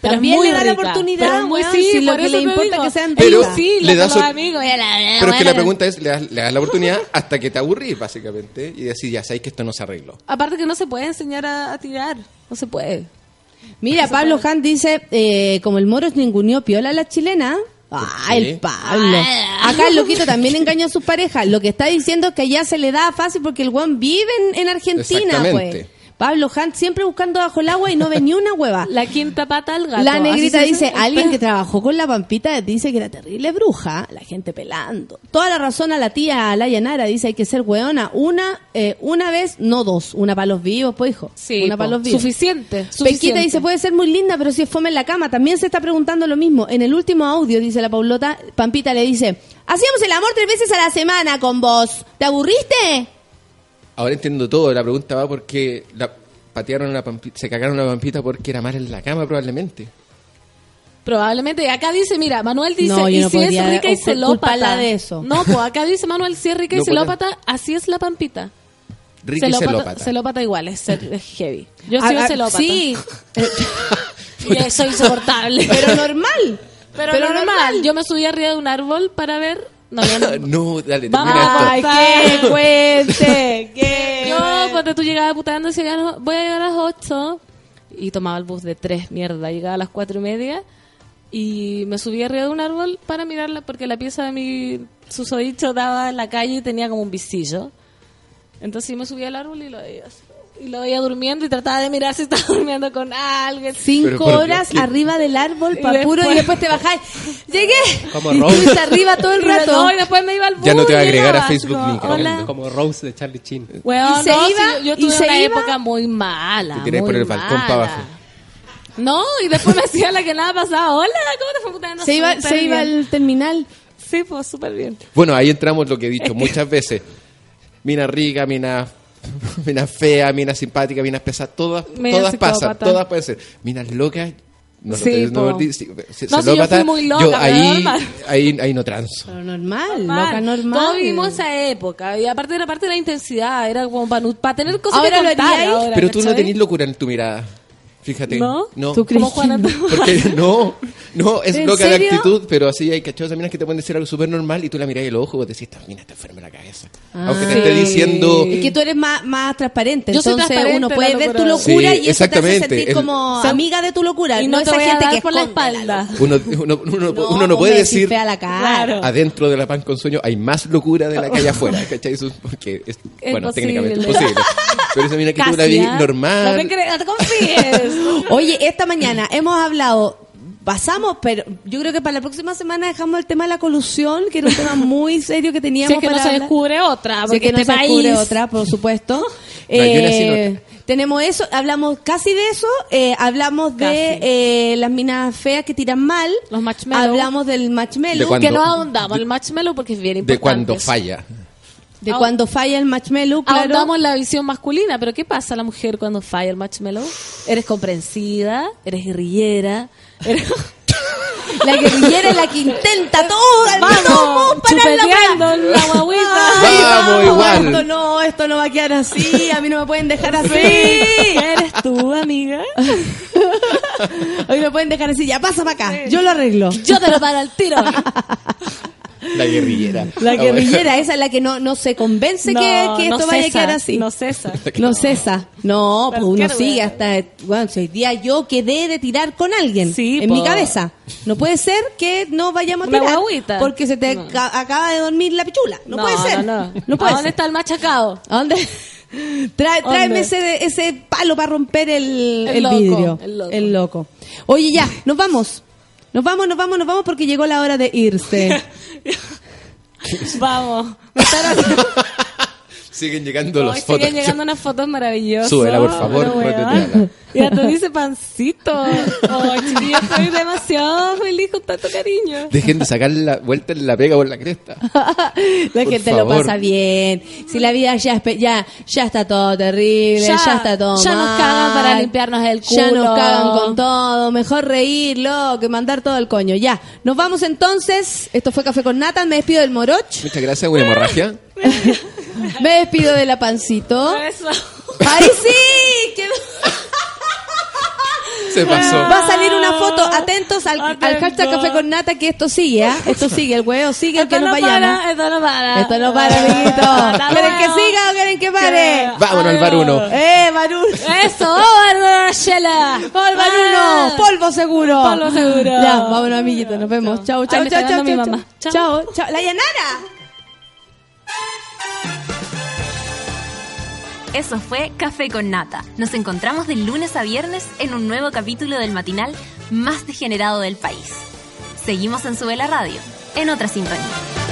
Pero También es muy le da la oportunidad, muy, sí, si lo que le importa digo. que sean Pero ricas. sí, le amigos. y la- Pero es que la pregunta es, le das, le das la oportunidad hasta que te aburrís, básicamente, y decís, ya sabéis que esto no se arregló. Aparte que no se puede enseñar a, a tirar. No se puede. Mira, Pablo Han dice, eh, como el moro es ninguneó piola a la chilena. Ah, el Pablo. Acá el loquito también engañó a sus parejas. Lo que está diciendo es que allá se le da fácil porque el guan vive en, en Argentina, Exactamente. pues. Pablo Hunt siempre buscando bajo el agua y no ve ni una hueva. La quinta pata al gato. La negrita dice, alguien que trabajó con la pampita dice que era terrible bruja, la gente pelando. Toda la razón a la tía Alaya Nara, dice hay que ser weona, una, eh, una vez, no dos, una para los vivos, pues hijo. Sí, una para los vivos. Suficiente, Pequita suficiente. dice, puede ser muy linda, pero si es fome en la cama. También se está preguntando lo mismo. En el último audio, dice la Paulota, Pampita le dice, hacíamos el amor tres veces a la semana con vos. ¿Te aburriste? Ahora entiendo todo. La pregunta va porque la patearon a una pampita, se cagaron a una pampita porque era mal en la cama, probablemente. Probablemente. Acá dice, mira, Manuel dice, No, y no si es rica y celópata. de eso. No, pues acá dice Manuel, si es rica y No celópata, así es la pampita. Rica y celópata. celópata igual, es, ser- es heavy. Yo Ah, soy ah, celópata. Sí, Y eso es insoportable. pero normal. Pero, pero normal. normal. Yo me subí arriba de un árbol para ver... No, yo no. no, dale, Vamos a esto. Ay, que cuente, que Yo, cuando tú llegabas putando, decía, no, voy a llegar a las 8. Y tomaba el bus de 3, mierda. Llegaba a las 4 y media. Y me subí arriba de un árbol para mirarla, porque la pieza de mi susodicho daba en la calle y tenía como un visillo. Entonces yo me subí al árbol y lo veía así. Y lo veía durmiendo y trataba de mirar si estaba durmiendo con alguien. Cinco horas ¿qué? arriba del árbol, Y pa' puro, y después- después te bajáis. ¡Llegué! Como y Rose. estuviste arriba todo el Y rato. no, y después me iba al bus. Ya no te va a y agregar a Facebook como, ni. Como Rose de Charlie Chin. Weón, ¿Y se no, iba? sí, yo ¿Y tuve se una iba? época muy mala. Te muy por el balcón mala. pa' abajo. No, y después me hacía la que nada pasaba. Hola, ¿cómo te fue puteando? Se iba, se iba al terminal. Sí, pues súper bien. Bueno, ahí entramos lo que he dicho muchas veces. Mina rica, mina, mina fea, mina simpática, minas pesadas, todas, Mina todas pasan, psicópata. todas pueden ser. Minas locas, no, Sí, no, no, po. si- si- No, si yo fui muy loca, yo pero ahí, normal. ahí, ahí no transo. Pero normal, Normal. loca normal. Todos vivimos esa época. Y aparte era parte de la intensidad. Era como para, tener cosas Ahora que lo contar. haríais, ahora, Pero tú no ¿cachai? tenés locura en tu mirada. Fíjate. ¿No? No. ¿Tú crees Como Juana que Porque no, no, es ¿En loca de actitud, pero así hay cachorros minas que te pueden decir algo súper normal y tú la mirás y los ojos y decís, esta mina está enferma en la cabeza. Aunque te Ah. esté diciendo... Es que tú eres más, más transparente, Yo soy entonces transparente uno puede ver tu locura. Sí, y eso te hace sentir El- como amiga de tu locura, Y no, no, te esa gente dar que por la espalda. Uno, uno, uno, No, uno no puede me decir la cara. Claro. adentro de la pan con sueño hay más locura de la que hay afuera, ¿cachai? Eso es porque es, Es bueno, posible. técnicamente es posible. Pero esa mina que tú la vi ¿ah? normal. No te confíes. Oye, esta mañana hemos hablado, pasamos, pero yo creo que para la próxima semana dejamos el tema de la colusión, que era un tema muy serio que teníamos si es que no para se hablar. descubre otra. Si es Porque que no este se descubre otra, por supuesto. No, Eh, tenemos eso, hablamos casi de eso, eh, hablamos de eh, las minas feas que tiran mal, Los hablamos del De cuando- Que no ahondamos el marshmallow porque es bien de importante. cuando eso. falla. De cuando falla el marshmallow, claro. Ahondamos la visión masculina, pero ¿qué pasa a la mujer cuando falla el marshmallow? Eres comprensiva, eres guerrillera, eres... La guerrillera es la que intenta todo, Vamos, todo, parar la chupeteando la guaguita. Ay, Vamos, igual. Esto no, esto no va a quedar así, a mí no me pueden dejar así. ¿Eres tú, amiga? Hoy me pueden dejar así, ya pasa para acá, yo lo arreglo. Yo te lo paro al tiro. La guerrillera. La Ah, guerrillera, esa es la que no, no se convence No, que, que esto no vaya a quedar así. No cesa. No cesa. No, pues uno sigue hasta. Bueno, si hoy día yo quedé de tirar con alguien Sí, en po. mi cabeza. No puede ser que no vayamos a tirar porque se te No. acaba de dormir la pichula. No, puede ser. No, No puede ¿A dónde ser. está el machacado? ¿A dónde? Trae, tráeme ese, ese palo para romper el, El el loco, vidrio. el loco. El loco. Oye, ya, nos vamos. Nos vamos, nos vamos, nos vamos porque llegó la hora de irse. Vamos. Me están haciendo- Siguen llegando los siguen fotos. llegando unas fotos maravillosas. Súbela, por favor. Ya tú dices pancito. Oh, chiquillo, estoy demasiado feliz con tanto cariño. Dejen de sacar la vuelta en la pega por la cresta. La Por gente lo pasa bien. Si la vida ya, es pe- ya, ya está todo terrible, ya, está todo ya nos cagan para limpiarnos el culo. Ya nos cagan con todo. Mejor reírlo que mandar todo el coño. Ya. Nos vamos entonces. Esto fue Café con Nathan. Me despido del Moroch. Muchas gracias, una hemorragia. Me despido de la Pancito. Eso. ¡Ay, sí! Quedó- Se pasó. Va a salir una foto. Atentos al, al Atentos. hashtag Café con Nata que esto sigue, ¿ah? Esto sigue. El huevo sigue, el que Esto nos no vayamos. para, esto no para. Esto no para, amiguito. ¿Quieren que siga o quieren que pare? Vámonos al bar uno. ¡Eh, Maruno! Eso, oh, Shela. ¡Oh, el Maruno! ¡Polvo seguro! Polvo seguro. Ya, vámonos, amiguitos. Nos vemos. Chao, chao, chao, chao, chao. mamá. Chao, Chao. ¡La Yanara! Eso fue Café con Nata. Nos encontramos de lunes a viernes en un nuevo capítulo del matinal más degenerado del país. Seguimos en Sube la Radio, en otra sintonía.